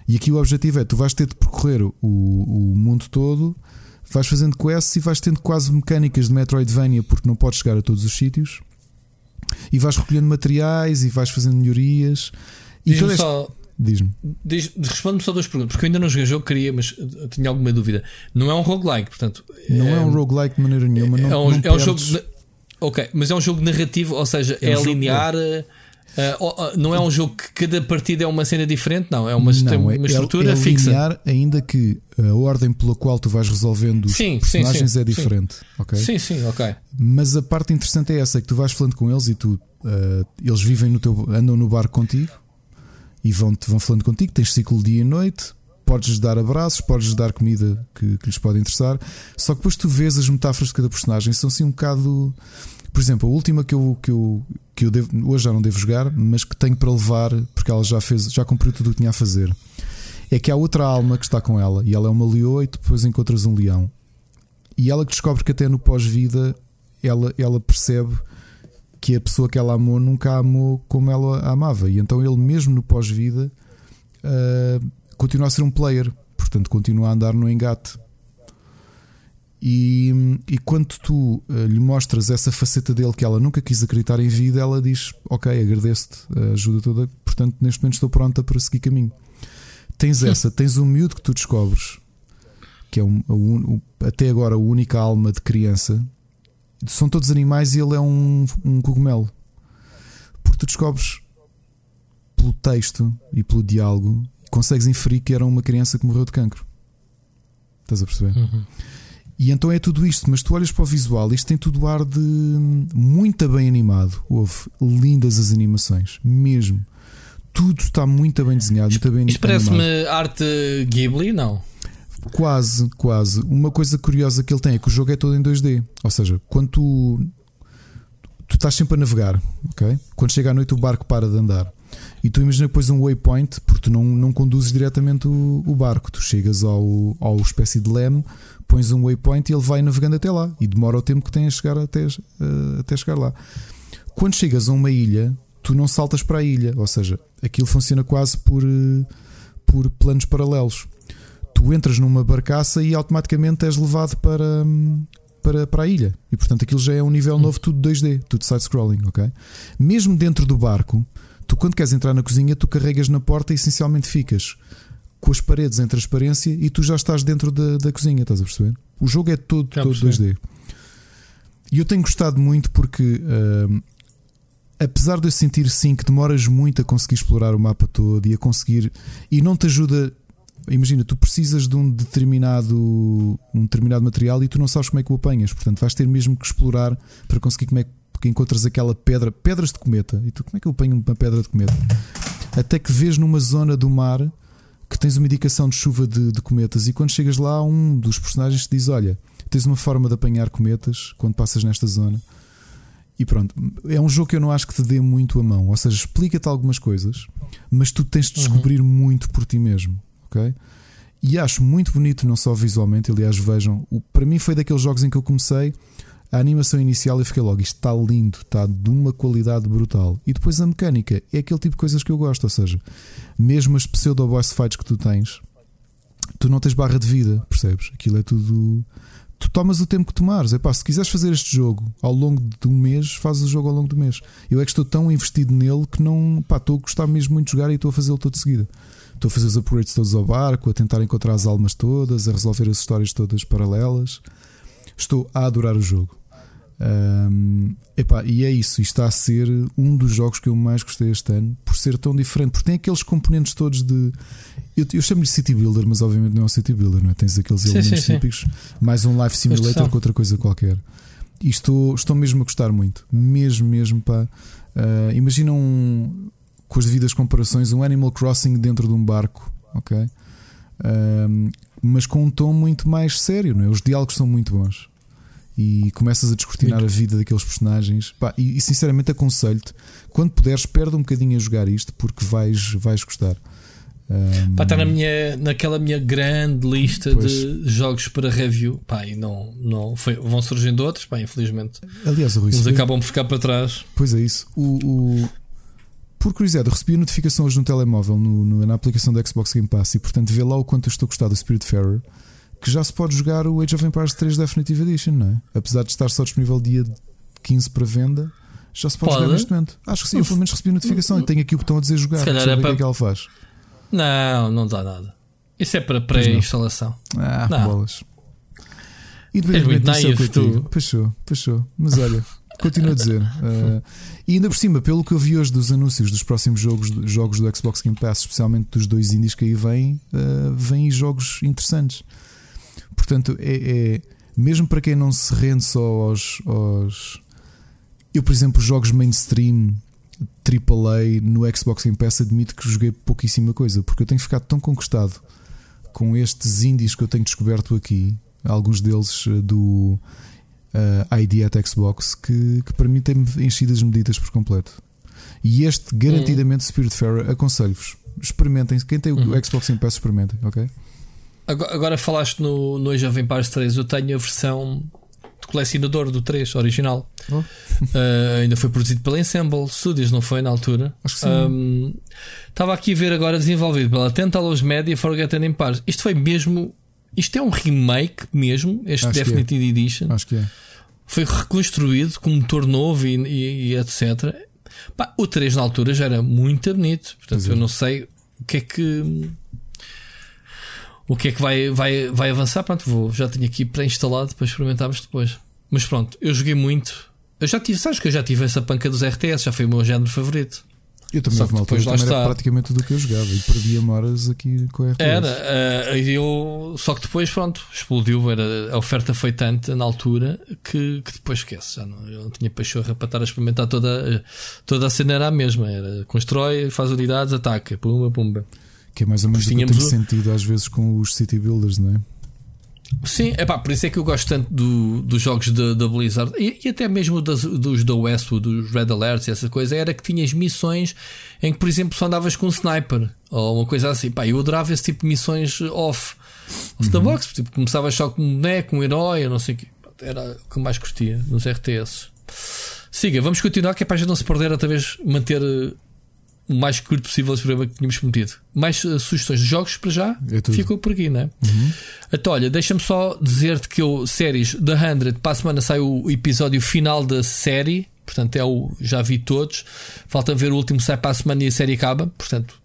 E aqui o objetivo é: tu vais ter de percorrer o, o mundo todo, vais fazendo quests e vais tendo quase mecânicas de Metroidvania porque não podes chegar a todos os sítios. E vais recolhendo materiais e vais fazendo melhorias. E Diz-me este... só. Diz-me. Diz, Responde-me só duas perguntas, porque eu ainda não joguei o jogo, queria, mas tinha alguma dúvida. Não é um roguelike, portanto. Não é, é um roguelike de maneira nenhuma. Não, é um, não é um jogo. Ok, mas é um jogo narrativo, ou seja, é, é um linear. Uh, não é um jogo que cada partida é uma cena diferente, não, é uma, não, uma é, estrutura é, é fixa. Linear, ainda que a ordem pela qual tu vais resolvendo os sim, personagens sim, sim, é diferente. Sim. Okay? sim, sim, ok. Mas a parte interessante é essa: é que tu vais falando com eles e tu, uh, eles vivem no teu, andam no barco contigo e vão, vão falando contigo. Tens ciclo dia e noite, podes dar abraços, podes dar comida que, que, lhes pode interessar. Só que depois tu vês as metáforas de cada personagem, são assim um bocado. Por exemplo, a última que eu, que eu, que eu devo, hoje já não devo jogar, mas que tenho para levar, porque ela já fez, já cumpriu tudo o que tinha a fazer. É que há outra alma que está com ela e ela é uma leoa e depois encontras um leão. E ela que descobre que até no pós-vida ela, ela percebe que a pessoa que ela amou nunca a amou como ela a amava. E então ele, mesmo no pós-vida, uh, continua a ser um player, portanto, continua a andar no engate. E, e quando tu uh, lhe mostras essa faceta dele que ela nunca quis acreditar em vida, ela diz: Ok, agradeço-te a ajuda toda, portanto, neste momento estou pronta para seguir caminho. Tens essa, tens um miúdo que tu descobres, que é um, um, até agora a única alma de criança. São todos animais e ele é um, um cogumelo. Porque tu descobres pelo texto e pelo diálogo consegues inferir que era uma criança que morreu de cancro. Estás a perceber? Uhum. E então é tudo isto, mas tu olhas para o visual, isto tem tudo ar de muito bem animado. Houve lindas as animações, mesmo. Tudo está muito bem desenhado, muito bem Isto parece-me arte Ghibli, não? Quase, quase. Uma coisa curiosa que ele tem é que o jogo é todo em 2D. Ou seja, quando tu, tu estás sempre a navegar, ok? Quando chega à noite o barco para de andar. E tu imagina depois um waypoint, porque tu não, não conduzes diretamente o, o barco, tu chegas ao, ao espécie de leme, pões um waypoint e ele vai navegando até lá e demora o tempo que tem a chegar até, uh, até chegar lá. Quando chegas a uma ilha, tu não saltas para a ilha, ou seja, aquilo funciona quase por, uh, por planos paralelos. Tu entras numa barcaça e automaticamente és levado para, um, para, para a ilha. E portanto aquilo já é um nível novo, tudo 2D, tudo side-scrolling, ok? Mesmo dentro do barco, tu quando queres entrar na cozinha, tu carregas na porta e essencialmente ficas com as paredes em transparência e tu já estás dentro da, da cozinha, estás a perceber? O jogo é todo, todo 2D. E eu tenho gostado muito porque, uh, apesar de eu sentir sim que demoras muito a conseguir explorar o mapa todo e a conseguir, e não te ajuda. Imagina, tu precisas de um determinado, um determinado material e tu não sabes como é que o apanhas, portanto vais ter mesmo que explorar para conseguir como é que encontras aquela pedra, pedras de cometa. E tu, como é que eu apanho uma pedra de cometa? Até que vês numa zona do mar que tens uma indicação de chuva de, de, cometas, e quando chegas lá, um dos personagens te diz: Olha, tens uma forma de apanhar cometas quando passas nesta zona. E pronto, é um jogo que eu não acho que te dê muito a mão, ou seja, explica-te algumas coisas, mas tu tens de uhum. descobrir uhum. muito por ti mesmo. ok? E acho muito bonito, não só visualmente, aliás, vejam, o, para mim foi daqueles jogos em que eu comecei a animação inicial e fiquei logo, isto está lindo, está de uma qualidade brutal. E depois a mecânica é aquele tipo de coisas que eu gosto, ou seja, mesmo as pseudo boss fights que tu tens, tu não tens barra de vida, percebes? Aquilo é tudo. Tu tomas o tempo que tomares. É pá, se quiseres fazer este jogo ao longo de um mês, fazes o jogo ao longo do mês. Eu é que estou tão investido nele que não. Pá, estou a gostar mesmo muito de jogar e estou a fazê-lo todo de seguida. Estou a fazer os upgrades todos ao barco, a tentar encontrar as almas todas, a resolver as histórias todas paralelas. Estou a adorar o jogo. Um, epá, e é isso, isto está a ser um dos jogos que eu mais gostei este ano por ser tão diferente, porque tem aqueles componentes todos de. Eu, eu chamo-lhe City Builder, mas obviamente não é um City Builder, não é? Tens aqueles sim, elementos sim, típicos, sim. mais um Life Simulator que outra coisa qualquer. E estou, estou mesmo a gostar muito, mesmo, mesmo. Pá. Uh, imagina um, com as devidas comparações, um Animal Crossing dentro de um barco, ok? Uh, mas com um tom muito mais sério, não é? Os diálogos são muito bons e começas a descortinar a vida daqueles personagens. Pá, e, e, sinceramente aconselho-te, quando puderes, perde um bocadinho a jogar isto porque vais, vais gostar. Um... Pá, está na minha, naquela minha grande lista pois. de jogos para review. Pá, e não, não foi, vão surgindo outros, pá, infelizmente. Aliás, Rui, Uns acabam por ficar para trás. Pois é, isso. O, o... Por curiosidade, recebi a notificação hoje no telemóvel, no, no, na aplicação da Xbox Game Pass, e portanto vê lá o quanto eu estou gostado do Spirit Spiritfarer que já se pode jogar o Age of Empires 3 Definitive Edition, não é? Apesar de estar só disponível dia 15 para venda, já se pode, pode? jogar neste momento. Acho que sim, eu pelo menos recebi notificação e tenho aqui o botão a dizer jogar. Se calhar é para... o que é que ela faz. Não, não dá nada. Isso é para pré-instalação. Ah, não. bolas. Independentemente disso, é o que tu. Puxou, puxou. Mas olha, continuo a dizer. Uh, e ainda por cima, pelo que eu vi hoje dos anúncios dos próximos jogos, jogos do Xbox Game Pass, especialmente dos dois indies que aí vêm, uh, vêm jogos interessantes. Portanto, é, é, mesmo para quem não se rende só aos, aos. Eu, por exemplo, jogos mainstream AAA no Xbox Game Pass, admito que joguei pouquíssima coisa, porque eu tenho ficado tão conquistado com estes indies que eu tenho descoberto aqui, alguns deles eh, do uh, eh, ID at Xbox, que, que para mim tem enchido as medidas por completo. E este, garantidamente, uhum. Spiritfarer, aconselho-vos. Experimentem. Quem tem o uhum. Xbox Game Pass, experimentem, ok? Agora, agora falaste no, no Age of Empires 3, eu tenho a versão de colecionador do 3 original. Oh. Uh, ainda foi produzido pela Ensemble Studios, não foi na altura? Acho que sim. Um, estava aqui a ver agora desenvolvido pela Tantalus Media Forgotten Empires. Isto foi mesmo. Isto é um remake mesmo, este Acho é. Definitive é. Edition. Acho que é. Foi reconstruído com motor novo e, e, e etc. Pá, o 3 na altura já era muito bonito. Portanto, eu não sei o que é que o que é que vai, vai, vai avançar. Pronto, vou, já tenho aqui pré-instalado para experimentarmos depois. Mas pronto, eu joguei muito. Eu já tive, sabes que eu já tive essa panca dos RTS, já foi o meu género favorito. Eu também houve uma altura também era praticamente tudo o que eu jogava e perdia-me horas aqui com a RTS. Era, uh, eu, só que depois, pronto, explodiu. Era, a oferta foi tanta na altura que, que depois esquece. Já não, eu não tinha pachorra para estar a experimentar toda, toda a cena, era a mesma. Era constrói, faz unidades, ataca, pumba, pumba. Que é mais ou menos o que tem o... sentido às vezes com os city builders, não é? Sim, é pá, por isso é que eu gosto tanto do, dos jogos da Blizzard e, e, até mesmo das, dos da Westwood, dos Red Alerts e essa coisa, era que tinhas missões em que, por exemplo, só andavas com um sniper ou uma coisa assim. Pá, eu adorava esse tipo de missões off, off uhum. the box, tipo, começavas só com um boneco, um herói, não sei o que. Era o que mais curtia nos RTS. Siga, vamos continuar, que é para a gente não se perder, outra vez manter o mais curto possível esse programa que tínhamos prometido. Mais uh, sugestões de jogos para já é ficou por aqui, não é? Uhum. Então, olha, deixa-me só dizer-te que eu, séries The 100, para a semana sai o episódio final da série, portanto, é o já vi todos. Falta ver o último, sai para a semana e a série acaba, portanto,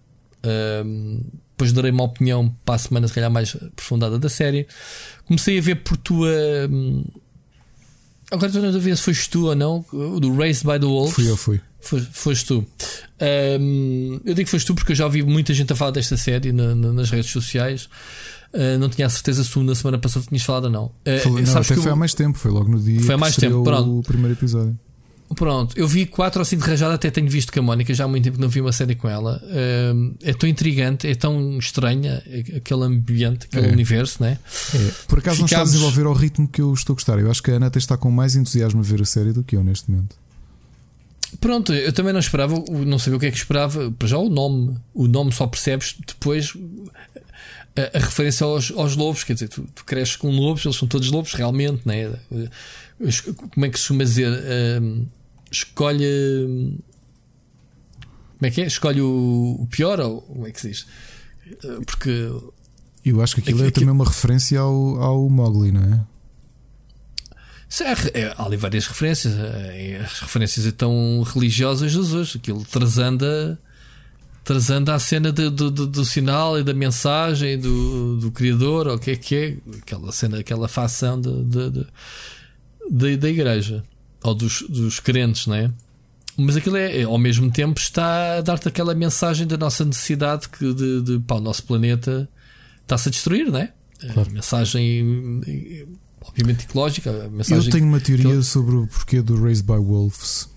uh, depois darei uma opinião para a semana, se calhar mais aprofundada da série. Comecei a ver por tua. Um, agora estou na dúvida se foste tu ou não, do Race by the Wolves. Fui eu, fui. Foste tu. Um, eu digo que foste tu porque eu já ouvi muita gente a falar desta série na, na, nas redes sociais. Uh, não tinha a certeza se na semana passada tinhas falado ou não. Uh, Falei, não até foi eu... há mais tempo, foi logo no dia foi há mais tempo, pronto. o primeiro episódio. Pronto, eu vi 4 ou 5 de rajada, até tenho visto com a Mónica, já há muito tempo que não vi uma série com ela. Uh, é tão intrigante, é tão estranha aquele ambiente, aquele é. universo, né? É. Por acaso Ficamos... não está a desenvolver ao ritmo que eu estou a gostar. Eu acho que a Ana até está com mais entusiasmo a ver a série do que eu neste momento. Pronto, eu também não esperava, não sabia o que é que esperava. Para já o nome, o nome só percebes depois. a, a referência aos, aos, lobos, quer dizer, tu, tu, cresces com lobos, eles são todos lobos realmente, né? Como é que se chama dizer? Uh, escolhe. Como é que é? Escolhe o, o pior ou como é que se diz? Uh, porque. Eu acho que aquilo é, é também uma referência ao, ao Mowgli, não é? É, é, há ali várias referências. É, as referências então religiosas de Jesus. Aquilo trazendo trazendo a cena de, do, do, do, sinal e da mensagem do, do Criador, ou o que é que é, aquela cena, aquela facção de, de, de da igreja ou dos, dos crentes, não é? Mas aquilo é, ao mesmo tempo, está a dar-te aquela mensagem da nossa necessidade que de, de pá, o nosso planeta está-se a destruir, não é? Claro. A mensagem, obviamente, ecológica. Eu tenho uma teoria sobre o porquê do Raised by Wolves.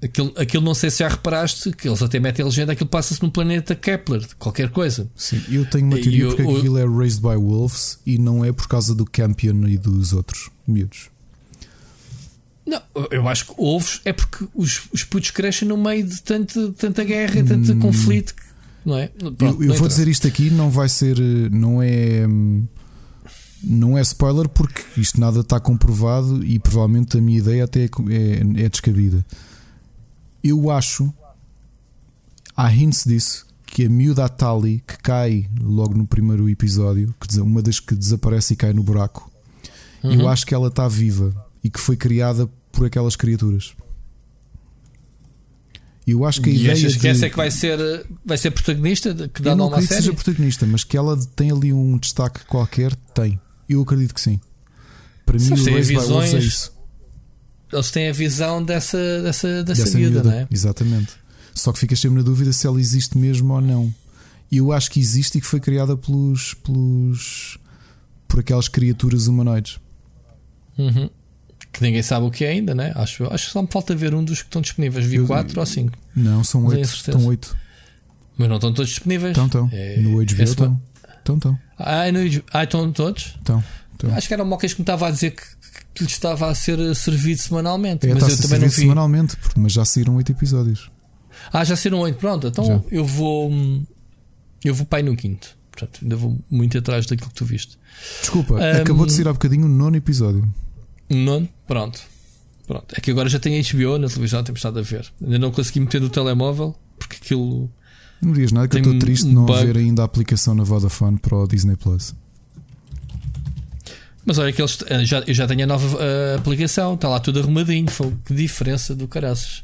Aquilo, aquilo não sei se já reparaste que eles até metem a legenda, aquilo passa-se no planeta Kepler, qualquer coisa. Sim, eu tenho uma teoria eu, porque eu, aquilo é Raised by Wolves e não é por causa do Campion e dos outros miúdos. Não, eu acho que ovos é porque os, os putos crescem no meio de tanta, tanta guerra, tanto hum, conflito, não é? Pronto, eu, eu vou dizer isto aqui, não vai ser, não é. Não é spoiler porque isto nada está comprovado e provavelmente a minha ideia até é, é, é descabida eu acho, há hints disso, que a miúda Tali que cai logo no primeiro episódio, que uma das que desaparece e cai no buraco, uhum. eu acho que ela está viva e que foi criada por aquelas criaturas. Eu acho que a e ideia achas de... que essa é que vai ser, vai ser protagonista? Que dá eu não acredito que seja protagonista, mas que ela tem ali um destaque qualquer, tem. Eu acredito que sim. Para mim, o Race by Wolves é isso eles têm a visão dessa, dessa, dessa, dessa miúda, não é? Exatamente. Só que ficas sempre na dúvida se ela existe mesmo ou não. Eu acho que existe e que foi criada pelos. pelos por aquelas criaturas humanoides. Uhum. Que ninguém sabe o que é ainda, né? Acho, acho que só me falta ver um dos que estão disponíveis. Vi 4 ou 5. Não, são 8. Estão 8. Mas não estão todos disponíveis. Estão, estão. É, no HBO estão. Estão, estão. Ah, no, ah, estão todos? Estão. Acho que era o Mocas que me estava a dizer que que lhe estava a ser servido semanalmente. É, mas eu também não vi. semanalmente, mas já saíram 8 episódios. Ah, já saíram 8, pronto. Então já. eu vou. Eu vou pai no quinto. Portanto, ainda vou muito atrás daquilo que tu viste. Desculpa, um, acabou de sair há bocadinho o nono episódio. Nono? Pronto. Pronto. É que agora já tenho HBO na televisão, temos nada a ver. Ainda não consegui meter no telemóvel porque aquilo. Não me digas nada que eu estou triste de não bug. haver ainda a aplicação na Vodafone para o Disney Plus. Mas olha que eles eh, já, eu já tenho a nova uh, aplicação, está lá tudo arrumadinho. Foi, que diferença do caraças.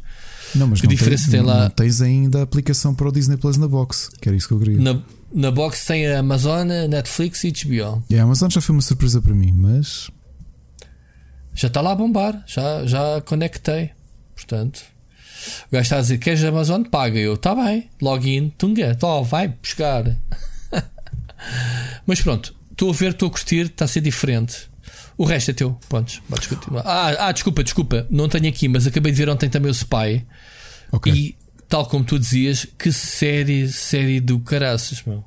Não, mas que não diferença tem, tem lá? Não tens ainda a aplicação para o Disney Plus na box, que era isso que eu queria. Na, na box tem a Amazon, Netflix e HBO. E a Amazon já foi uma surpresa para mim, mas. Já está lá a bombar, já, já conectei. Portanto, o gajo está a dizer: queres Amazon? Paga. Eu, está bem, login, tunga, tó, vai buscar. mas pronto, estou a ver, estou a curtir, está a ser diferente. O resto é teu. Prontos, podes continuar. Ah, ah, desculpa, desculpa, não tenho aqui, mas acabei de ver ontem também o Spy. Okay. E tal como tu dizias, que série, série do caraças, meu.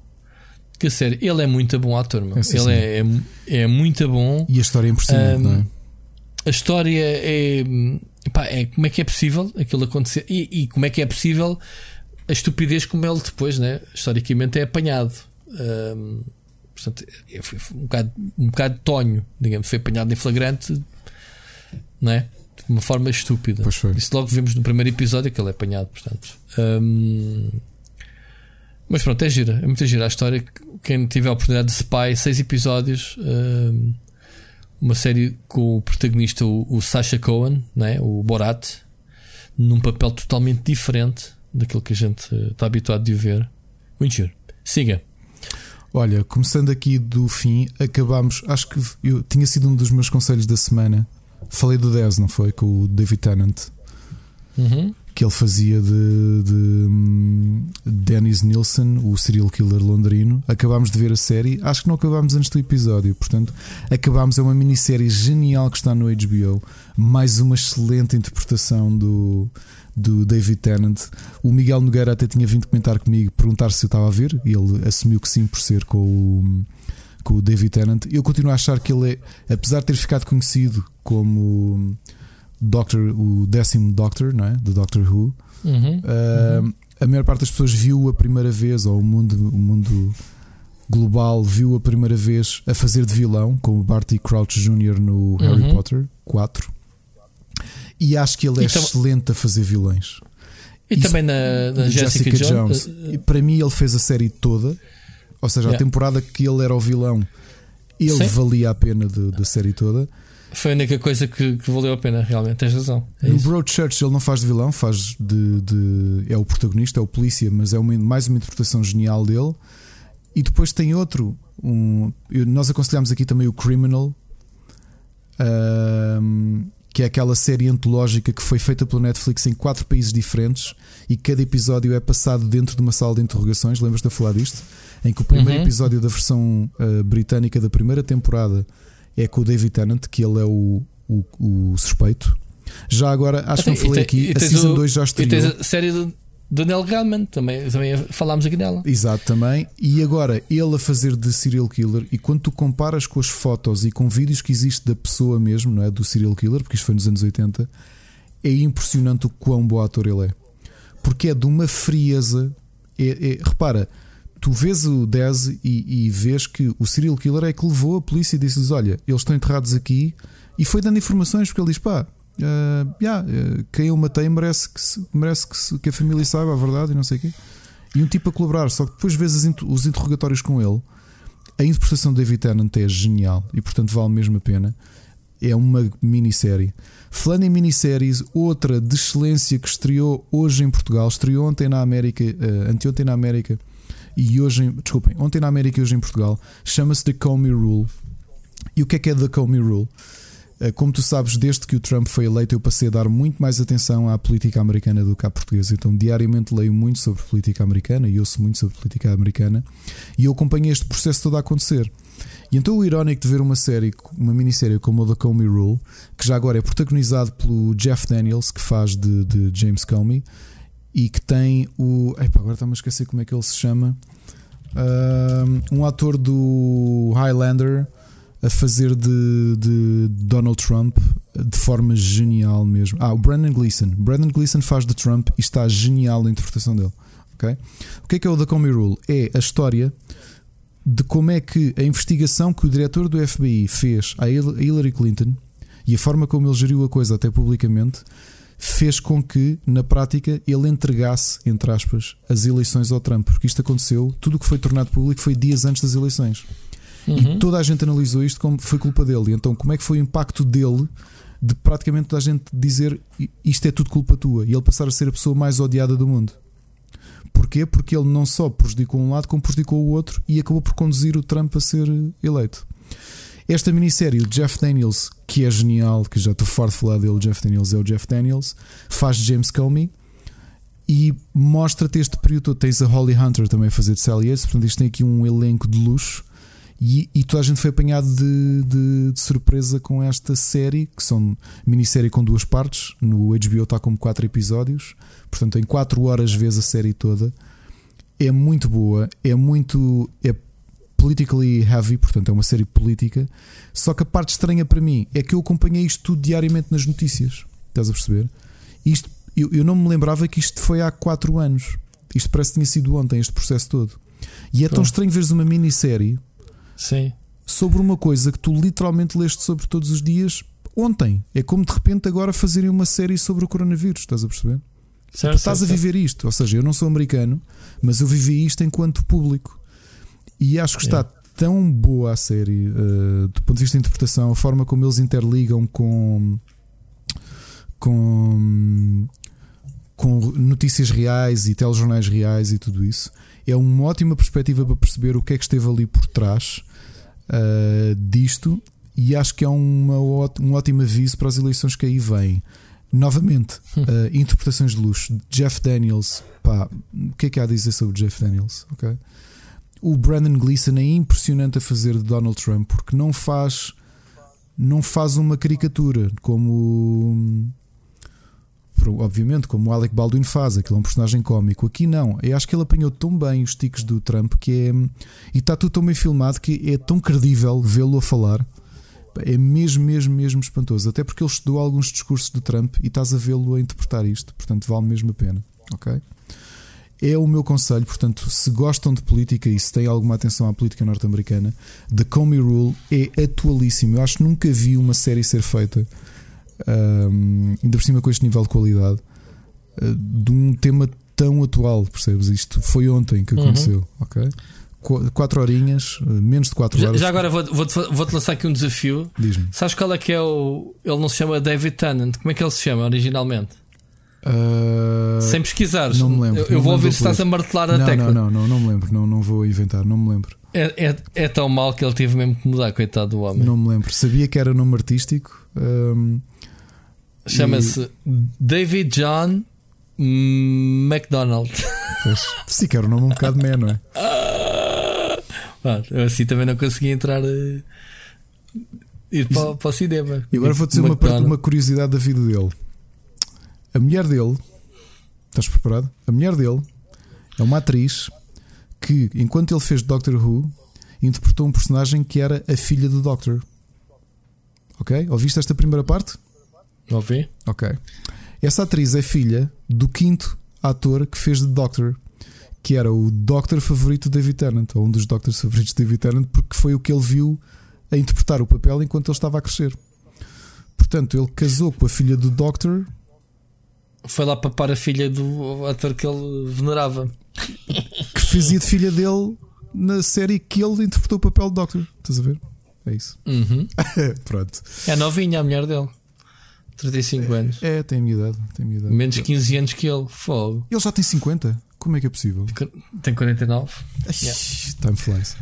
Que série. Ele é muito bom ator, meu. É, sim, Ele. É, é, é, muito bom. E a história é impressionante, um, não é? A história é, pá, é. Como é que é possível aquilo acontecer? E, e, como é que é possível a estupidez como ele depois, né? Historicamente é apanhado. Um, Portanto, foi um bocado, um bocado tonho, digamos, foi apanhado em flagrante, não é? De uma forma estúpida. Pois foi. Isso logo vimos no primeiro episódio que ele é apanhado, portanto. Hum, mas pronto, é gira, é muito gira a história. Quem tiver a oportunidade de Spy, seis episódios, hum, uma série com o protagonista, o, o Sacha Cohen, é? o Borat, num papel totalmente diferente daquilo que a gente está habituado de ver. Muito giro. Siga. Olha, começando aqui do fim, acabámos. Acho que eu tinha sido um dos meus conselhos da semana. Falei do 10, não foi? Com o David Tennant. Uhum. Que ele fazia de, de um, Dennis Nielsen, o serial killer londrino. Acabámos de ver a série. Acho que não acabámos antes do episódio. Portanto, acabámos. É uma minissérie genial que está no HBO. Mais uma excelente interpretação do, do David Tennant. O Miguel Nogueira até tinha vindo comentar comigo, perguntar se eu estava a ver, e ele assumiu que sim, por ser com o, com o David Tennant. Eu continuo a achar que ele é, apesar de ter ficado conhecido como Doctor, o décimo Doctor, não é? Do Doctor Who, uhum, uh, uhum. a maior parte das pessoas viu a primeira vez, ou o mundo, o mundo global viu a primeira vez a fazer de vilão, com o Barty Crouch Jr. no uhum. Harry Potter 4. E acho que ele é excelente a fazer vilões. E Isso, também na, na Jessica, Jessica, Jones. Jones. E para mim, ele fez a série toda, ou seja, yeah. a temporada que ele era o vilão, ele Sim. valia a pena da série toda. Foi a única coisa que, que valeu a pena, realmente, tens razão. É no Broadchurch ele não faz de vilão, faz de, de, É o protagonista, é o polícia, mas é uma, mais uma interpretação genial dele. E depois tem outro. Um, nós aconselhamos aqui também o Criminal, um, que é aquela série antológica que foi feita pelo Netflix em quatro países diferentes e cada episódio é passado dentro de uma sala de interrogações. Lembras-te de falar disto? Em que o primeiro uhum. episódio da versão uh, britânica da primeira temporada é com o David Tennant, que ele é o, o, o suspeito. Já agora, acho que não falei aqui, a Season 2 já estreou. E tens a série do, do Neil Gaiman, também, também falámos aqui dela. Exato, também. E agora, ele a fazer de serial killer, e quando tu comparas com as fotos e com vídeos que existe da pessoa mesmo, não é? Do serial killer, porque isto foi nos anos 80, é impressionante o quão bom ator ele é. Porque é de uma frieza. É, é, repara, tu vês o Dez e, e, vês que o serial killer é que levou a polícia e disse-lhes: Olha, eles estão enterrados aqui. E foi dando informações, porque ele diz: Pá, uh, yeah, uh, quem eu matei merece, que, merece que, se, que, a família saiba a verdade e não sei o quê. E um tipo a colaborar, só que depois vês os interrogatórios com ele. A interpretação de David Tennant é genial e, portanto, vale mesmo a pena. É uma minissérie. Falando em minisséries, outra de excelência que estreou hoje em Portugal, estreou ontem na América, uh, anteontem na América e hoje, desculpem, ontem na América e hoje em Portugal, chama-se The Comey Rule. E o que é que é The Comey Rule? Eh, como tu sabes, desde que o Trump foi eleito, eu passei a dar muito mais atenção à política americana do que à portuguesa. Então, diariamente leio muito sobre política americana e ouço muito sobre política americana. E eu acompanhei este processo todo a acontecer. E então, o irónico de ver uma série, uma minissérie como The Comey Rule, que já agora é protagonizado pelo Jeff Daniels, que faz de, de James Comey, e que tem o. Epa, agora está-me a esquecer como é que ele se chama. Um ator do Highlander a fazer de, de, Donald Trump de forma genial mesmo. Ah, o Brandon Gleeson. Brandon Gleeson faz de Trump e está genial a interpretação dele. Okay? O que é que é o The Comey Rule? É a história de como é que a investigação que o diretor do FBI fez a Hillary Clinton e a forma como ele geriu a coisa até publicamente fez com que, na prática, ele entregasse, entre aspas, as eleições ao Trump, porque isto aconteceu, tudo o que foi tornado público foi dias antes das eleições. Uhum. E toda a gente analisou isto como foi culpa dele. Então, como é que foi o impacto dele de praticamente toda a gente dizer isto é tudo culpa tua e ele passar a ser a pessoa mais odiada do mundo? Porquê? Porque ele não só prejudicou um lado, como prejudicou o outro e acabou por conduzir o Trump a ser eleito. Esta minissérie, o Jeff Daniels, que é genial, que já estou forte falar dele, o Jeff Daniels é o Jeff Daniels, faz James Comey e mostra-te este período. Tens a Holly Hunter também a fazer de Sally Yates, portanto, isto tem aqui um elenco de luxo. E, e toda a gente foi apanhado de, de, de, surpresa com esta série, que são minissérie com duas partes. No HBO está como quatro episódios, portanto, em quatro horas vês a série toda. É muito boa, é muito. É politically heavy, portanto é uma série política. Só que a parte estranha para mim é que eu acompanhei isto tudo diariamente nas notícias. Estás a perceber? Isto, eu, eu não me lembrava que isto foi há 4 anos. Isto parece que tinha sido ontem, este processo todo. E é tão estranho veres uma minissérie Sim. sobre uma coisa que tu literalmente leste sobre todos os dias ontem. É como de repente agora fazerem uma série sobre o coronavírus. Estás a perceber? Certo, tu estás certo, a viver certo. isto. Ou seja, eu não sou americano, mas eu vivi isto enquanto público. E acho que está tão boa a série, uh, do ponto de vista de interpretação, a forma como eles interligam com. com. com notícias reais e telejornais reais e tudo isso. É uma ótima perspectiva para perceber o que é que esteve ali por trás uh, disto. E acho que é uma, um ótimo aviso para as eleições que aí vêm. Novamente, uh, interpretações de luxo. Jeff Daniels, pá, o que é que há a dizer sobre Jeff Daniels? Okay? O Brandon Gleeson é impressionante a fazer de Donald Trump porque não faz não faz uma caricatura como obviamente como o Alec Baldwin faz aquilo é um personagem cómico. Aqui não. Eu acho que ele apanhou tão bem os tiques do Trump que é e está tudo tão bem filmado que é tão credível vê-lo a falar. É mesmo mesmo mesmo espantoso. Até porque ele estudou alguns discursos do Trump e estás a vê-lo a interpretar isto. Portanto vale mesmo a pena. Ok é o meu conselho. Portanto, se gostam de política e se têm alguma atenção à política norte-americana, The Comey Rule é atualíssimo. Eu acho que nunca vi uma série ser feita, um, ainda por cima com este nível de qualidade, uh, de um tema tão atual. Percebes? Isto foi ontem que uhum. aconteceu, uhum. ok? 4 horinhas, menos de 4 horas. Já agora vou-te vou vou lançar aqui um desafio. Diz-me. Sabes qual é que é o. Ele não se chama David Tennant. Como é que ele se chama originalmente? Uh, Sem pesquisares. Não me lembro. Eu, eu vou ouvir se estás a martelar a não, tecla. Não, não, não, não me lembro. Não, não vou inventar, não me lembro. É, é, é, tão mal que ele teve mesmo que mudar, coitado do homem. Não me lembro. Sabia que era nome artístico. Um, Chama-se e... David John McDonald. Pois, sim, que era um nome um bocado man, não é? Ah, eu assim também não consegui entrar. Uh, ir para, para o cinema. E agora vou dizer uma, uma curiosidade da vida dele. A mulher dele, estás preparado? A mulher dele é uma atriz que, enquanto ele fez Doctor Who, interpretou um personagem que era a filha do Doctor. Ok? Ouviste esta primeira parte? Ouvi. Ok. Essa atriz é filha do quinto ator que fez de Doctor, que era o Doctor favorito de David Tennant, ou um dos Doctors favoritos de David Tennant, porque foi o que ele viu a interpretar o papel enquanto ele estava a crescer. Portanto, ele casou com a filha do Doctor. Foi lá papar a filha do ator que ele venerava. Que fazia de filha dele na série que ele interpretou o papel do Doctor. Estás a ver? É isso. Uhum. Pronto. É novinha a mulher dele. 35 é, anos. É, tem a minha idade. Tem minha idade. Menos 15 anos que ele. Fogo. Ele já tem 50. Como é que é possível? Tem 49. yeah. Time flies.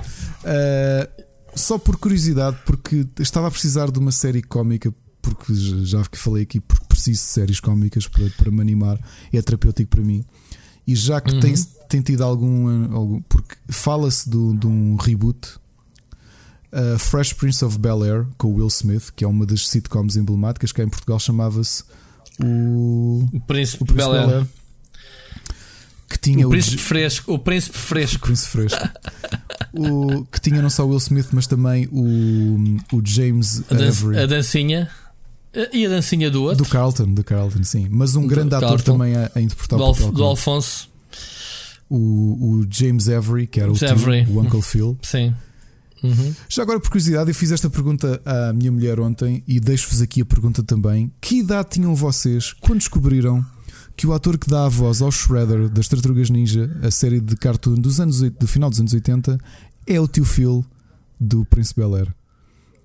Uh, só por curiosidade, porque estava a precisar de uma série cómica, porque já que falei aqui, porque preciso de séries cómicas para, para me animar, é terapêutico para mim. E já que uhum. tem, tem tido algum, algum porque fala-se de um reboot uh, Fresh Prince of Bel Air com Will Smith, que é uma das sitcoms emblemáticas que em Portugal chamava-se o, o Príncipe, o Príncipe Bel Air. Bel Air. Que tinha o príncipe o... fresco, o príncipe fresco, o príncipe fresco. o que tinha não só o Will Smith, mas também o, o James a, dan Avery. a dancinha e a dancinha do outro do Carlton, do Carlton, sim. Mas um do grande ator também a, a interpretar do, papel do Alfonso. O, o James Avery, que era o, tio, o Uncle Phil. Sim. Uhum. Já agora, por curiosidade, eu fiz esta pergunta à minha mulher ontem e deixo-vos aqui a pergunta também. Que idade tinham vocês quando descobriram que o ator que dá a voz ao Shredder das Tartarugas Ninja, a série de cartoon dos anos, do final dos anos 80, é o tio Phil do Príncipe Bel Air?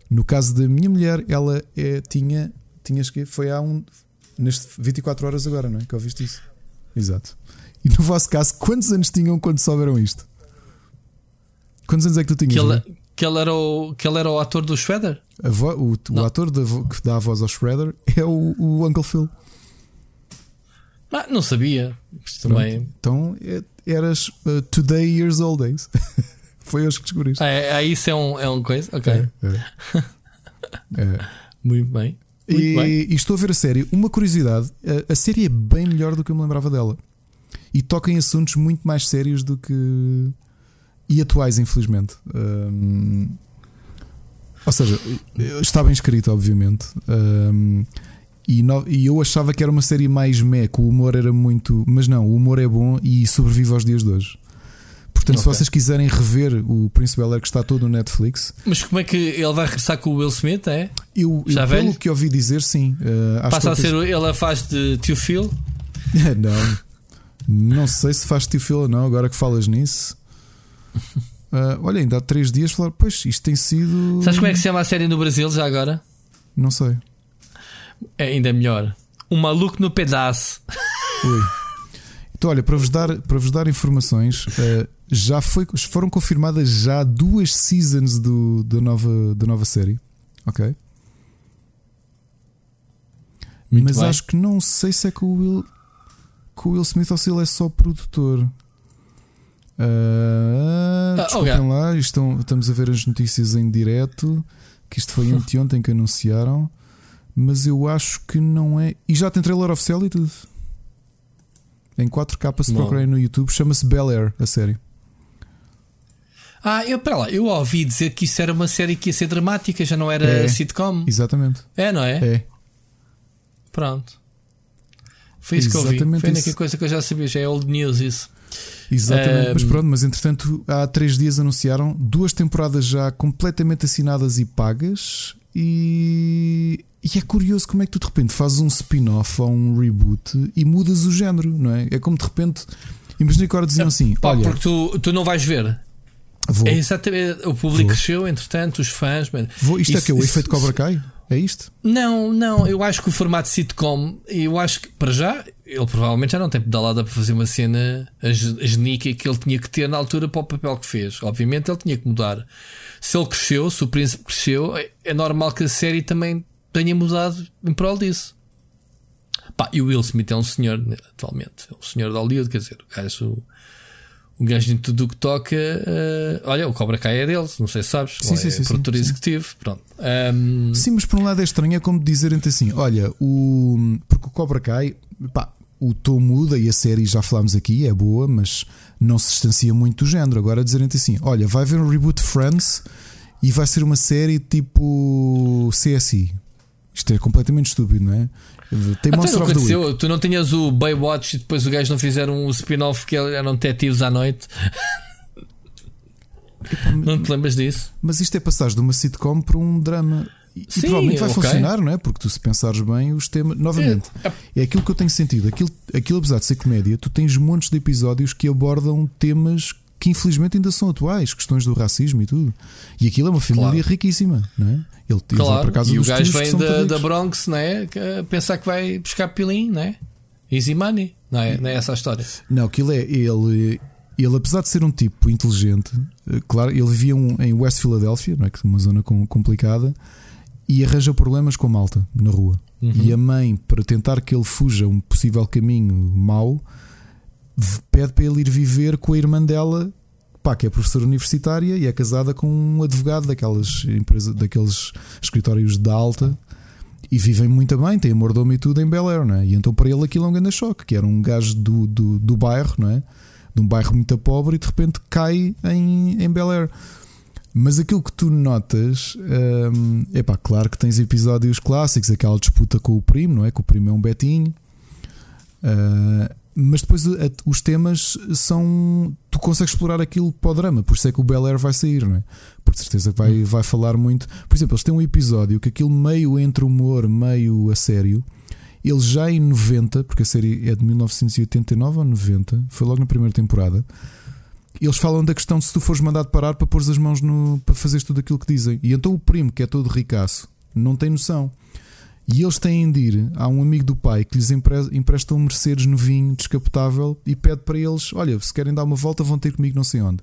No caso da minha mulher, ela é, tinha, tinhas que foi há um neste 24 horas agora, não é? Que ouviste isso? Exato. E no vosso caso, quantos anos tinham quando souberam isto? Quantos anos é que tu tinhas? Que ele, que ele, era, o, que ele era o ator do Shredder? Vo, o, o ator da, que dá a voz ao Shredder é o, o Uncle Phil. Ah, não sabia. Também. Então é, eras uh, Today Years Old Days. Foi hoje que descobriste. Ah, é, é, isso é um, é um coisa? Ok. É, é. é. Muito bem. E, e, estou a ver a série. Uma curiosidade: a, a, série é bem melhor do que eu me lembrava dela. E toca em assuntos muito mais sérios do que e atuais, infelizmente. Um, ou seja, está bem escrito, obviamente. Um, e, no, e, eu achava que era uma série mais meh, o humor era muito. Mas não, o humor é bom e sobrevive aos dias de hoje. Portanto, okay. se vocês quiserem rever o Príncipe Bel que está todo no Netflix. Mas como é que ele vai regressar com o Will Smith? É? Eu, Já eu, pelo que ouvi dizer, sim. Uh, Passa a ser. Ele a faz de tio Phil? não. Não sei se faz tio Phil ou não, agora que falas nisso. Uh, olha, ainda há três dias falaram, pois isto tem sido. Sabes como é que se chama a série no Brasil já agora? Não sei. É ainda melhor. Um maluco no pedaço. Ui. Então, olha, para vos dar, para vos dar informações, uh, já foi, foram confirmadas já duas seasons do, da, nova, da nova série. Ok? Muito Mas bem. acho que não sei se é com o Will, com o Will Smith ou se ele é só produtor. Uh, desculpem okay. lá, estão, estamos a ver as notícias em direto. Que isto foi anteontem que anunciaram. Mas eu acho que não é. E já tem trailer oficial e tudo. Em 4K se procurarem no YouTube, chama-se Bel Air, a série. Ah, eu para lá, eu ouvi dizer que isso era uma série que ia ser dramática, já não era é, sitcom. Exatamente. É, não é? É. Pronto. Foi isso Exatamente que eu vi. Foi a única coisa que eu já sabia, já é old news isso. Exatamente, um... mas pronto, mas entretanto há três dias anunciaram duas temporadas já completamente assinadas e pagas e, e é curioso como é que tu de repente fazes um spin-off ou um reboot e mudas o género, não é? É como de repente, imagina que agora diziam assim: Pá, olha, porque tu, tu não vais ver. Vou. É exatamente, o público Vou. cresceu, entretanto, os fãs. Vou. Isto é isso, é que é o efeito Cobra Kai? É isto? Não, não. Eu acho que o formato sitcom, eu acho que para já, ele provavelmente já não tem pedalada para fazer uma cena genica que ele tinha que ter na altura para o papel que fez. Obviamente ele tinha que mudar. Se ele cresceu, se o príncipe cresceu, é, é normal que a série também tenha mudado em prol disso. Pá, e o Will Smith é um senhor, atualmente. É um senhor de Hollywood, quer dizer, o gajo o gajo em tudo o que toca. Uh, olha, o Cobra Kai é deles, não sei se sabes. Sim, sim, é sim, produtor sim, executivo. Pronto. Um... Sim, mas por um lado é estranho, é como dizerem assim: olha, o. Porque o Cobra Kai, pá, o tom muda e a série já falámos aqui, é boa, mas não se distancia muito do género. Agora dizerem assim: olha, vai haver um reboot Friends e vai ser uma série tipo CSI. Isto é completamente estúpido, não é? Tem Até não aconteceu, tu não tinhas o Baywatch e depois o gajo não fizeram um spin-off que eram detetives à noite. não te lembras disso? Mas isto é passagem de uma sitcom para um drama. Sim, provavelmente vai okay. funcionar, não é? Porque tu, se pensares bem, os temas. Novamente, é, é. é aquilo que eu tenho sentido. Aquilo, aquilo, apesar de ser comédia, tu tens montes de episódios que abordam temas que infelizmente ainda são atuais, questões do racismo e tudo. E aquilo é uma família claro. riquíssima, não é? Ele, claro. para casa e o gajo vem da, da, Bronx, não é? Pensar que vai buscar pilim, não é? Easy money, não é? Não é essa a história. Não, aquilo é ele. Ele, apesar de ser um tipo inteligente, eh, claro, ele vivia um, em West Philadelphia, não é? Que é uma zona com, complicada, e arranja problemas com a malta na rua. Uhum. E a mãe, para tentar que ele fuja um possível caminho mau, pede para ele ir viver com a irmã dela, pá, que é professora universitária e é casada com um advogado daquelas empresas, daqueles escritórios de alta e vivem muito bem, têm mordomo e tudo em Bel Air, não é? E então para ele aquilo é um grande choque, que era um gajo do, do, do bairro, não é? De um bairro muito pobre e de repente cai em, em Bel Air. Mas aquilo que tu notas hum, é pá, claro que tens episódios clássicos, aquela disputa com o primo, não é? Que o primo é um Betinho. Uh, mas depois a, os temas são. Tu consegues explorar aquilo para o drama, por isso é que o Bel Air vai sair, não é? Por certeza que vai, hum. vai falar muito. Por exemplo, eles têm um episódio que aquilo meio entre humor, meio a sério. Eles já em 90, porque a série é de 1989 ou 90, foi logo na primeira temporada. Eles falam da questão de se tu fores mandado parar para pôr as mãos no. para fazeres tudo aquilo que dizem. E então o primo, que é todo ricaço, não tem noção. E eles têm de ir a um amigo do pai que lhes empresta um Mercedes novinho, descapotável, e pede para eles: Olha, se querem dar uma volta, vão ter comigo não sei onde.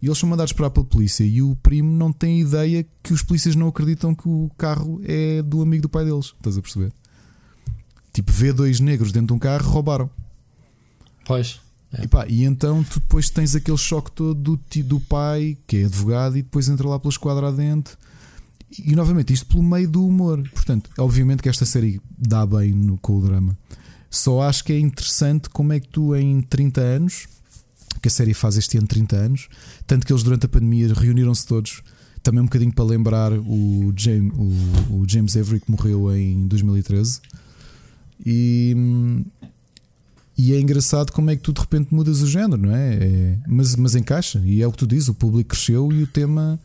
E eles são mandados para pela polícia. E o primo não tem ideia que os polícias não acreditam que o carro é do amigo do pai deles. Estás a perceber? Tipo, vê dois negros dentro de um carro, roubaram. Pois. É. E, pá, e então tu depois tens aquele choque todo do, do pai, que é advogado, e depois entra lá pela esquadra adentro e novamente, isto pelo meio do humor. Portanto, obviamente que esta série dá bem no, com o drama. Só acho que é interessante como é que tu, em 30 anos, que a série faz este ano 30 anos, tanto que eles durante a pandemia reuniram-se todos, também um bocadinho para lembrar o James, o, o James Avery que morreu em 2013. E, e é engraçado como é que tu de repente mudas o género, não é? é mas, mas encaixa, e é o que tu dizes: o público cresceu e o tema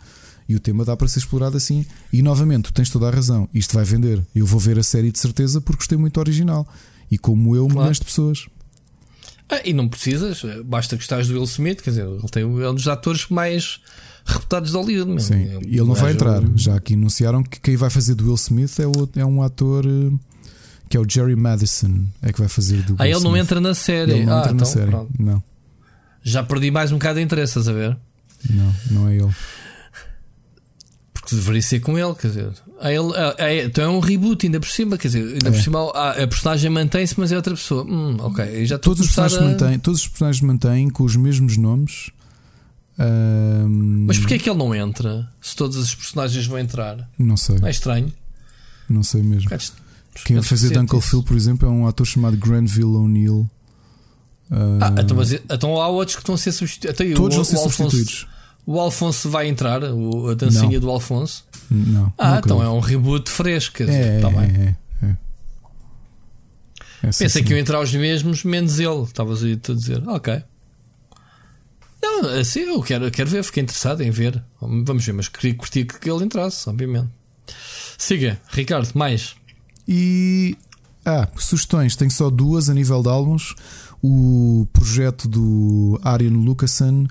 e o tema dá para ser explorado assim. E novamente, tu tens toda a razão. Isto vai vender. Eu vou ver a série de certeza porque gostei muito original. E como eu, claro. milhões de pessoas. Ah, e não precisas, basta gostares do Will Smith, quer dizer, ele tem, é um dos atores mais reputados de Hollywood. Sim, e ele não vai entrar. Já aqui anunciaram que quem vai fazer do Will Smith é, o, é um ator eh, que é o Jerry Madison, é que vai fazer do. Ah, Will ele Smith. não entra na série. Ele não ah, entra então, na série. Pronto. Não. Já perdi mais um bocado de interesse, estás a ver? Não, não é ele que deveria ser com ele, quer dizer. A ele, a, a, então é um reboot, ainda por cima, quer dizer, ainda é. por cima a, a personagem mantém-se, mas é outra pessoa. Hum, ok, já todos os personagens a... mantêm, todos os personagens mantêm com os mesmos nomes. Um... Mas porquê é que ele não entra? Se todos os personagens vão entrar, não sei. Não é estranho. Não sei mesmo. Quem vai fazer de Uncle Phil, por exemplo, é um ator chamado Granville O'Neill. Uh... Ah, então, mas, então há outros que estão a ser substituídos. Todos vão ser substituídos. O Alfonso vai entrar, a dancinha não. do Alfonso? Não. Ah, então é um reboot fresco. É, tá bem. É, é. É Pensei que iam entrar os mesmos, menos ele. Estavas aí a dizer, ok. Não, assim eu quero, quero ver, fiquei interessado em ver. Vamos ver, mas queria curtir que ele entrasse, obviamente. Siga, Ricardo, mais. E. Ah, sugestões, tenho só duas a nível de álbuns. O projeto do Arian Lucassen,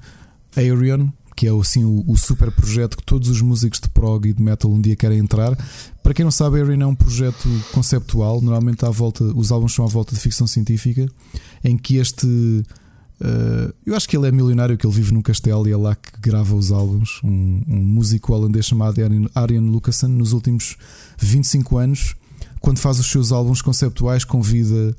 Arion, que é assim o, o, super projeto que todos os músicos de prog e de metal um dia querem entrar. Para quem não sabe, Arion é um projeto conceptual. Normalmente à volta, os álbuns são à volta de ficção científica, em que este Uh, eu acho que ele é milionário, que ele vive num castelo e é lá que grava os álbuns. Um, um músico holandês chamado Arjen Lucassen, nos últimos 25 anos, quando faz os seus álbuns conceptuais, convida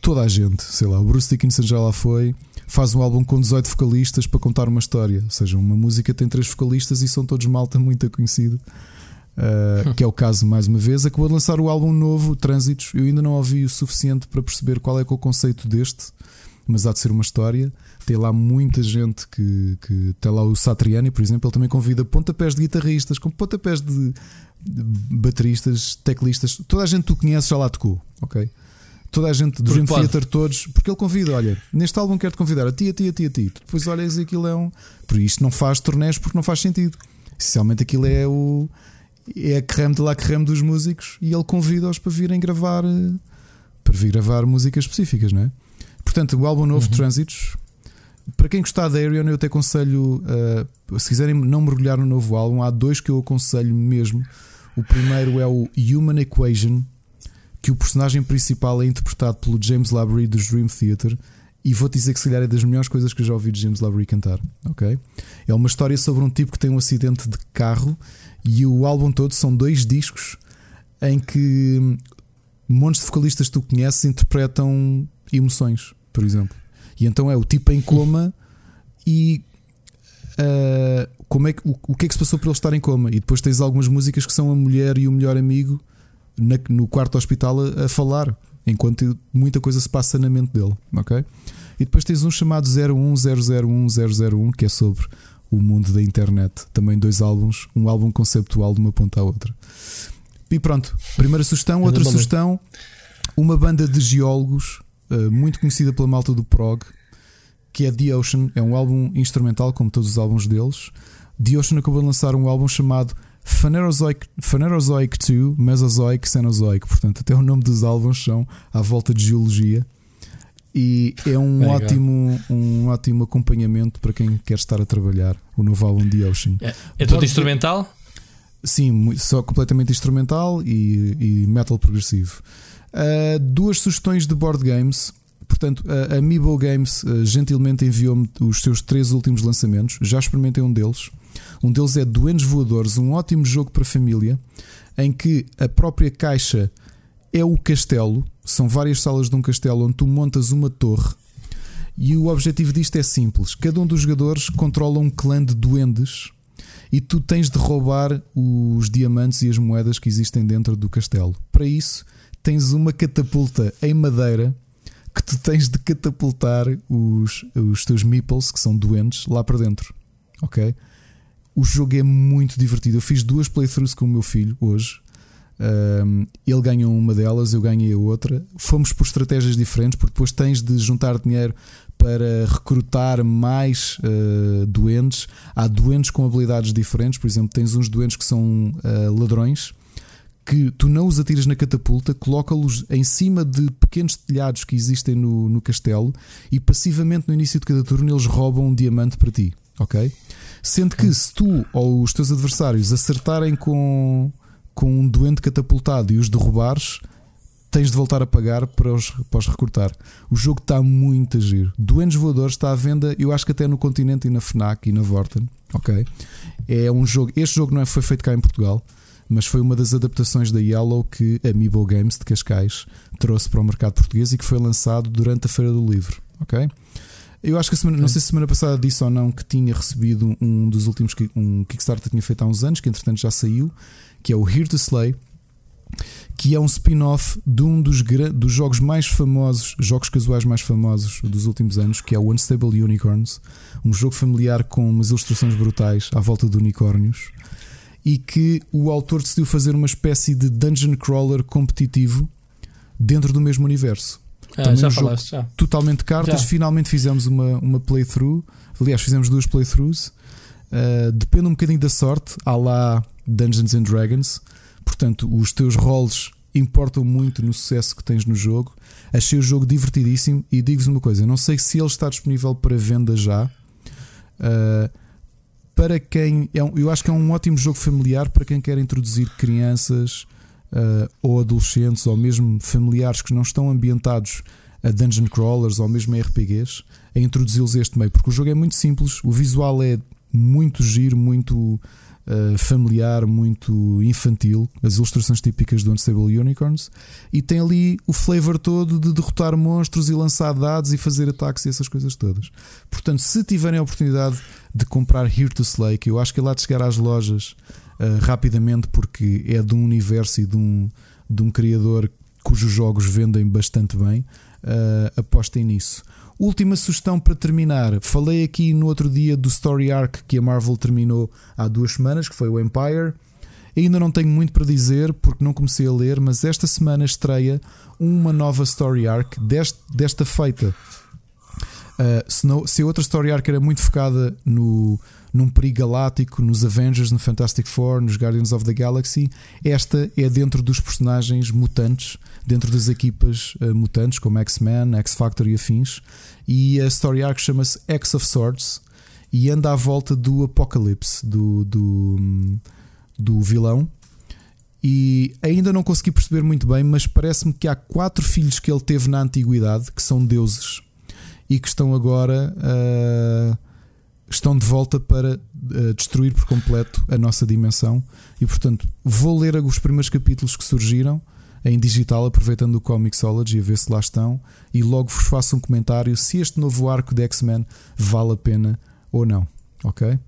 toda a gente. Sei lá, o Bruce Dickinson já lá foi. Faz um álbum com 18 vocalistas para contar uma história. Ou seja, uma música tem três vocalistas e são todos malta muito conhecida. Uh, que é o caso, mais uma vez. Acabou de lançar o álbum novo, Trânsitos. Eu ainda não ouvi o suficiente para perceber qual é, é o conceito deste mas há de ser uma história. Tem lá muita gente que, que tem lá o Satriani, por exemplo, ele também convida pontapés de guitarristas, com pontapés de, de bateristas, teclistas, toda a gente que tu conheces já lá tocou, ok? Toda a gente do Dream Theater, todos, porque ele convida, olha, neste álbum quero-te convidar a ti, a ti, a ti, a ti. Tu depois olhas e aquilo é um. Por isto não faz torneios porque não faz sentido. Essencialmente aquilo é o. É a creme de lá creme dos músicos e ele convida-os para virem gravar. Eh, para vir gravar músicas específicas, não é? Portanto, o álbum novo, uhum. Trânsitos. Para quem gostar da Arion, eu te aconselho, uh, se quiserem não mergulhar no novo álbum, há dois que eu aconselho mesmo. O primeiro é o Human Equation, que o personagem principal é interpretado pelo James Labrie dos Dream Theater. E vou-te dizer que se calhar é das melhores coisas que eu já ouvi de James Labrie cantar. ok? É uma história sobre um tipo que tem um acidente de carro e o álbum todo são dois discos em que montes de vocalistas que tu conheces interpretam emoções por exemplo. E então é o tipo em coma e uh, como é que, o, o, que é que se passou para ele estar em coma? E depois tens algumas músicas que são a mulher e o melhor amigo na, no quarto hospital a, a, falar, enquanto muita coisa se passa na mente dele, ok? E depois tens um chamado 01001 que é sobre o mundo da internet. Também dois álbuns, um álbum conceptual de uma ponta à outra. E pronto, primeira sugestão, outra sugestão, uma banda de geólogos eh, muito conhecida pela malta do prog, que é The Ocean. É um álbum instrumental, como todos os álbuns deles. The Ocean acabou de lançar um álbum chamado Phanerozoic, Phanerozoic 2, Mesozoic, Cenozoic. Portanto, até o nome dos álbuns são à volta de geologia. E é um, ótimo, um ótimo acompanhamento para quem quer estar a trabalhar o novo álbum The Ocean. É, é tudo instrumental? Sim, só completamente instrumental e, e metal progressivo. Uh, duas sugestões de board games. Portanto, a Amiibo Games uh, gentilmente enviou-me os seus três últimos lançamentos. Já experimentei um deles. Um deles é Duendes Voadores, um ótimo jogo para família, em que a própria caixa é o castelo. São várias salas de um castelo onde tu montas uma torre. E o objetivo disto é simples: cada um dos jogadores controla um clã de duendes e tu tens de roubar os diamantes e as moedas que existem dentro do castelo. Para isso, tens uma catapulta em madeira que tu tens de catapultar os, os teus meeples, que são doentes, lá para dentro. Ok? O jogo é muito divertido. Eu fiz duas playthroughs com o meu filho hoje. Um, ele ganhou uma delas, eu ganhei a outra. Fomos por estratégias diferentes, porque depois tens de juntar dinheiro para recrutar mais uh, doentes. Há doentes com habilidades diferentes, por exemplo, tens uns doentes que são uh, ladrões que tu não os atiras na catapulta, coloca-los em cima de pequenos telhados que existem no, no castelo e passivamente no início de cada turno eles roubam um diamante para ti, ok? Sendo que se tu ou os teus adversários acertarem com, com um doente catapultado e os derrubares, tens de voltar a pagar para os, para os recrutar. O jogo está muito a giro. Doentes Voadores está à venda, eu acho que até no continente e na FNAC e na Vorten. Ok? É um jogo. Este jogo não é, foi feito cá em Portugal mas foi uma das adaptações da Yellow que a Amiibo Games de Cascais trouxe para o mercado português e que foi lançado durante a Feira do Livro. Ok? Eu acho que a semana, não sei se semana passada disse ou não que tinha recebido um dos últimos um Kickstarter que tinha feito há uns anos, que entretanto já saiu, que é o Here to Slay, que é um spin-off de um dos, dos jogos mais famosos, jogos casuais mais famosos dos últimos anos, que é o Unstable Unicorns, um jogo familiar com umas ilustrações brutais à volta de unicórnios e que o autor decidiu fazer uma espécie de dungeon crawler competitivo dentro do mesmo universo. Ah, Também já um falaste, já. totalmente cartas. Já. Finalmente fizemos uma, uma playthrough. Aliás, fizemos duas playthroughs. Uh, depende um bocadinho da sorte, à lá Dungeons and Dragons. Portanto, os teus roles importam muito no sucesso que tens no jogo. Achei o jogo divertidíssimo e digo-vos uma coisa: não sei se ele está disponível para venda já. Uh, para quem. É um, eu acho que é um ótimo jogo familiar para quem quer introduzir crianças uh, ou adolescentes ou mesmo familiares que não estão ambientados a dungeon crawlers ou mesmo a RPGs, a introduzi-los a este meio, porque o jogo é muito simples, o visual é muito giro, muito uh, familiar, muito infantil, as ilustrações típicas do Unstable Unicorns, e tem ali o flavor todo de derrotar monstros e lançar dados e fazer ataques e essas coisas todas. Portanto, se tiverem a oportunidade de comprar Here to Slay, que eu acho que é lá de chegar às lojas uh, rapidamente, porque é de um universo e de um, de um criador cujos jogos vendem bastante bem, uh, apostem nisso. Última sugestão para terminar. Falei aqui no outro dia do story arc que a Marvel terminou há duas semanas, que foi o Empire. Ainda não tenho muito para dizer porque não comecei a ler, mas esta semana estreia uma nova story arc deste, desta feita. Uh, se, não, se a outra story arc era muito focada no, num perigo galáctico, nos Avengers, no Fantastic Four, nos Guardians of the Galaxy, esta é dentro dos personagens mutantes, dentro das equipas uh, mutantes, como X-Men, X-Factor e afins. E a story arc chama-se X of Swords e anda à volta do Apocalipse, do, do, do vilão. E ainda não consegui perceber muito bem, mas parece-me que há quatro filhos que ele teve na antiguidade que são deuses e que estão agora uh, estão de volta para uh, destruir por completo a nossa dimensão. E portanto, vou ler os primeiros capítulos que surgiram em digital, aproveitando o Comixology, a ver se lá estão, e logo vos faço um comentário se este novo arco de X-Men vale a pena ou não. Ok?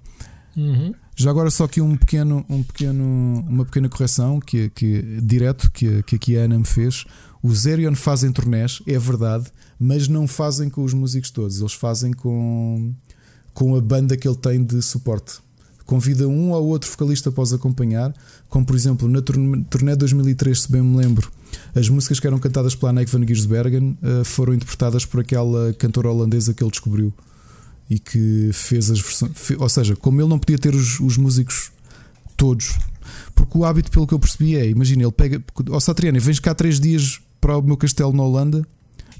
Uhum. Já agora só aqui um pequeno, um pequeno, uma pequena correção que, que direto que, que aqui a Ana me fez. Os Zerion fazem turnés, é verdade, mas não fazem com os músicos todos, eles fazem com, com a banda que ele tem de suporte convida um ou outro vocalista para os acompanhar, como por exemplo na turnê 2003, se bem me lembro, as músicas que eram cantadas pela Anneke van Giersbergen uh, foram interpretadas por aquela cantora holandesa que ele descobriu e que fez as versões. Ou seja, como ele não podia ter os, os músicos todos, porque o hábito, pelo que eu percebi, é: imagina, ele pega, ó oh, Satriani, vens cá três dias para o meu castelo na Holanda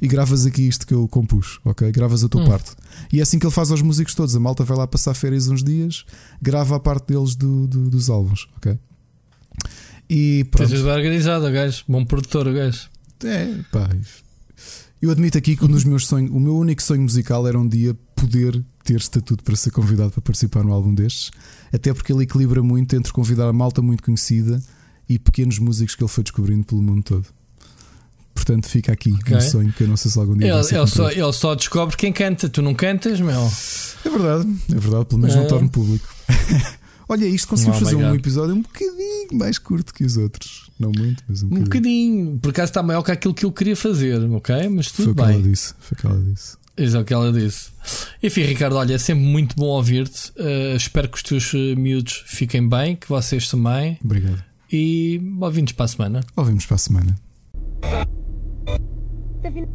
e gravas aqui isto que eu compus, ok? Gravas a tua hum. parte. E é assim que ele faz aos músicos todos. A malta vai lá passar férias uns dias, grava a parte deles do, do, dos álbuns, ok? E pronto. Tens organizado, gajo. Bom produtor, gajo. É, pá. Eu admito aqui que um dos meus sonhos, o meu único sonho musical era um dia poder ter estatuto para ser convidado para participar no álbum destes, até porque ele equilibra muito entre convidar a malta muito conhecida e pequenos músicos que ele foi descobrindo pelo mundo todo. Portanto, fica aqui okay. um sonho que eu não sei se algum dia ele, ele só, ele só descobre quem canta, tu não cantas, meu. É verdade, é verdade, pelo menos é. não torno público. Olha, isto conseguimos oh fazer um episódio um bocadinho mais curto que os outros. Não muito, mas um bocadinho. Um bocadinho, por acaso está maior que aquilo que eu queria fazer, ok? Mas tudo foi bem. Ela disse, foi o que ela disse. Isso é o que ela disse. Enfim, Ricardo, olha, é sempre muito bom ouvir-te. Uh, espero que os teus uh, miúdos fiquem bem, que vocês também. Obrigado. E ouvimos para a semana. Ouvimos para a semana. Okay.